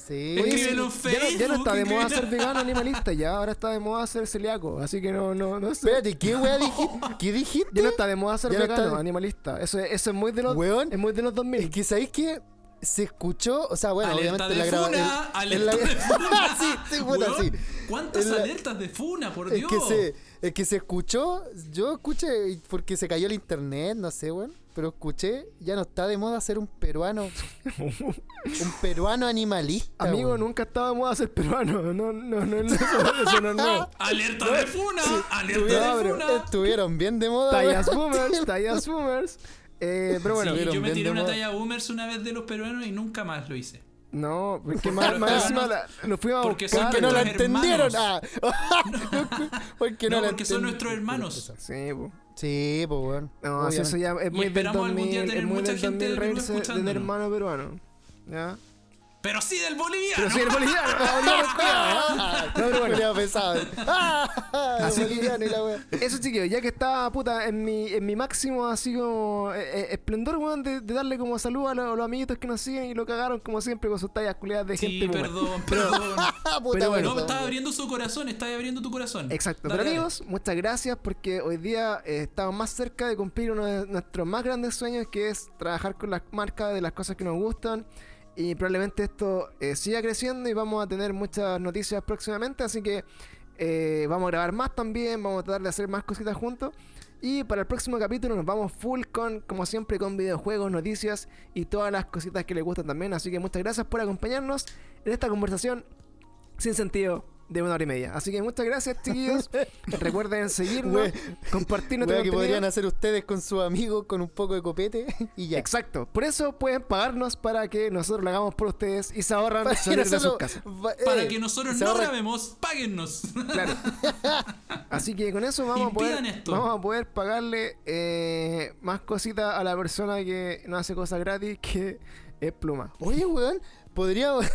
Sí. Oye, Escríbelo sí, en ya, no, ya no está de moda ser vegano animalista, ya ahora está de moda ser celíaco. Así que no, no, no sé. Espérate, ¿qué wea dijiste? ¿Qué dijiste? Ya no está de moda ser Ya no vegano está- animalista. Eso, es- eso es muy de los, Weón, es muy de los 2000. Es que sabéis que se escuchó, o sea, bueno, alerta obviamente de la graba- funa, el- en alerta la- de funa. sí, sí, puta, Weón, sí. ¿Cuántas En la- alertas de funa, por Es Dios? que se, es que se escuchó, yo escuché porque se cayó el internet, no sé, weón, pero escuché, ya no está de moda ser un peruano, un peruano animalista. Amigo, weón. nunca estaba de moda ser peruano. No, no, no, no, eso, eso no es nuevo. Alerta de funa, alerta de funa. estuvieron bien de moda. Tallas boomers, tallas boomers. Eh, pero bueno, Sí, yo me tiré una talla boomers una vez de los peruanos y nunca más lo hice. no, porque más, Los más encima la- nos fuimos a porque buscar. son Que no la entendieron. Ah. porque no, No, la porque son nuestros hermanos. Sí, po. Sí, pues, weón. No, eso ya es muy del esperamos algún 2000, día es tener muy mucha del gente 2000 de Perú reírse del hermano peruano. ¿Ya? Pero sí del boliviano. Pero soy el boliviano, ¿eh? Pero. Ah, Así que-. Eso, chiquillos, ya que está, puta, en mi, en mi máximo, así como, eh, eh, esplendor, weón, de, de darle como salud a, los- a los amiguitos que nos siguen y lo cagaron, como siempre, con sus tallas culiadas de Sí, gente perdón, perdón. Ah, puta, Pero bueno. No, perdón. estaba abriendo su corazón, estaba abriendo tu corazón. Exacto, Dale, pero dale. amigos, muchas gracias porque hoy día eh, estamos más cerca de cumplir uno de nuestros más grandes sueños que es trabajar con las marcas de las cosas que nos gustan y probablemente esto eh, siga creciendo y vamos a tener muchas noticias próximamente, así que eh, vamos a grabar más también, vamos a tratar de hacer más cositas juntos. Y para el próximo capítulo nos vamos full con, como siempre, con videojuegos, noticias y todas las cositas que les gustan también, así que muchas gracias por acompañarnos en esta conversación sin sentido de una hora y media. Así que muchas gracias, chiquillos. Recuerden seguirnos, compartir nuestro que contenido. podrían hacer ustedes con sus amigos con un poco de copete y ya. Exacto. Por eso pueden pagarnos para que nosotros lo hagamos por ustedes y se ahorran Para que salir de sus nosotros- casas. va- Para eh, que nosotros no grabemos, páguennos. Claro. Así que con eso vamos a poder, esto. vamos a poder pagarle eh, más cositas a la persona que no hace cosas gratis que es pluma. Oye, weón, podríamos,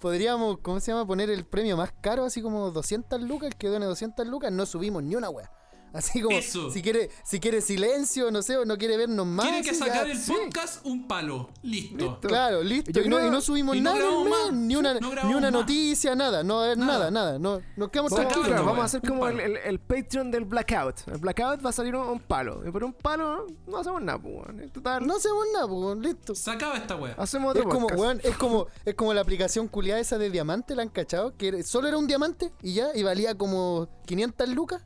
podríamos, ¿cómo se llama? Poner el premio más caro, así como 200 lucas, el que done 200 lucas, no subimos ni una wea. Así como, Eso. si quiere, si quiere silencio, no sé, o no quiere vernos más. Tienen que sacar ya, el sí. podcast un palo. Listo. Listo. Claro, listo. Yo y, no, creo- y no subimos y no nada mes, más. ni una, No ni una noticia, nada, no, nada, Nada. nada. No, nos quedamos tranquilos. claro, vamos a hacer como el, palo. el, el Patreon del Blackout. El Blackout va a salir un, un palo. Y por un palo no hacemos nada, pues, weón. Total, No hacemos nada, pues, weón, listo. Se acaba esta wea. hacemos otro Es como, weón, es como, es como la aplicación culiada esa de diamante, ¿la han cachado? Que solo era un diamante y ya, y valía como 500 lucas.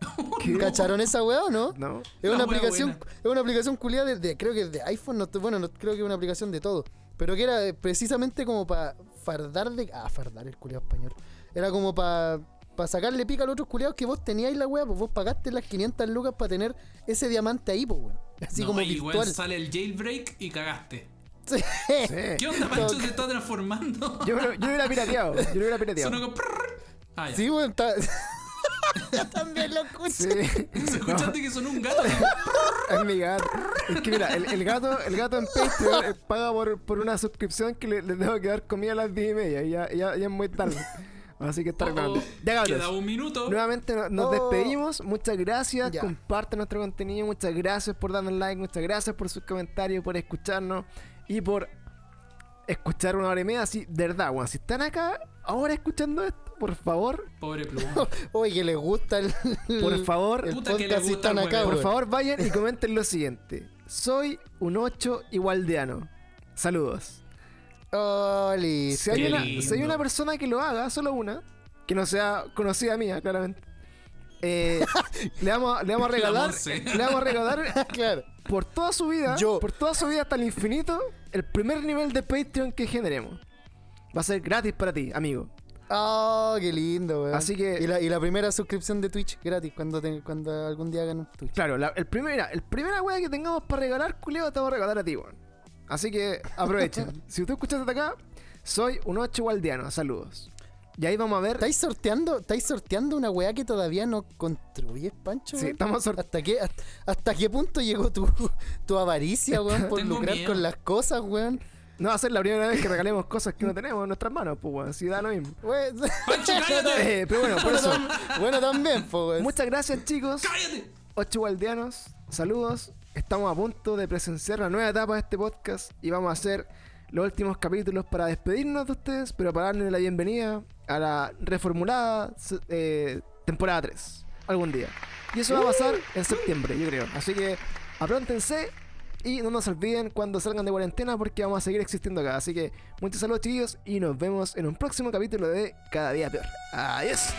¿Qué? ¿Cacharon esa weá o no? No. Es una aplicación, buena. es una aplicación culiada de, de- creo que es de iPhone, no, bueno, no, creo que es una aplicación de todo. Pero que era eh, precisamente como para fardar de. Ah, fardar el culiado español. Era como para sacarle pica a los otros culiados que vos teníais la weá, pues vos pagaste las 500 lucas para tener ese diamante ahí, pues weón. Así No, como y weón, sale el jailbreak y cagaste. Sí. Sí. ¿Qué onda, Pancho? Se está transformando. Yo, lo- yo lo hubiera pirateado. Yo lo hubiera pirateado. Sonó como. Ah, ya. Sí, weón, está. Yo también lo escuché. Sí. ¿Escuchaste que sonó un gato? Es mi gato. Es que mira, el, el gato, el gato en Patreon eh, paga por, por una suscripción que le, le tengo que dar comida a las 10 y media. Y ya, ya, ya es muy tarde. Así que está Oh, arreglando. Ya Queda cabros. un minuto. Nuevamente no- nos Oh. despedimos. Muchas gracias. Ya. Compartan nuestro contenido. Muchas gracias por darnos like. Muchas gracias por sus comentarios, por escucharnos y por escuchar una hora y media así, de verdad, weón. Si están acá ahora escuchando esto, por favor, Pobre pluma. Oye, que les gusta el, por favor, el Puta que le podcast y gusta están el acá, huevo. por favor, vayan y comenten lo siguiente. Soy un 8 igualdeano. Saludos. Oh, listo. Si hay, una, si hay una persona que lo haga, solo una, que no sea conocida mía, claramente, eh, le, vamos, le vamos a La regalar, le vamos a regalar claro. por toda su vida, Yo. por toda su vida hasta el infinito, el primer nivel de Patreon que generemos. Va a ser gratis para ti, amigo. Oh, qué lindo, weón. Así que- Y la, y la primera suscripción de Twitch gratis cuando, te- cuando algún día hagan un Twitch. Claro, la- el primera, el primera wea que tengamos para regalar, culeo, te vamos a regalar a ti, weón. Así que aprovecha. si tú escuchaste hasta acá, soy un 8 igualdeano. Saludos. Y ahí vamos a ver. ¿Estáis sorteando, estáis sorteando una weá que todavía no construyes, Pancho? Sí, estamos sorteando. ¿Hasta qué, hasta, hasta qué punto llegó tu, tu avaricia, weón, por lucrar miedo. con las cosas, weón? No va a ser la primera vez que regalemos cosas que no tenemos en nuestras manos, pues, weón. Si da lo mismo. Weón, ¡Pancho, cállate! Eh, pero bueno, por bueno, eso. bueno, también, weón. Muchas gracias, chicos. ¡Cállate! Ocho guardianos, saludos. Estamos a punto de presenciar la nueva etapa de este podcast y vamos a hacer los últimos capítulos para despedirnos de ustedes, pero para darles la bienvenida a la reformulada eh, temporada 3 algún día. Y eso va a pasar en septiembre, yo creo. Así que apróntense y no nos olviden cuando salgan de cuarentena porque vamos a seguir existiendo acá. Así que muchos saludos, chiquillos, y nos vemos en un próximo capítulo de Cada Día Peor. Adiós.